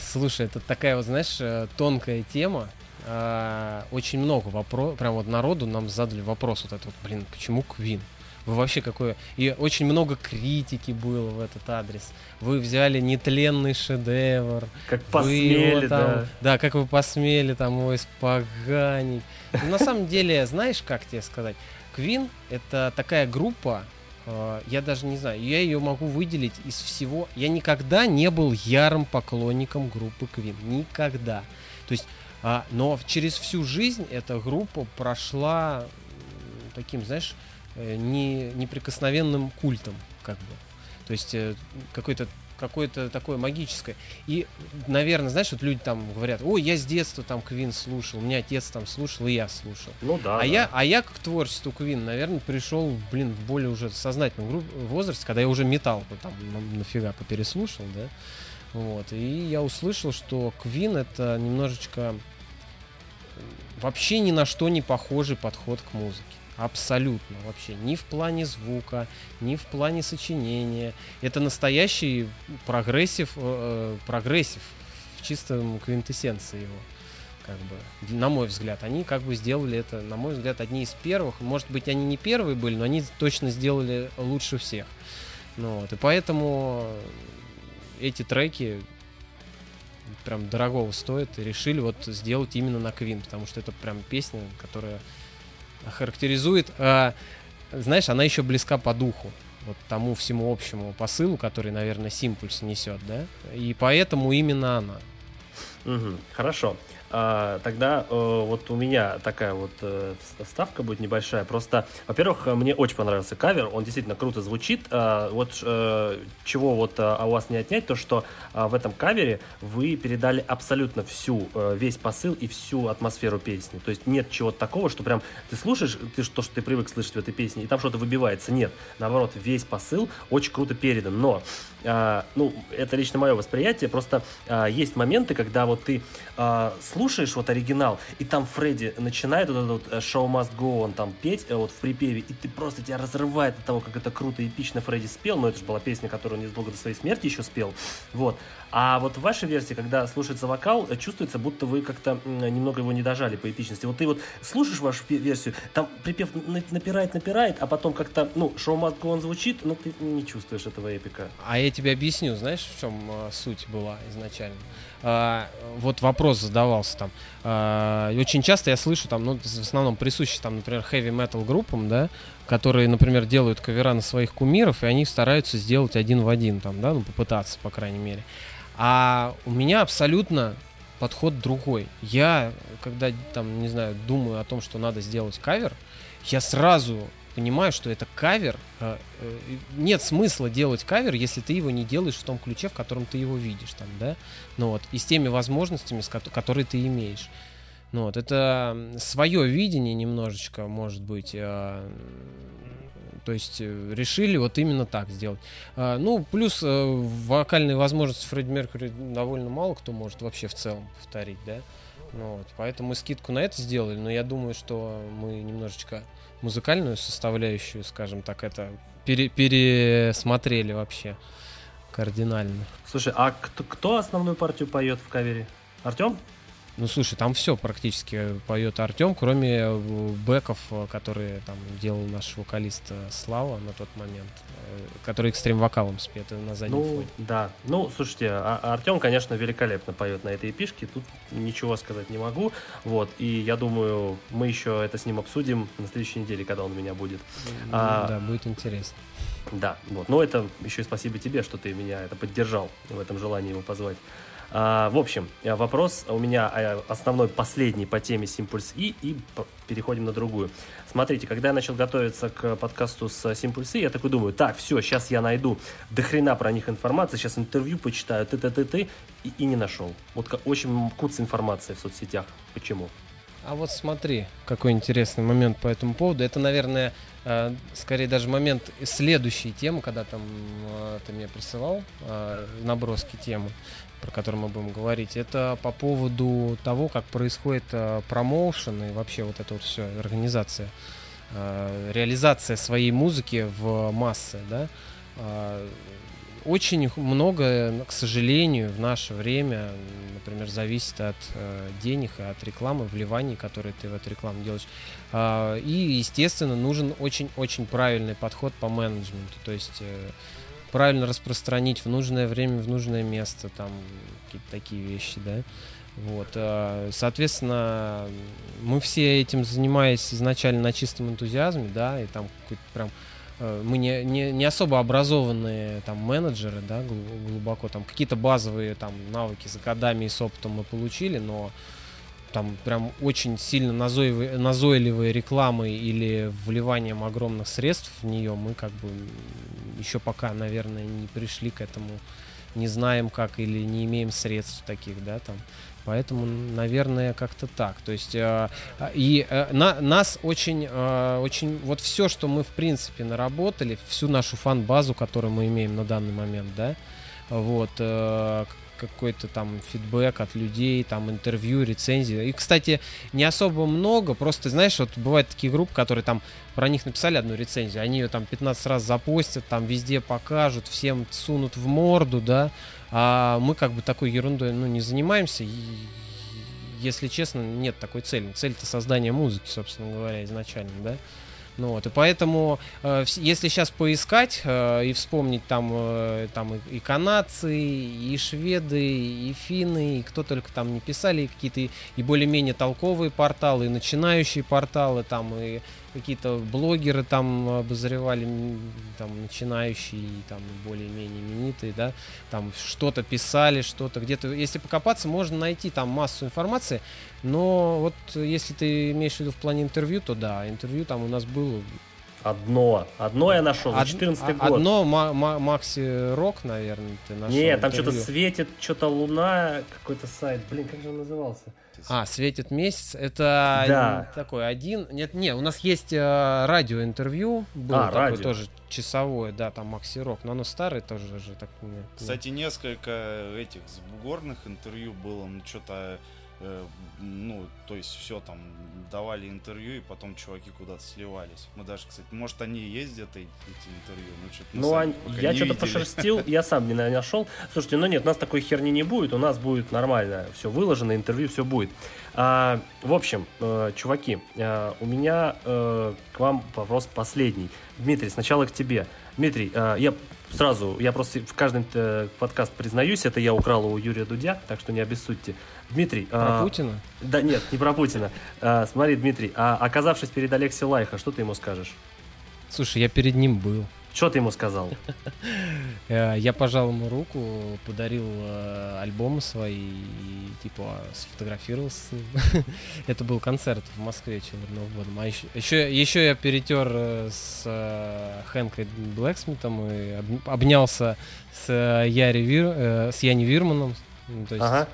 Слушай, это такая вот, знаешь, э, тонкая тема. А, очень много вопросов, прям вот народу нам задали вопрос вот этот вот, блин, почему Queen? Вы вообще какое... И очень много критики было в этот адрес. Вы взяли нетленный шедевр. Как посмели, его, там, да. Да, как вы посмели там его испоганить. Но на самом деле, знаешь, как тебе сказать? Queen — это такая группа, а, я даже не знаю, я ее могу выделить из всего. Я никогда не был ярым поклонником группы Queen. Никогда. То есть, а, но через всю жизнь эта группа прошла таким, знаешь, э, не, неприкосновенным культом, как бы. То есть э, какой-то какое-то такое магическое. И, наверное, знаешь, вот люди там говорят, ой, я с детства там Квин слушал, у меня отец там слушал, и я слушал. Ну да. А, да. Я, а я к творчеству Квин, наверное, пришел, блин, в более уже сознательном возрасте, когда я уже металл там нафига попереслушал, да. Вот. И я услышал, что Квин это немножечко вообще ни на что не похожий подход к музыке. Абсолютно вообще. Ни в плане звука, ни в плане сочинения. Это настоящий прогрессив, э, э прогрессив в чистом квинтэссенции его. Как бы, на мой взгляд, они как бы сделали это, на мой взгляд, одни из первых. Может быть, они не первые были, но они точно сделали лучше всех. Ну, вот, и поэтому эти треки прям дорогого стоят и решили вот сделать именно на Квин, потому что это прям песня, которая характеризует, э, знаешь, она еще близка по духу вот тому всему общему посылу, который, наверное, Симпульс несет, да, и поэтому именно она. Угу, хорошо. А, тогда э, вот у меня такая вот э, вставка будет небольшая. Просто, во-первых, мне очень понравился кавер, он действительно круто звучит. А, вот э, чего вот а, у вас не отнять, то что а, в этом кавере вы передали абсолютно всю, а, весь посыл и всю атмосферу песни. То есть нет чего-то такого, что прям ты слушаешь ты, то, что ты привык слышать в этой песне, и там что-то выбивается. Нет, наоборот, весь посыл очень круто передан. Но, а, ну, это лично мое восприятие, просто а, есть моменты, когда вот ты а, слушаешь вот оригинал, и там Фредди начинает вот этот вот э, Show Must Go он там петь э, вот в припеве, и ты просто тебя разрывает от того, как это круто и эпично Фредди спел, но это же была песня, которую он незадолго до своей смерти еще спел, вот. А вот в вашей версии, когда слушается вокал, э, чувствуется, будто вы как-то немного его не дожали по эпичности. Вот ты вот слушаешь вашу версию, там припев напирает, напирает, а потом как-то, ну, Show Must Go он звучит, но ты не чувствуешь этого эпика. А я тебе объясню, знаешь, в чем суть была изначально? А, вот вопрос задавался там. А, очень часто я слышу там, ну, в основном присущи там, например, heavy metal группам, да, которые, например, делают кавера на своих кумиров, и они стараются сделать один в один, там, да, ну, попытаться, по крайней мере. А у меня абсолютно подход другой. Я, когда там, не знаю, думаю о том, что надо сделать кавер, я сразу понимаю, что это кавер. Э, э, нет смысла делать кавер, если ты его не делаешь в том ключе, в котором ты его видишь, там, да, ну вот, и с теми возможностями, которые ты имеешь. Ну вот, это свое видение немножечко, может быть, э, то есть решили вот именно так сделать. Ну, плюс вокальные возможности Фредди Меркьюри довольно мало кто может вообще в целом повторить, да. Ну, вот, поэтому мы скидку на это сделали, но я думаю, что мы немножечко музыкальную составляющую, скажем так, это пере пересмотрели вообще кардинально. Слушай, а кто, основную партию поет в кавере? Артем? Ну, слушай, там все практически поет Артем, кроме э, бэков, э, которые там делал наш вокалист э, Слава на тот момент, который экстрим вокалом спет на заднем ну, фоне. Да, ну, слушайте, а Артем, конечно, великолепно поет на этой эпишке, тут ничего сказать не могу, вот, и я думаю, мы еще это с ним обсудим на следующей неделе, когда он у меня будет. Ну, а, да, будет интересно. Да, вот, но это еще и спасибо тебе, что ты меня это поддержал в этом желании его позвать. А, в общем, э, вопрос у меня э, основной, последний по теме Simpulse E, и переходим на другую. Смотрите, когда я начал готовиться к подкасту с Simpulse E, я такой думаю, так, все, сейчас я найду до хрена про них информации, сейчас интервью почитаю, ты ты ты ты и, и не нашел. Вот очень куц информации в соцсетях. Почему? А вот смотри, какой интересный момент по этому поводу. Это, наверное, э, скорее даже момент следующей темы, когда там ты мне присылал наброски темы про который мы будем говорить, это по поводу того, как происходит э, промоушен и вообще вот это вот все, организация, э, реализация своей музыки в массы, да. Э, очень много, к сожалению, в наше время, например, зависит от э, денег и от рекламы, вливаний, которые ты в эту рекламу делаешь. Э, и, естественно, нужен очень-очень правильный подход по менеджменту. То есть э, правильно распространить в нужное время, в нужное место, там какие-то такие вещи, да. Вот, э, соответственно, мы все этим занимаясь изначально на чистом энтузиазме, да, и там какой-то прям э, мы не, не, не особо образованные там менеджеры, да, глубоко там какие-то базовые там навыки за годами и с опытом мы получили, но там прям очень сильно назойливой, назойливой рекламой или вливанием огромных средств в нее мы как бы еще пока, наверное, не пришли к этому, не знаем как или не имеем средств таких, да, там. Поэтому, наверное, как-то так. То есть э, и э, на, нас очень, э, очень, вот все, что мы в принципе наработали, всю нашу фан-базу, которую мы имеем на данный момент, да, вот, э, какой-то там фидбэк от людей, там интервью, рецензии. И, кстати, не особо много, просто, знаешь, вот бывают такие группы, которые там про них написали одну рецензию, они ее там 15 раз запостят, там везде покажут, всем сунут в морду, да, а мы как бы такой ерундой, ну, не занимаемся, и, если честно, нет такой цели. Цель-то создание музыки, собственно говоря, изначально, да. Ну, вот, и поэтому, э, если сейчас поискать э, и вспомнить там, э, там и, и канадцы, и шведы, и финны, и кто только там не писали, какие-то и, и более-менее толковые порталы, и начинающие порталы, там, и какие-то блогеры там обозревали, там, начинающие, там, более-менее именитые, да, там что-то писали, что-то где-то, если покопаться, можно найти там массу информации, но вот если ты имеешь в виду в плане интервью, то да, интервью там у нас было Одно. Одно я нашел. За Од- 14 а- год. Одно Ма- Ма- Макси Рок, наверное, ты нашел. Нет, там что-то светит, что-то луна, какой-то сайт. Блин, как же он назывался? А, светит месяц. Это Да. такой один. Нет, нет, у нас есть э, радиоинтервью. Было А, такое радио. тоже часовое, да, там Макси Рок. Но оно старое тоже же так. не- не- Кстати, несколько этих с бугорных интервью было, ну что-то, ну, то есть все там давали интервью, и потом чуваки куда-то сливались. Мы даже, кстати, может они ездят эти, интервью, ну что-то Ну, а я что-то пошерстил, я сам не нашел. Слушайте, ну нет, у нас такой херни не будет, у нас будет нормально, все выложено, интервью, все будет. А, в общем, э, чуваки, э, у меня э, к вам вопрос последний. Дмитрий, сначала к тебе. Дмитрий, э, я сразу, я просто в каждом э, подкаст признаюсь, это я украл у Юрия Дудя, так что не обессудьте. Дмитрий, Про а, Путина? да нет, не про Путина. А, смотри, Дмитрий, а оказавшись перед Алексеем Лайха, что ты ему скажешь? Слушай, я перед ним был. Что ты ему сказал? Э, Я пожал ему руку, подарил э, альбомы свои и типа сфотографировался с [LAUGHS] ним. Это был концерт в Москве перед Новым годом. А еще, еще, еще я перетер э, с Хенкой Блэксмитом и об- обнялся с, Яри Вир, с Янне Вирманом. Ну, то есть Ага.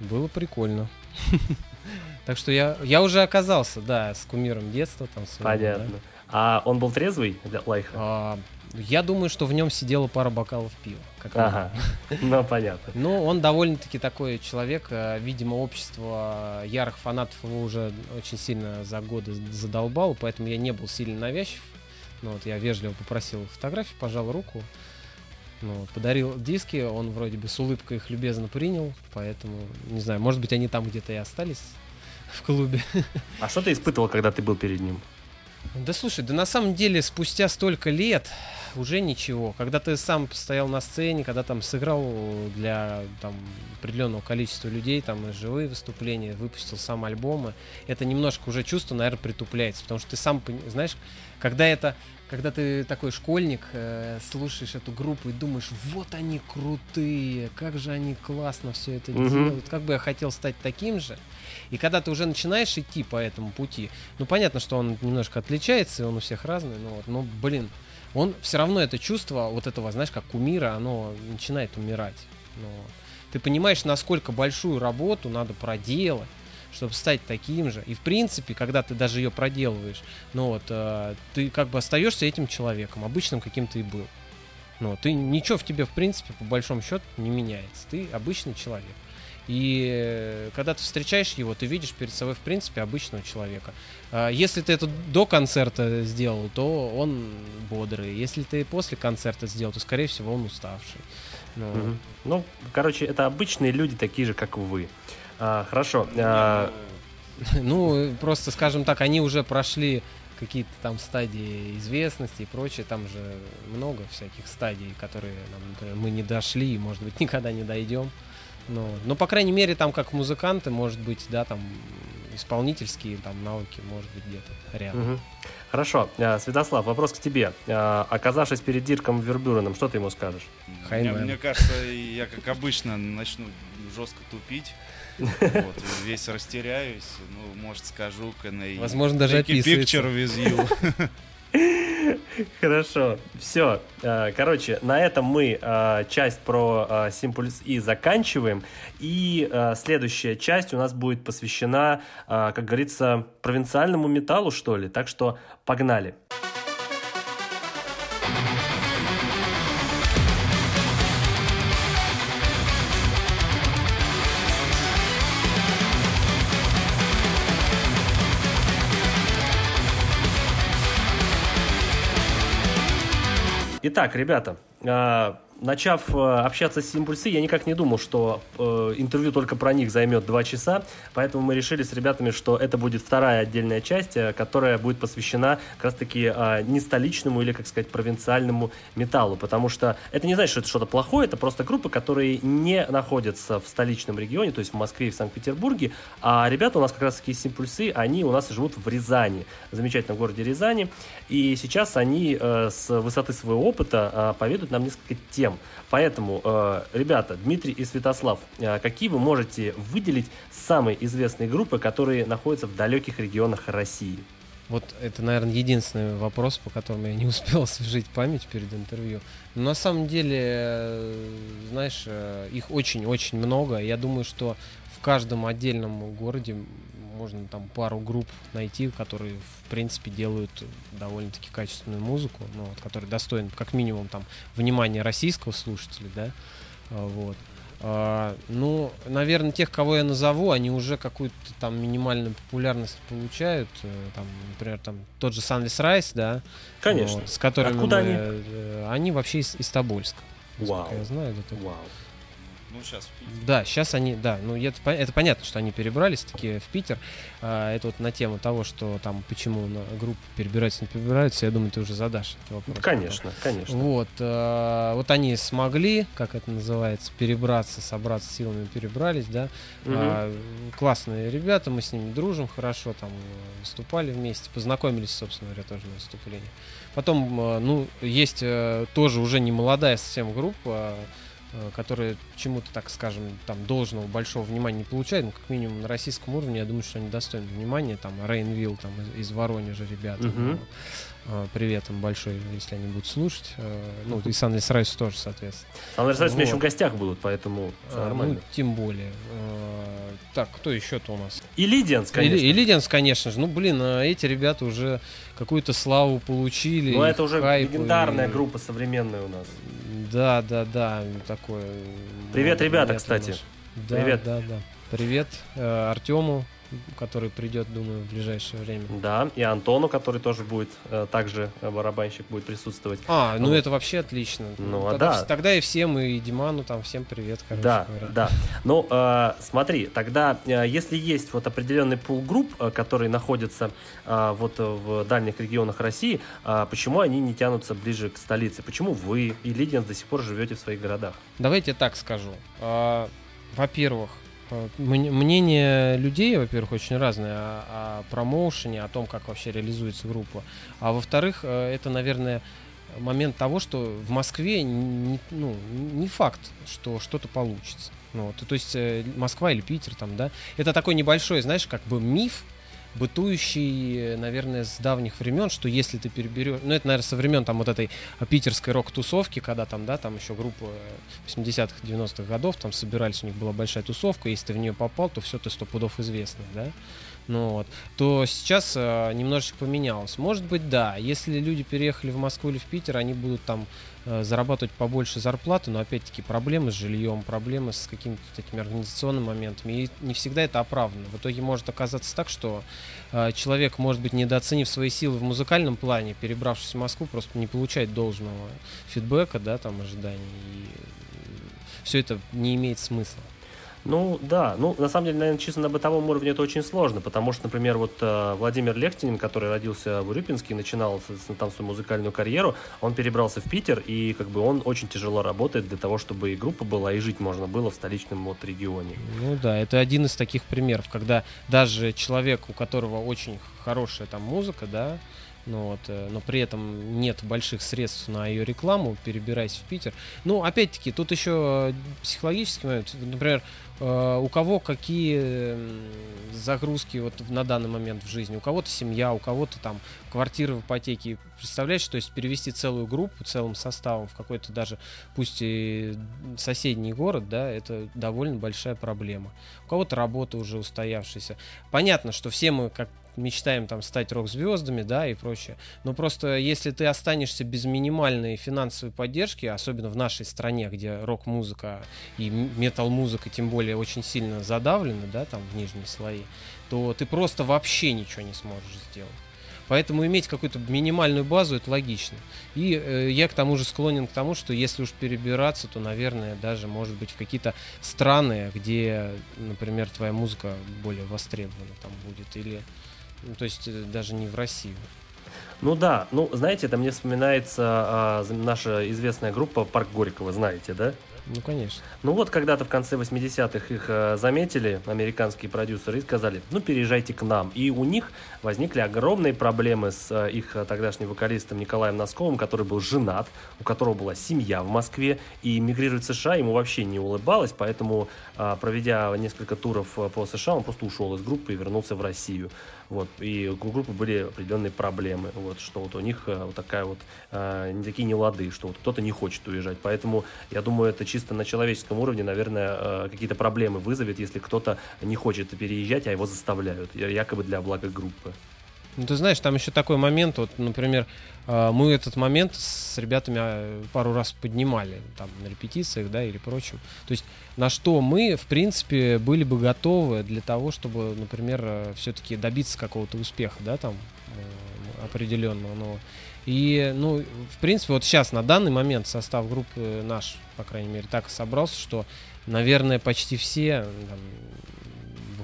Было прикольно. [LAUGHS] Так что я, я уже оказался, да, с кумиром детства там. своего, да. Понятно. А он был трезвый, Лайхо? А, Я думаю, что в нем сидела пара бокалов пива. как Ага. [LAUGHS] Ну, понятно. Ну, он довольно-таки такой человек. э, Видимо, общество ярых фанатов его уже очень сильно за годы задолбало, поэтому я не был сильно навязчив. Ну, вот я вежливо попросил фотографию, пожал руку. Ну, подарил диски, он вроде бы с улыбкой их любезно принял, поэтому, не знаю, может быть, они там где-то и остались в клубе. [LAUGHS] А что ты испытывал, когда ты был перед ним? Да слушай, да на самом деле спустя столько лет уже ничего. Когда ты сам стоял на сцене, когда там сыграл для там, определенного количества людей, там и живые выступления, выпустил сам альбомы, это немножко уже чувство, наверное, притупляется. Потому что ты сам, знаешь, когда это когда ты такой школьник, э, слушаешь эту группу и думаешь, вот они крутые, как же они классно все это Мгм. делают, как бы я хотел стать таким же. И когда ты уже начинаешь идти по этому пути, ну понятно, что он немножко отличается, и он у всех разный, но вот, но блин, он все равно это чувство вот этого, знаешь, как кумира, оно начинает умирать. Ну, вот. ты понимаешь, насколько большую работу надо проделать, чтобы стать таким же. И в принципе, когда ты даже ее проделываешь, ну вот, э, ты как бы остаешься этим человеком, обычным, каким ты и был. Ну, ты ничего в тебе, в принципе, по большому счету не меняется. Ты обычный человек. И э, когда ты встречаешь его, ты видишь перед собой, в принципе, обычного человека. А, Если ты это до концерта сделал, то он бодрый. Если ты после концерта сделал, то, скорее всего, он уставший. Ну, Мгм. Ну, короче, это обычные люди, такие же, как вы. А, хорошо. а, Ну, просто, скажем так, они уже прошли какие-то там стадии известности и прочее. Там же много всяких стадий, которые нам, например, мы не дошли и, может быть, [LAUGHS] никогда не дойдем. Ну, но, по крайней мере, там как музыканты, может быть, да, там исполнительские там навыки, может быть, где-то рядом. мгм. Хорошо. А, Святослав, вопрос к тебе. А, Оказавшись перед Дирком Вербюреном, что ты ему скажешь? Мне, мне кажется, я как обычно начну жестко тупить. Вот, весь растеряюсь. Ну, может, скажу и Возможно, даже описывается. picture with you. [LAUGHS] Хорошо, все. Короче, на этом мы э, часть про э, Simpuls и заканчиваем. И следующая часть у нас будет посвящена, как говорится, провинциальному металлу, что ли. Так что погнали. Итак, ребята, э, начав э, общаться с Импульсы, я никак не думал, что э, интервью только про них займет два часа, поэтому мы решили с ребятами, что это будет вторая отдельная часть, э, которая будет посвящена как раз-таки э, не столичному или, как сказать, провинциальному металлу, потому что это не значит, что это что-то плохое, это просто группы, которые не находятся в столичном регионе, то есть в Москве и в Санкт-Петербурге, а ребята у нас как раз-таки из Импульсы, они у нас живут в Рязани, в замечательном городе Рязани, и сейчас они э, с высоты своего опыта э, поведают нам несколько тем. Поэтому, э, ребята, Дмитрий и Святослав, э, какие вы можете выделить самые известные группы, которые находятся в далеких регионах России? Вот это, наверное, единственный вопрос, по которому я не [LAUGHS] успел освежить память перед интервью. Но на самом деле, э, знаешь, их очень-очень много. Я думаю, что в каждом отдельном городе можно там пару групп найти, которые, в принципе, делают довольно-таки качественную музыку, ну, вот, которые достойны, как минимум, там, внимания российского слушателя, да, А, вот. А, ну, наверное, тех, кого я назову, они уже какую-то там минимальную популярность получают. Э, Там, например, там тот же Sunless Rise, да. Конечно. вот, с которыми Откуда мы, они? э, Они вообще из, из Тобольска. Вау. Я знаю, это Вау. Ну, сейчас да, сейчас они, да, ну это, это понятно, что они перебрались таки в Питер. А, это вот на тему того, что там почему на группы перебираются, не перебираются, я думаю, ты уже задашь этот вопрос. Конечно, конечно. Вот, э, вот они смогли, как это называется, перебраться, собраться силами, перебрались, да. Мгм. А, классные ребята, мы с ними дружим хорошо, там выступали вместе, познакомились, собственно говоря, тоже на выступлении. Потом, э, ну, есть э, тоже уже не молодая совсем группа, э, которая чему-то, так скажем, там должного большого внимания не получает, ну, как минимум на российском уровне, я думаю, что они достойны внимания, там, Рейнвилл, там, из, из Воронежа ребята, ну, э, привет им большой, если они будут слушать, Э, ну, и Sunless Rise тоже, соответственно. Андрей Александрович, у меня еще в Вот. гостях будут, поэтому А, нормально. ну, тем более. Так, кто еще-то у нас? И Лидианс, конечно. И, Лидианс, конечно же. Ну, блин, а эти ребята уже какую-то славу получили. Но и это уже хайп, легендарная и- группа современная у нас. Да, да, да, такое. Привет, ребята, кстати. Да, Привет. да, да. Привет э, Артему, который придет, думаю, в ближайшее время. Да, и Антону, который тоже будет, э, также э, барабанщик будет присутствовать. А, ну Вот. это вообще отлично. Ну, а тогда, да. тогда и всем, и Диману там всем привет, короче Да, говоря. да. Ну, э, смотри, тогда, э, если есть вот определенный пул групп, э, которые находятся э, вот в дальних регионах России, э, почему они не тянутся ближе к столице? Почему вы и Лидианс до сих пор живете в своих городах? Давайте я так скажу. А, Во-первых, э, м- мнение людей, во-первых, очень разное о, о промоушене, о том, как вообще реализуется группа. А во-вторых, э, это, наверное, момент того, что в Москве не, ну, не факт, что что-то получится. Ну, вот, то есть э, Москва или Питер там, да, это такой небольшой, знаешь, как бы миф, бытующий, э, наверное, с давних времен, что если ты переберешь, ну это, наверное, со времен там вот этой а, питерской рок-тусовки, когда там, да, там еще группа э, 80-х, 90-х годов, там собирались, у них была большая тусовка, если ты в нее попал, то все, ты сто пудов известный, да, ну вот, то сейчас э, немножечко поменялось. Может быть, да, если люди переехали в Москву или в Питер, они будут там э, зарабатывать побольше зарплаты, но опять-таки проблемы с жильем, проблемы с какими-то такими организационными моментами, и не всегда это оправдано. В итоге может оказаться так, что э, человек, может быть, недооценив свои силы в музыкальном плане, перебравшись в Москву, просто не получает должного фидбэка, да, там, ожиданий, и все это не имеет смысла. Ну да, ну на самом деле, наверное, чисто на бытовом уровне это очень сложно, потому что, например, вот э, Владимир Лехтинин, который родился в Урюпинске и начинал там свою музыкальную карьеру, он перебрался в Питер, и как бы он очень тяжело работает для того, чтобы и группа была, и жить можно было в столичном вот регионе. Ну да, это один из таких примеров, когда даже человек, у которого очень хорошая там музыка, да, ну вот, э, но при этом нет больших средств на ее рекламу, перебираясь в Питер. Ну, опять-таки, тут еще э, психологический момент. Например, э, у кого какие загрузки вот на данный момент в жизни. У кого-то семья, у кого-то там квартиры в ипотеке. Представляешь, то есть перевести целую группу целым составом в какой-то даже, пусть и соседний город, да, это довольно большая проблема. У кого-то работа уже устоявшаяся. Понятно, что все мы как мечтаем там стать рок-звездами, да, и прочее. Но просто если ты останешься без минимальной финансовой поддержки, особенно в нашей стране, где рок-музыка и метал-музыка тем более очень сильно задавлены, да, там в нижние слои, то ты просто вообще ничего не сможешь сделать. Поэтому иметь какую-то минимальную базу это логично. И э, я к тому же склонен к тому, что если уж перебираться, то, наверное, даже может быть в какие-то страны, где, например, твоя музыка более востребована там будет, или ну, то есть э, даже не в Россию. Ну да, ну знаете, это мне вспоминается а, наша известная группа Парк Горького, знаете, да? Ну, конечно. Ну вот когда-то в конце 80-х их э, заметили американские продюсеры и сказали, ну переезжайте к нам. И у них возникли огромные проблемы с э, их э, тогдашним вокалистом Николаем Носковым, который был женат, у которого была семья в Москве, и мигрировать в США ему вообще не улыбалось, поэтому, э, проведя несколько туров э, по США, он просто ушел из группы и вернулся в Россию. Вот, и у группы были определенные проблемы, вот, что вот у них э, вот такая вот, э, не такие нелады, что вот кто-то не хочет уезжать, поэтому я думаю, это чисто на человеческом уровне, наверное, э, какие-то проблемы вызовет, если кто-то не хочет переезжать, а его заставляют, якобы для блага группы. Ну, ты знаешь, там еще такой момент, вот, например, э, мы этот момент с ребятами э, пару раз поднимали, там, на репетициях, да, или прочем. То есть, на что мы, в принципе, были бы готовы для того, чтобы, например, все-таки добиться какого-то успеха, да, там, э, определенного, но и, ну, в принципе, вот сейчас, на данный момент, состав группы наш, по крайней мере, так собрался, что, наверное, почти все там,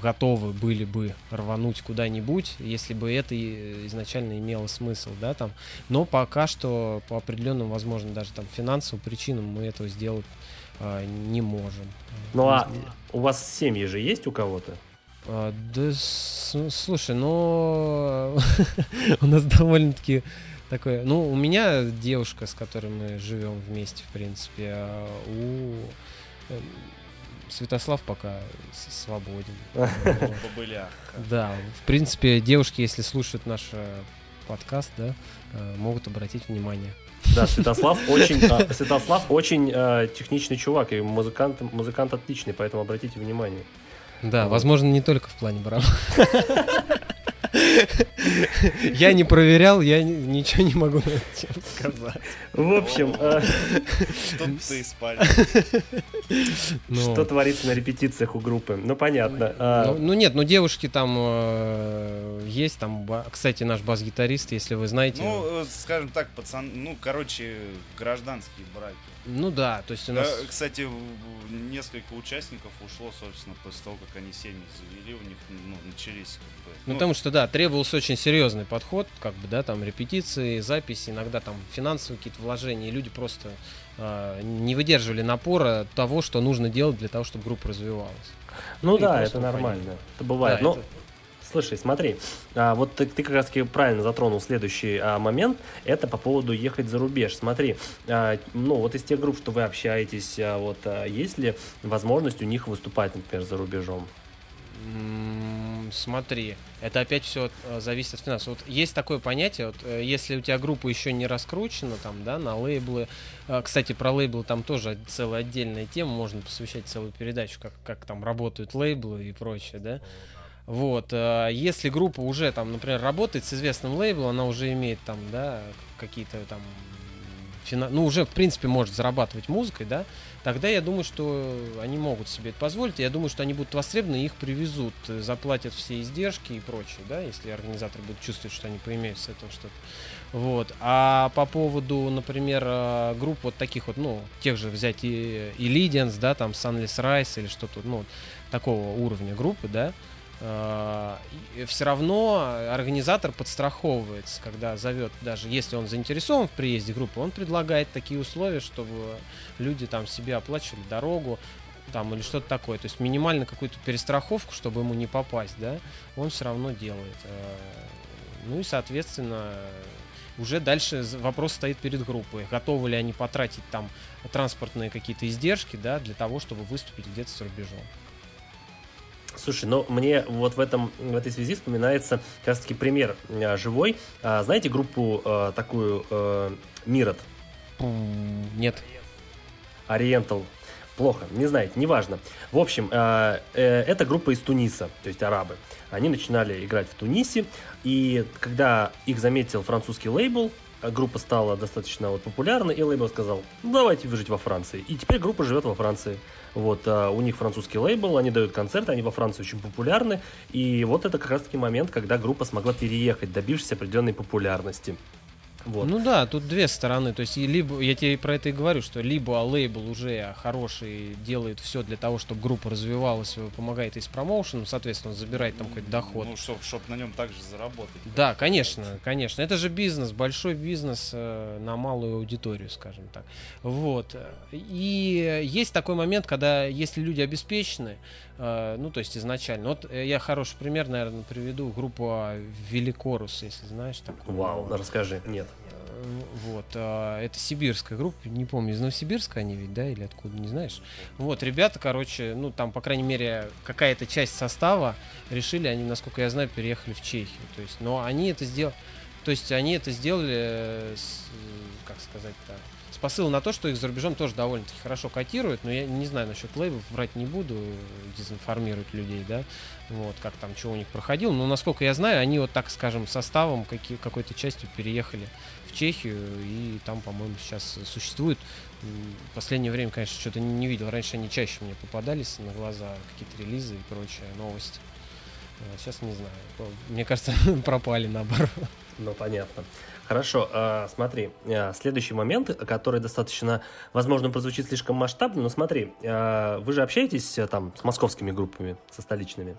готовы были бы рвануть куда-нибудь, если бы это и изначально имело смысл, да, там. Но пока что по определенным, возможно, даже там финансовым причинам мы этого сделать а, не можем. Ну а у вас семьи же есть у кого-то? А, да, с- слушай, ну [LAUGHS] у нас довольно-таки такое. Ну, у меня девушка, с которой мы живем вместе, в принципе, а у эм, Святослав пока свободен. [LAUGHS] Да, в принципе, девушки, если слушают наш э, подкаст, да, э, могут обратить внимание. Да, Святослав [LAUGHS] очень, а, Святослав очень а, техничный чувак, и музыкант, музыкант отличный, поэтому обратите внимание. Да, Вот. возможно, не только в плане барабана. [LAUGHS] Я не проверял, я ни- ничего не могу на эту тему сказать. В общем, а, Что ты спали? Ну, что творится на репетициях у группы? Ну, понятно. А, Ну, ну нет, ну девушки там э, есть, там, кстати, наш бас-гитарист, если вы знаете. Ну, э, скажем так, пацан, ну, короче, гражданские браки. Ну да, то есть у нас... Да, кстати, несколько участников ушло, собственно, после того, как они семьи завели, у них ну, начались как бы... Ну, потому что, да, требовался очень серьезный подход, как бы, да, там, репетиции, записи, иногда там финансовые какие-то вложения, и люди просто э, не выдерживали напора того, что нужно делать для того, чтобы группа развивалась. ну и да, это уходить. нормально. Это бывает. Да, Но, это- слушай, смотри, а, вот ты, ты как раз таки правильно затронул следующий а, момент. Это по поводу ехать за рубеж. Смотри, а, ну вот из тех групп, что вы общаетесь, вот есть ли возможность у них выступать, например, за рубежом? Смотри, это опять все зависит от финансов. Вот есть такое понятие, вот, э, если у тебя группа еще не раскручена, там, да, на лейблы. Кстати, про лейблы там тоже целая отдельная тема, можно посвящать целую передачу, как, как там работают лейблы и прочее, да. Вот, э, если группа уже там, например, работает с известным лейблом, она уже имеет там, да, какие-то там фина- ну, уже, в принципе, может зарабатывать музыкой, да, тогда я думаю, что они могут себе это позволить. Я думаю, что они будут востребованы, их привезут, заплатят все издержки и прочее, да, если организатор будет чувствовать, что они поимеют с этого что-то. Вот. А по поводу, например, э, групп вот таких вот, ну, тех же взять и Illidians, да, там Sunless Rise или что-то, ну, такого уровня группы, да, все равно организатор подстраховывается, когда зовет, даже если он заинтересован в приезде группы, он предлагает такие условия, чтобы люди там себе оплачивали дорогу, там или что-то такое, то есть минимально какую-то перестраховку, чтобы ему не попасть, да, он все равно делает. Э, Ну и, соответственно, уже дальше вопрос стоит перед группой, готовы ли они потратить там транспортные какие-то издержки, да, для того, чтобы выступить где-то с рубежом. Слушай, ну мне вот в, этом, в этой связи вспоминается как раз таки пример а, живой. А, знаете группу а, такую а, Мирот? Нет. Ориентал. Плохо, не знаете, неважно. В общем, э, э, это группа из Туниса, то есть арабы. Они начинали играть в Тунисе, и когда их заметил французский лейбл, группа стала достаточно вот популярна, и лейбл сказал, ну давайте вы жить во Франции. И теперь группа живет во Франции. Вот, э, у них французский лейбл, они дают концерты, они во Франции очень популярны, и вот это как раз таки момент, когда группа смогла переехать, добившись определенной популярности. Вот. Ну да, тут две стороны. То есть, и либо я тебе про это и говорю, что либо лейбл уже хороший делает все для того, чтобы группа развивалась, помогает и с промоушеном, соответственно, он забирает там какой-то доход. Ну, чтоб, чтоб на нем также заработать. Да, конечно, конечно. Это же бизнес, большой бизнес э, на малую аудиторию, скажем так. Вот. И есть такой момент, когда если люди обеспечены, э, ну, то есть изначально. Вот э, я хороший пример, наверное, приведу группу Великорус, если знаешь такую. Вау, расскажи. Нет. Э, Вот, а, это сибирская группа, не помню, из Новосибирска они ведь, да, или откуда, не знаешь. Вот, ребята, короче, ну, там, по крайней мере, какая-то часть состава решили, они, насколько я знаю, переехали в Чехию. То есть, но они это сделали, то есть, они это сделали, э, с, э, как сказать-то, с посылом на то, что их за рубежом тоже довольно-таки хорошо котируют, но я не знаю насчет лейбов, врать не буду, дезинформировать людей, да, вот, как там, что у них проходило, но, насколько я знаю, они вот так, скажем, составом какие, какой-то частью переехали в Чехию, и там, по-моему, сейчас существует. В последнее время, конечно, что-то не, видел. Раньше они чаще мне попадались на глаза, какие-то релизы и прочие новости. Вот, сейчас не знаю. Мне кажется, [LAUGHS] пропали наоборот. Ну, понятно. Хорошо, а, смотри, а, следующий момент, который достаточно, возможно, прозвучит слишком масштабно, но смотри, а, вы же общаетесь там с московскими группами, со столичными?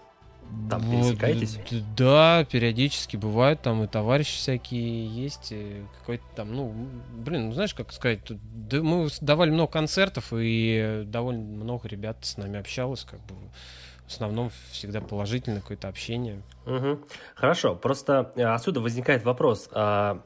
Там Вот, пересекаетесь? д- Да, периодически бывают там и товарищи всякие есть, какой-то там, ну, блин, ну знаешь, как сказать, тут да мы давали много концертов, и довольно много ребят с нами общалось, как бы в основном всегда положительное какое-то общение. Мгм. Хорошо, просто отсюда возникает вопрос, а,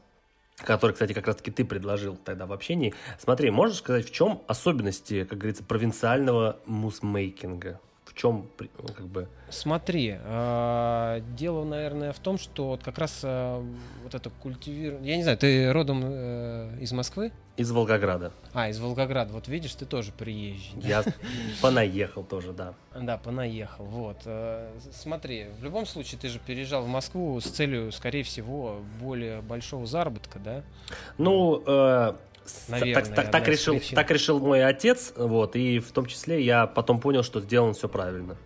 который, кстати, как раз-таки ты предложил тогда в общении. Смотри, можешь сказать, в чем особенности, как говорится, провинциального мусмейкинга? Чем, ну, как бы... Смотри, а, дело, наверное, в том, что вот как раз а, вот это культивирование... Я не знаю, ты родом э, из Москвы? Из Волгограда. А, из Волгограда. Вот видишь, ты тоже приезжий. Я понаехал тоже, да. Да, понаехал. Вот. Э, Смотри, в любом случае ты же переезжал в Москву с целью, скорее всего, более большого заработка, да? Ну, э, Наверное, так, так- так решил, причин. так решил мой отец, вот, и в том числе я потом понял, что сделано все правильно.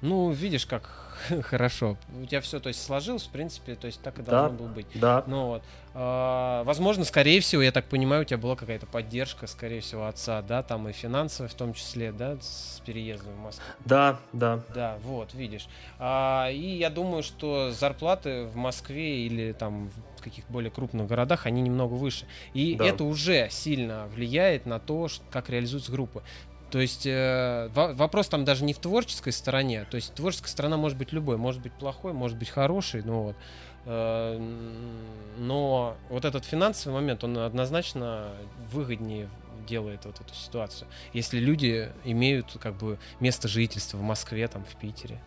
Ну, видишь, как [LAUGHS] хорошо. У тебя все, то есть, сложилось, в принципе, то есть так и Да. должно было быть. Да. Ну вот. А, возможно, скорее всего, я так понимаю, у тебя была какая-то поддержка, скорее всего, отца, да, там и финансовая в том числе, да, с переездом в Москву. Да, да. Да, вот, видишь. А, и я думаю, что зарплаты в Москве или там в каких-то более крупных городах, они немного выше. И Да. это уже сильно влияет на то, как реализуются группы. То есть э, во- вопрос там даже не в творческой стороне. То есть творческая сторона может быть любой, может быть плохой, может быть хороший, ну вот. Э, Но вот этот финансовый момент, он однозначно выгоднее делает вот эту ситуацию. Если люди имеют как бы место жительства в Москве, там, в Питере.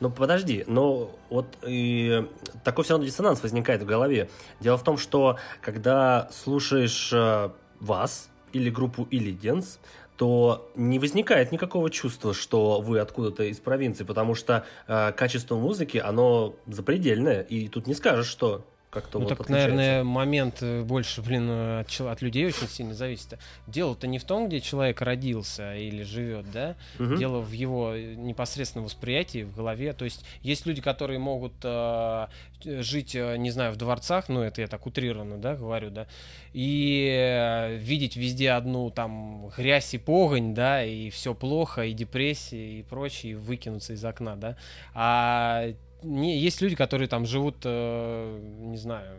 Ну подожди, но вот и такой все равно диссонанс возникает в голове. Дело в том, что когда слушаешь э, вас или группу Illidents, то не возникает никакого чувства, что вы откуда-то из провинции, потому что э, качество музыки, оно запредельное, и тут не скажешь, что как-то Ну вот так, отличается. наверное, момент э, больше, блин, э, от, от людей очень сильно зависит. Дело-то не в том, где человек родился или живет, да? Мгм. Дело в его э, непосредственном восприятии, в голове. То есть есть люди, которые могут э, жить, не знаю, в дворцах, ну это я так утрированно, да, говорю, да, и видеть везде одну там грязь и погонь, да, и все плохо, и депрессия, и прочее, и выкинуться из окна, да. А не, есть люди, которые там живут, э, не знаю,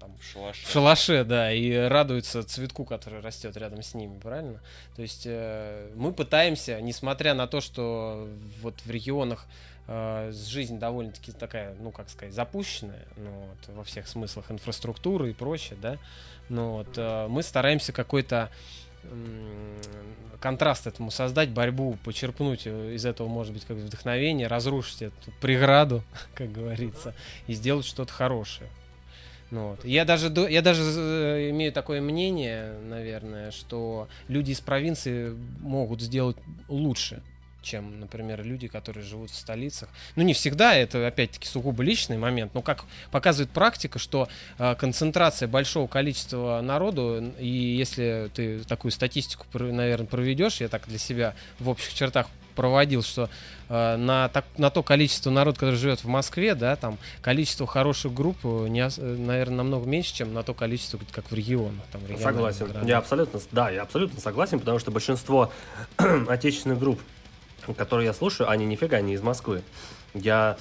там, В шалаше. в шалаше, да, и радуются цветку, который растет рядом с ними, правильно? То есть э, мы пытаемся, несмотря на то, что вот в регионах э, жизнь довольно-таки такая, ну как сказать, запущенная, ну вот, во всех смыслах инфраструктуры и прочее, да, но вот э, мы стараемся какой-то контраст этому создать, борьбу, почерпнуть э, из этого, может быть, как вдохновение, разрушить эту преграду, [LAUGHS] как говорится, и сделать что-то хорошее. Ну, вот. Я даже, я даже э, имею такое мнение, наверное, что люди из провинции могут сделать лучше, чем, например, люди, которые живут в столицах. Ну, не всегда, это, опять-таки, сугубо личный момент, но как показывает практика, что э, концентрация большого количества народу, и если ты такую статистику, наверное, проведешь, я так для себя в общих чертах проводил, что э, на, так, на то количество народ, который живет в Москве, да, там количество хороших групп, э, не, э, наверное, намного меньше, чем на то количество, как в регионах. Там, Согласен. городах. Я абсолютно, да, я абсолютно согласен, потому что большинство [CLEARS THROAT] отечественных групп, которые я слушаю, они нифига не из Москвы. Я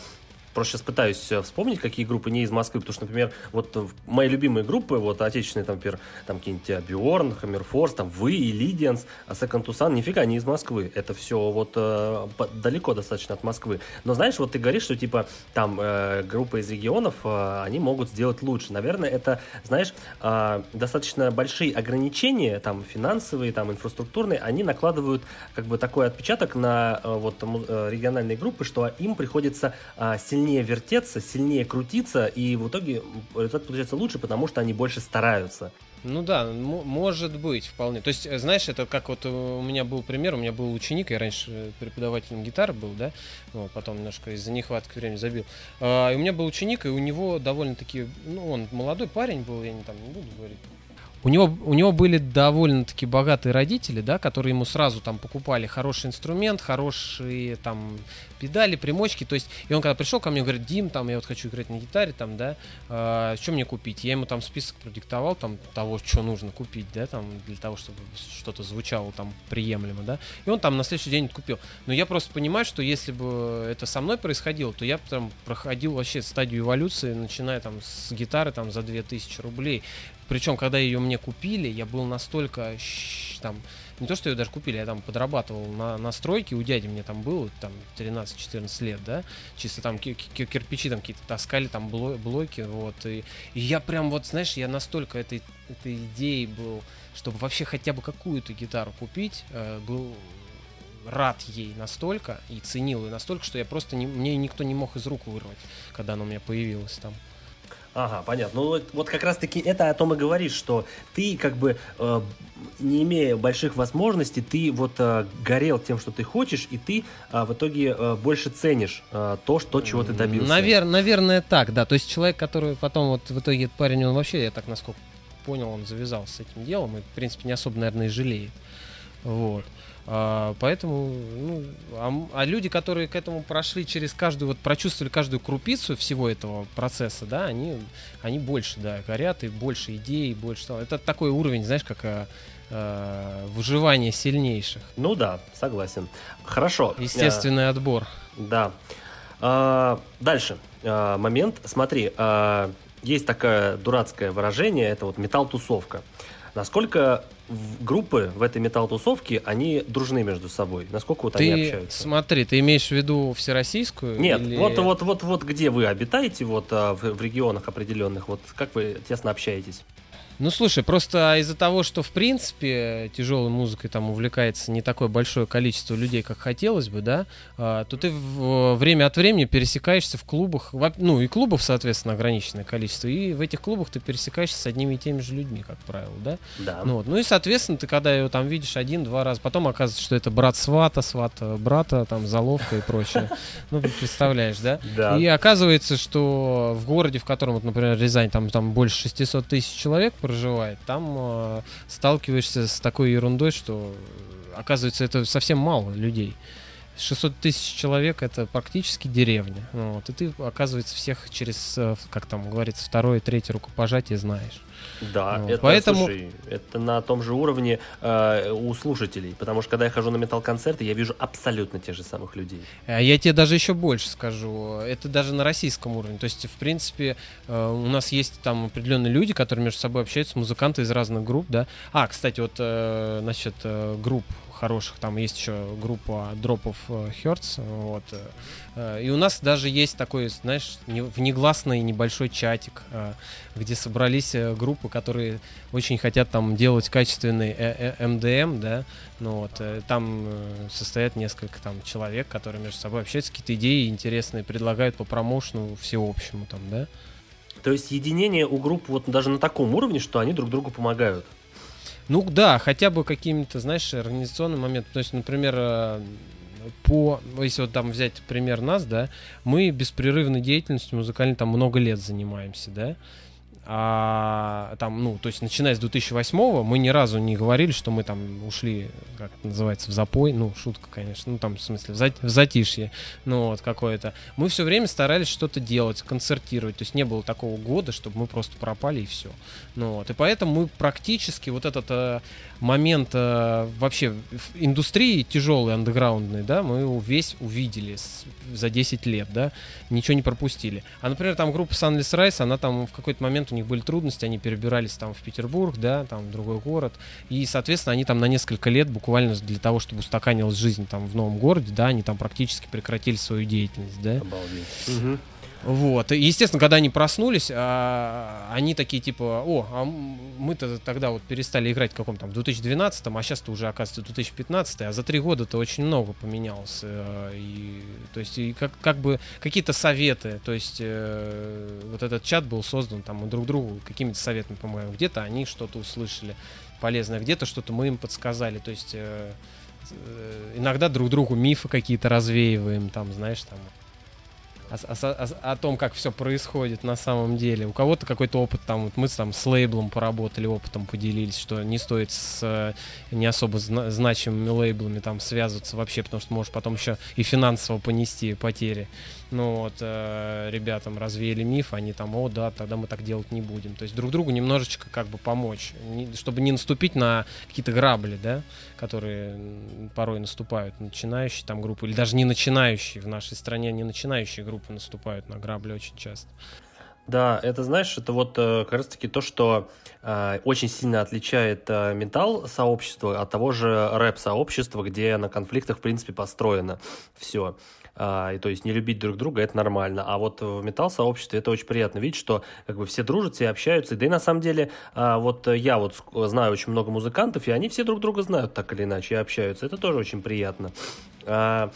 просто сейчас пытаюсь э, вспомнить, какие группы не из Москвы, потому что, например, вот э, мои любимые группы, вот отечественные, там, например, там какие-нибудь э, Бьорн, Хаммерфорс, там, Вы и Лидианс, а Second to Sun, нифига не из Москвы. Это все вот э, далеко достаточно от Москвы. Но знаешь, вот ты говоришь, что типа там э, группы из регионов, э, они могут сделать лучше. Наверное, это, знаешь, э, достаточно большие ограничения, там, финансовые, там, инфраструктурные, они накладывают как бы такой отпечаток на э, вот э, региональные группы, что им приходится э, сильнее вертеться, сильнее крутиться, и в итоге результат получается лучше, потому что они больше стараются. Ну да, может быть, вполне. То есть, э, знаешь, это как вот э, у меня был пример, у меня был ученик, я раньше преподавателем гитары был, да, вот, потом немножко из-за нехватки времени забил. А, и у меня был ученик, и у него довольно-таки, ну, он молодой парень был, я не там не буду говорить. У него, у него были довольно-таки богатые родители, да, которые ему сразу там покупали хороший инструмент, хорошие там педали, примочки, то есть, и он когда пришел ко мне, говорит, Дим, там, я вот хочу играть на гитаре, там, да, а, что мне купить? Я ему там список продиктовал, там, того, что нужно купить, да, там, для того, чтобы что-то звучало там приемлемо, да, и он там на следующий день купил. Но я просто понимаю, что если бы это со мной происходило, то я бы там проходил вообще стадию эволюции, начиная там с гитары там за 2000 рублей. Причем, когда ее мне купили, я был настолько там, не то, что ее даже купили, я там подрабатывал на, на стройке, у дяди мне там было там 13-14 лет, да, чисто там ки- ки- кирпичи там какие-то таскали, там бло- блоки, вот, и, и я прям вот, знаешь, я настолько этой, этой идеей был, чтобы вообще хотя бы какую-то гитару купить, э, был рад ей настолько и ценил ее настолько, что я просто не, мне никто не мог из рук вырвать, когда она у меня появилась там. Ага, понятно. Ну вот, вот как раз-таки это о том и говоришь, что ты как бы э, не имея больших возможностей, ты вот э, горел тем, что ты хочешь, и ты э, в итоге э, больше ценишь э, то, что, чего ты добился. Навер- наверное, так, да. То есть человек, который потом вот в итоге этот парень, он вообще, я так насколько понял, он завязался с этим делом и, в принципе, не особо, наверное, и жалеет. Вот. А, поэтому, ну, а, а люди, которые к этому прошли через каждую, вот прочувствовали каждую крупицу всего этого процесса, да, они, они больше, да, горят и больше идей, больше того. Это такой уровень, знаешь, как а, а, выживание сильнейших. Ну да, согласен. Хорошо. Естественный отбор. Э, да. А, дальше. А, момент. Смотри, а, есть такое дурацкое выражение, это вот металл-тусовка. Насколько группы в этой металл-тусовке, они дружны между собой? Насколько вот они Ты общаются? смотри, ты имеешь в виду всероссийскую? Нет, или- вот, вот, вот, вот где вы обитаете, вот а, в, в регионах определенных, вот как вы тесно общаетесь? Ну слушай, просто из-за того, что в принципе тяжелой музыкой там увлекается не такое большое количество людей, как хотелось бы, да, а, то ты в- время от времени пересекаешься в клубах, ну и клубов, соответственно, ограниченное количество, и в этих клубах ты пересекаешься с одними и теми же людьми, как правило, да. Да. Ну, вот. ну и, соответственно, ты когда его там видишь один-два раза, потом оказывается, что это брат свата, сват э, брата, там, заловка и прочее. Ну, представляешь, да? Да. И оказывается, что в городе, в котором, вот, например, Рязань, там, там больше 600 тысяч человек проживает, там э, сталкиваешься с такой ерундой, что, э, оказывается, это совсем мало людей. 600 тысяч человек это практически деревня. Ну Вот, и ты, оказывается, всех через, э, как там говорится, второе, третье рукопожатие знаешь. Да, Вот, это, поэтому- слушай, это на том же уровне э, у слушателей, потому что когда я хожу на метал-концерты, я вижу абсолютно тех же самых людей. А я тебе даже еще больше скажу. Это даже на российском уровне. То есть, в принципе, э, у нас есть там определенные люди, которые между собой общаются, музыканты из разных групп, да. А, кстати, вот э, насчет э, групп хороших, там есть еще группа э, Hertz, вот. э, И у нас даже есть такой, знаешь, не- внегласный небольшой чатик, э, где собрались э, группы, которые очень хотят там делать качественный э, э, MDM, да, ну вот, там состоят несколько там человек, которые между собой общаются, какие-то идеи интересные предлагают по промоушену всеобщему там, да. То есть единение у групп вот даже на таком уровне, что они друг другу помогают. Ну да, хотя бы какими-то, знаешь, организационным моментом. То есть, например, э, по, если вот там взять пример нас, да, мы беспрерывной деятельностью музыкальной там много лет занимаемся, да. А там, ну, то есть, начиная с 2008 мы ни разу не говорили, что мы там ушли, как это называется, в запой. Ну, шутка, конечно. Ну, там, в смысле, в, зат- в затишье. Ну, вот, какое-то. Мы все время старались что-то делать, концертировать. То есть, не было такого года, чтобы мы просто пропали и все. Ну, вот. И поэтому мы практически вот этот э, момент э, вообще в индустрии тяжелой, андеграундной, да, мы его весь увидели с- за 10 лет, да, ничего не пропустили. А, например, там группа Sunless Rise, она там в какой-то момент у них были трудности, они перебирались там в Петербург, да, там в другой город, и, соответственно, они там на несколько лет буквально для того, чтобы устаканилась жизнь там в новом городе, да, они там практически прекратили свою деятельность, да. Обалдеть. Мгм. Вот. И, естественно, когда они проснулись, а, они такие типа, о, а мы-то тогда вот перестали играть в каком там 2012, а сейчас-то уже оказывается 2015, а за три года-то очень много поменялось. э, И, то есть, и как, как бы какие-то советы, то есть э, вот этот чат был создан там мы друг другу какими-то советами помогаем. Где-то они что-то услышали полезное, где-то что-то мы им подсказали. То есть э, э, иногда друг другу мифы какие-то развеиваем, там, знаешь, там о, о- о- том, как все происходит на самом деле. У кого-то какой-то опыт, там, вот мы там с лейблом поработали, опытом поделились, что не стоит с э, не особо зна- значимыми лейблами там связываться вообще, потому что можешь потом еще и финансово понести потери. Ну вот, э, ребятам развеяли миф, они там, о, да, тогда мы так делать не будем. То есть друг другу немножечко как бы помочь, не- чтобы не наступить на какие-то грабли, да, которые порой наступают начинающие там группы, или даже не начинающие в нашей стране, не начинающие группы наступают на грабли очень часто. Да, это знаешь, это вот э, как раз таки то, что э, очень сильно отличает э, металл сообщество от того же рэп сообщества, где на конфликтах в принципе построено все. И то есть не любить друг друга это нормально. А вот в металл сообществе это очень приятно видеть, что как бы все дружат, все общаются. Да и на самом деле а, вот я вот знаю очень много музыкантов, и они все друг друга знают так или иначе и общаются. Это тоже очень приятно. А,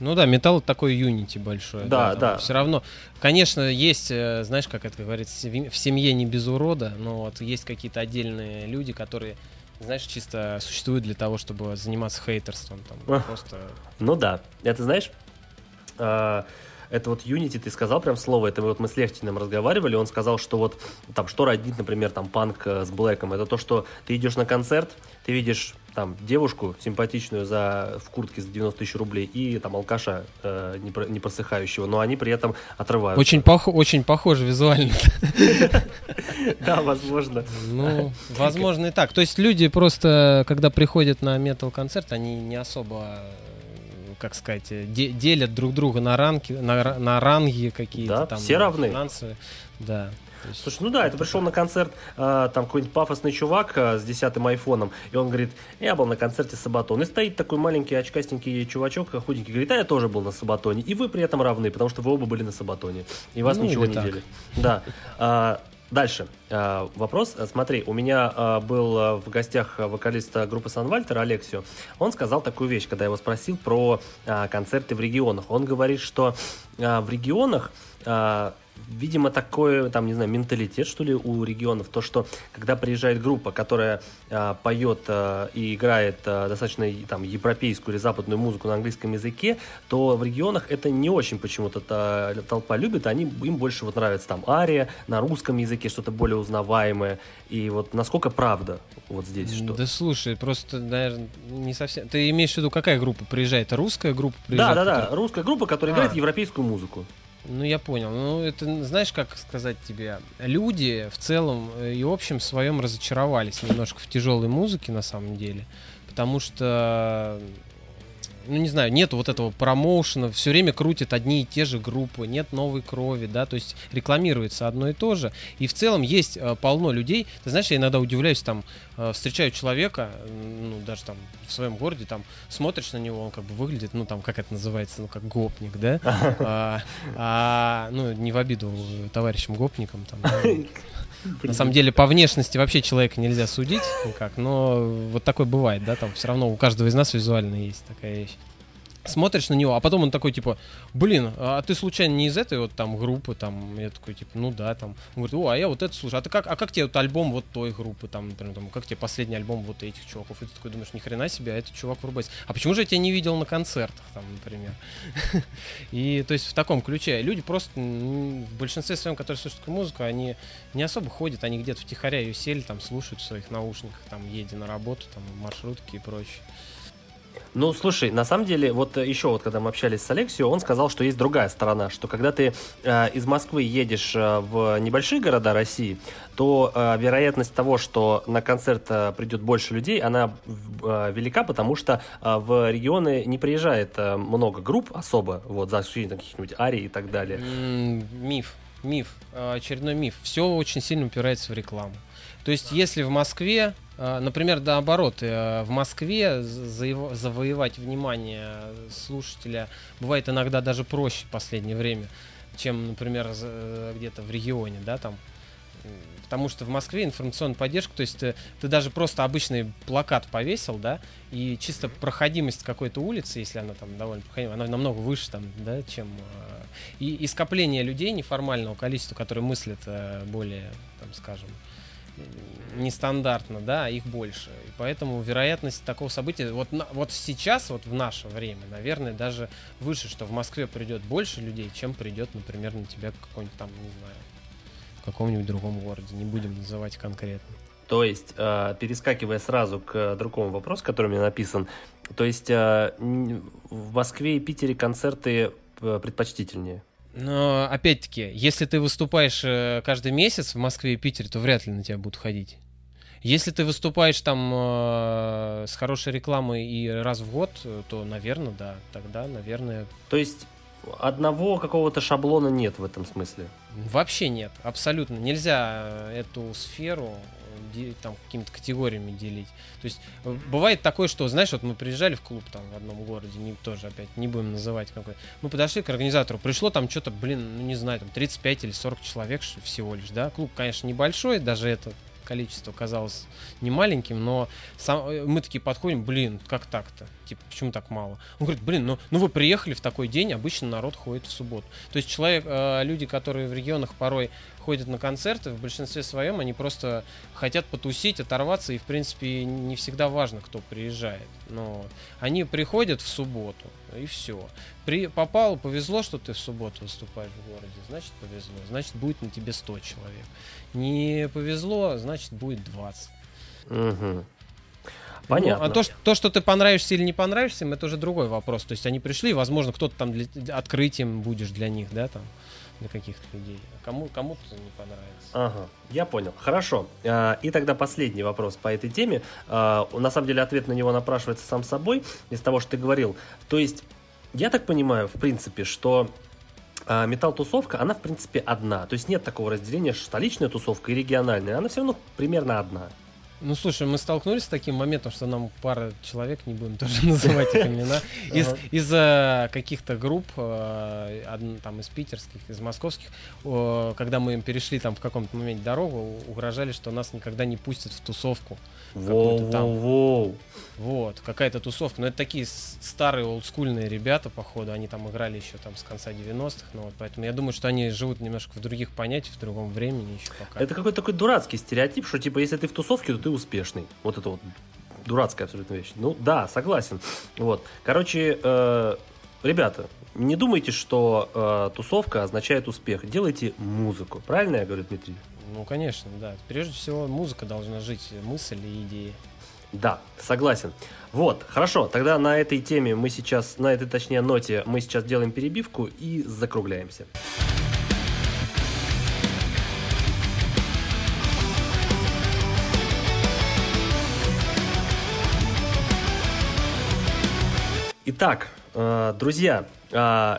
Ну да, металл такой юнити большой. Да, да. Все равно, конечно, есть, э, знаешь, как это говорится, в семье не без урода, но вот есть какие-то отдельные люди, которые, знаешь, чисто существуют для того, чтобы заниматься хейтерством. Там, Ах. просто Ну да, это знаешь, а, это вот Unity, ты сказал прям слово, это вот мы с Лехтиным разговаривали, он сказал, что вот там, что роднит, например, там панк э, с Блэком, это то, что ты идешь на концерт, ты видишь там девушку симпатичную за, в куртке за 90 тысяч рублей и там алкаша э, не, про- не просыхающего, но они при этом отрываются. очень, пох- очень похоже визуально. [LAUGHS] Да, возможно. Ну, возможно и так. То есть люди просто, когда приходят на метал-концерт, они не особо, э, как сказать, э, де- делят друг друга на ранги, на, на ранги какие-то Да, там. все равны. финансовые. Да. Есть- Слушай, ну да, это пришел на концерт, э, там какой-нибудь пафосный чувак э, с десятым айфоном, и он говорит, я был на концерте Сабатон. И стоит такой маленький очкастенький чувачок, худенький, говорит, а я тоже был на Сабатоне. И вы при этом равны, потому что вы оба были на Сабатоне. И вас Ну, ничего не так. делит. Да. Дальше. А, Вопрос. А, Смотри, у меня а, был в гостях вокалист группы Санвальтер Алексио. Он сказал такую вещь, когда я его спросил про концерты в регионах. Он говорит, что в регионах видимо, такой, там, не знаю, менталитет, что ли, у регионов, то, что когда приезжает группа, которая а, поет а, и играет а, достаточно там европейскую или западную музыку на английском языке, то в регионах это не очень почему-то та- толпа любит, они, им больше вот нравится там ария на русском языке, что-то более узнаваемое, и вот насколько правда вот здесь что? Да слушай, просто, наверное, не совсем. Ты имеешь в виду, какая группа приезжает? Русская группа Да, приезжает? да, да, которая- русская группа, которая играет А. европейскую музыку. Ну, я понял. Ну, это, знаешь, как сказать тебе, люди в целом э, и в общем своем разочаровались немножко в тяжелой музыке, на самом деле. Потому что, ну, не знаю, нет вот этого промоушена, все время крутят одни и те же группы, нет новой крови, да, то есть рекламируется одно и то же. И в целом есть э, полно людей. Ты знаешь, я иногда удивляюсь, там, э, встречаю человека, ну, даже там в своем городе, там, смотришь на него, он как бы выглядит, ну, там, как это называется, ну, как гопник, да? [LAUGHS] А, а, ну, не в обиду товарищам гопникам, там. [LAUGHS] На самом деле, по внешности вообще человека нельзя судить никак, но вот такое бывает, да, там все равно у каждого из нас визуально есть такая вещь. Смотришь на него, а потом он такой, типа, блин, а ты случайно не из этой вот там группы, там, я такой, типа, ну да, там, он говорит, о, а я вот это слушаю, а ты как, а как тебе вот альбом вот той группы, там, например, там, как тебе последний альбом вот этих чуваков, и ты такой думаешь, ни хрена себе, а этот чувак врубается, а почему же я тебя не видел на концертах, там, например, [LAUGHS] и, то есть, в таком ключе, люди просто, в большинстве своем, которые слушают музыку, они не особо ходят, они где-то втихаря ее сели, там, слушают в своих наушниках, там, едя на работу, там, маршрутки и прочее. Ну, слушай, на самом деле, вот еще вот когда мы общались с Алексеем, он сказал, что есть другая сторона, что когда ты э, из Москвы едешь э, в небольшие города России, то э, вероятность того, что на концерт э, придет больше людей, она э, велика, потому что э, в регионы не приезжает э, много групп особо, вот, за исключением каких-нибудь арий и так далее. Миф, миф, э, очередной миф. Все очень сильно упирается в рекламу. То есть, если в Москве например, наоборот, э, в Москве завоевать внимание слушателя бывает иногда даже проще в последнее время, чем, например, э, где-то в регионе, да, там. Потому что в Москве информационная поддержка, то есть ты, ты даже просто обычный плакат повесил, да, и чисто проходимость какой-то улицы, если она там довольно проходима, она намного выше там, да, чем... Э, и, и скопление людей неформального количества, которые мыслят более, там, скажем, нестандартно, да, их больше. И поэтому вероятность такого события, вот, на, вот сейчас, вот в наше время, наверное, даже выше, что в Москве придет больше людей, чем придет, например, на тебя какой-нибудь там, не знаю, в каком-нибудь другом городе. Не будем называть конкретно. То есть, э, перескакивая сразу к другому вопросу, который меня написан, то есть э, в Москве и Питере концерты э, предпочтительнее? Но опять-таки, если ты выступаешь э, каждый месяц в Москве и Питере, то вряд ли на тебя будут ходить. Если ты выступаешь там э, с хорошей рекламой и раз в год, то, наверное, да, тогда, наверное. То есть одного какого-то шаблона нет в этом смысле? Вообще нет, абсолютно. Нельзя эту сферу там какими-то категориями делить. То есть э, бывает такое, что, знаешь, вот мы приезжали в клуб там в одном городе, не, тоже опять не будем называть какой. Мы подошли к организатору, пришло там что-то, блин, ну не знаю, там 35 или 40 человек всего лишь, да. Клуб, конечно, небольшой, даже это количество казалось не маленьким, но сам, э, мы такие подходим, блин, как так-то? Типа, почему так мало? Он говорит, блин, ну, ну вы приехали в такой день, обычно народ ходит в субботу. То есть человек, э, люди, которые в регионах порой ходят на концерты, в большинстве своем они просто хотят потусить, оторваться, и, в принципе, не всегда важно, кто приезжает. Но они приходят в субботу, и все. При, попал, повезло, что ты в субботу выступаешь в городе, значит, повезло. Значит, будет на тебе 100 человек. Не повезло, значит, будет 20. Угу. Понятно. Ну, а то, что, то, что ты понравишься или не понравишься им, это уже другой вопрос. То есть они пришли, возможно, кто-то там для, открытием будешь для них, да, там для каких-то людей. А кому, кому-то не понравится. Ага, я понял. Хорошо. А, и тогда последний вопрос по этой теме. А, на самом деле ответ на него напрашивается сам собой из того, что ты говорил. То есть, я так понимаю, в принципе, что металл-тусовка, она, в принципе, одна. То есть нет такого разделения, столичная тусовка и региональная. Она все равно примерно одна. Ну, слушай, мы столкнулись с таким моментом, что нам пара человек, не будем тоже [LAUGHS] называть их имена, из, из-за каких-то групп, э, там из питерских, из московских, когда мы им перешли там в каком-то моменте дорогу, угрожали, что нас никогда не пустят в тусовку. Воу, там. воу, Вот, какая-то тусовка. Но это такие старые олдскульные ребята, походу, они там играли еще там с конца 90-х, ну вот, поэтому я думаю, что они живут немножко в других понятиях, в другом времени еще пока. Это какой-то такой дурацкий стереотип, что типа если ты в тусовке, то ты успешный. Вот это вот дурацкая абсолютно вещь. Ну да, согласен. Вот, короче, э, ребята, не думайте, что э, тусовка означает успех. Делайте музыку. Правильно я говорю, Дмитрий? Ну, конечно, да. Прежде всего, музыка должна жить, мысль и идеи. Да, согласен. Вот, хорошо, тогда на этой теме мы сейчас, на этой, точнее, ноте мы сейчас делаем перебивку и закругляемся. Итак, э, друзья, э,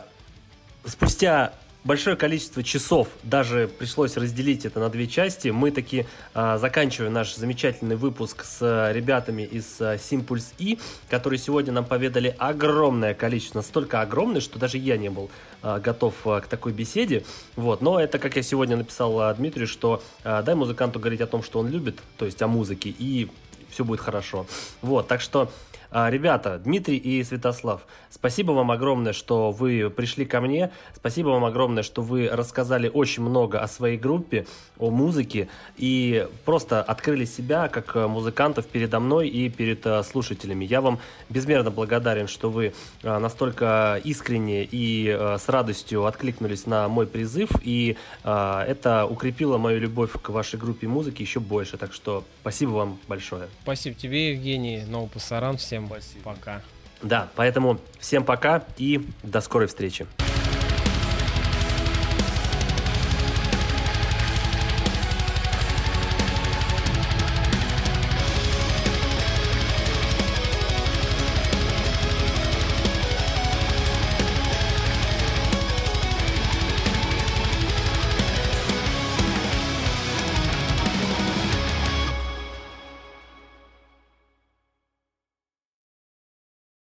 спустя большое количество часов, даже пришлось разделить это на две части. Мы таки э, заканчиваем наш замечательный выпуск с э, ребятами из э, Simpulse E, которые сегодня нам поведали огромное количество, настолько огромное, что даже я не был э, готов э, к такой беседе. Вот. Но это, как я сегодня написал э, Дмитрию, что э, дай музыканту говорить о том, что он любит, то есть о музыке, и все будет хорошо. Вот, так что А, Ребята, Дмитрий и Святослав, спасибо вам огромное, что вы пришли ко мне. Спасибо вам огромное, что вы рассказали очень много о своей группе, о музыке и просто открыли себя как э, музыкантов передо мной и перед э, слушателями. Я вам безмерно благодарен, что вы э, настолько искренне и с радостью откликнулись на мой призыв, и это укрепило мою любовь к вашей группе музыки еще больше. Так что спасибо вам большое. Спасибо тебе, Евгений. Новый пасаран. Всем Спасибо. пока. Да, поэтому всем пока и до скорой встречи.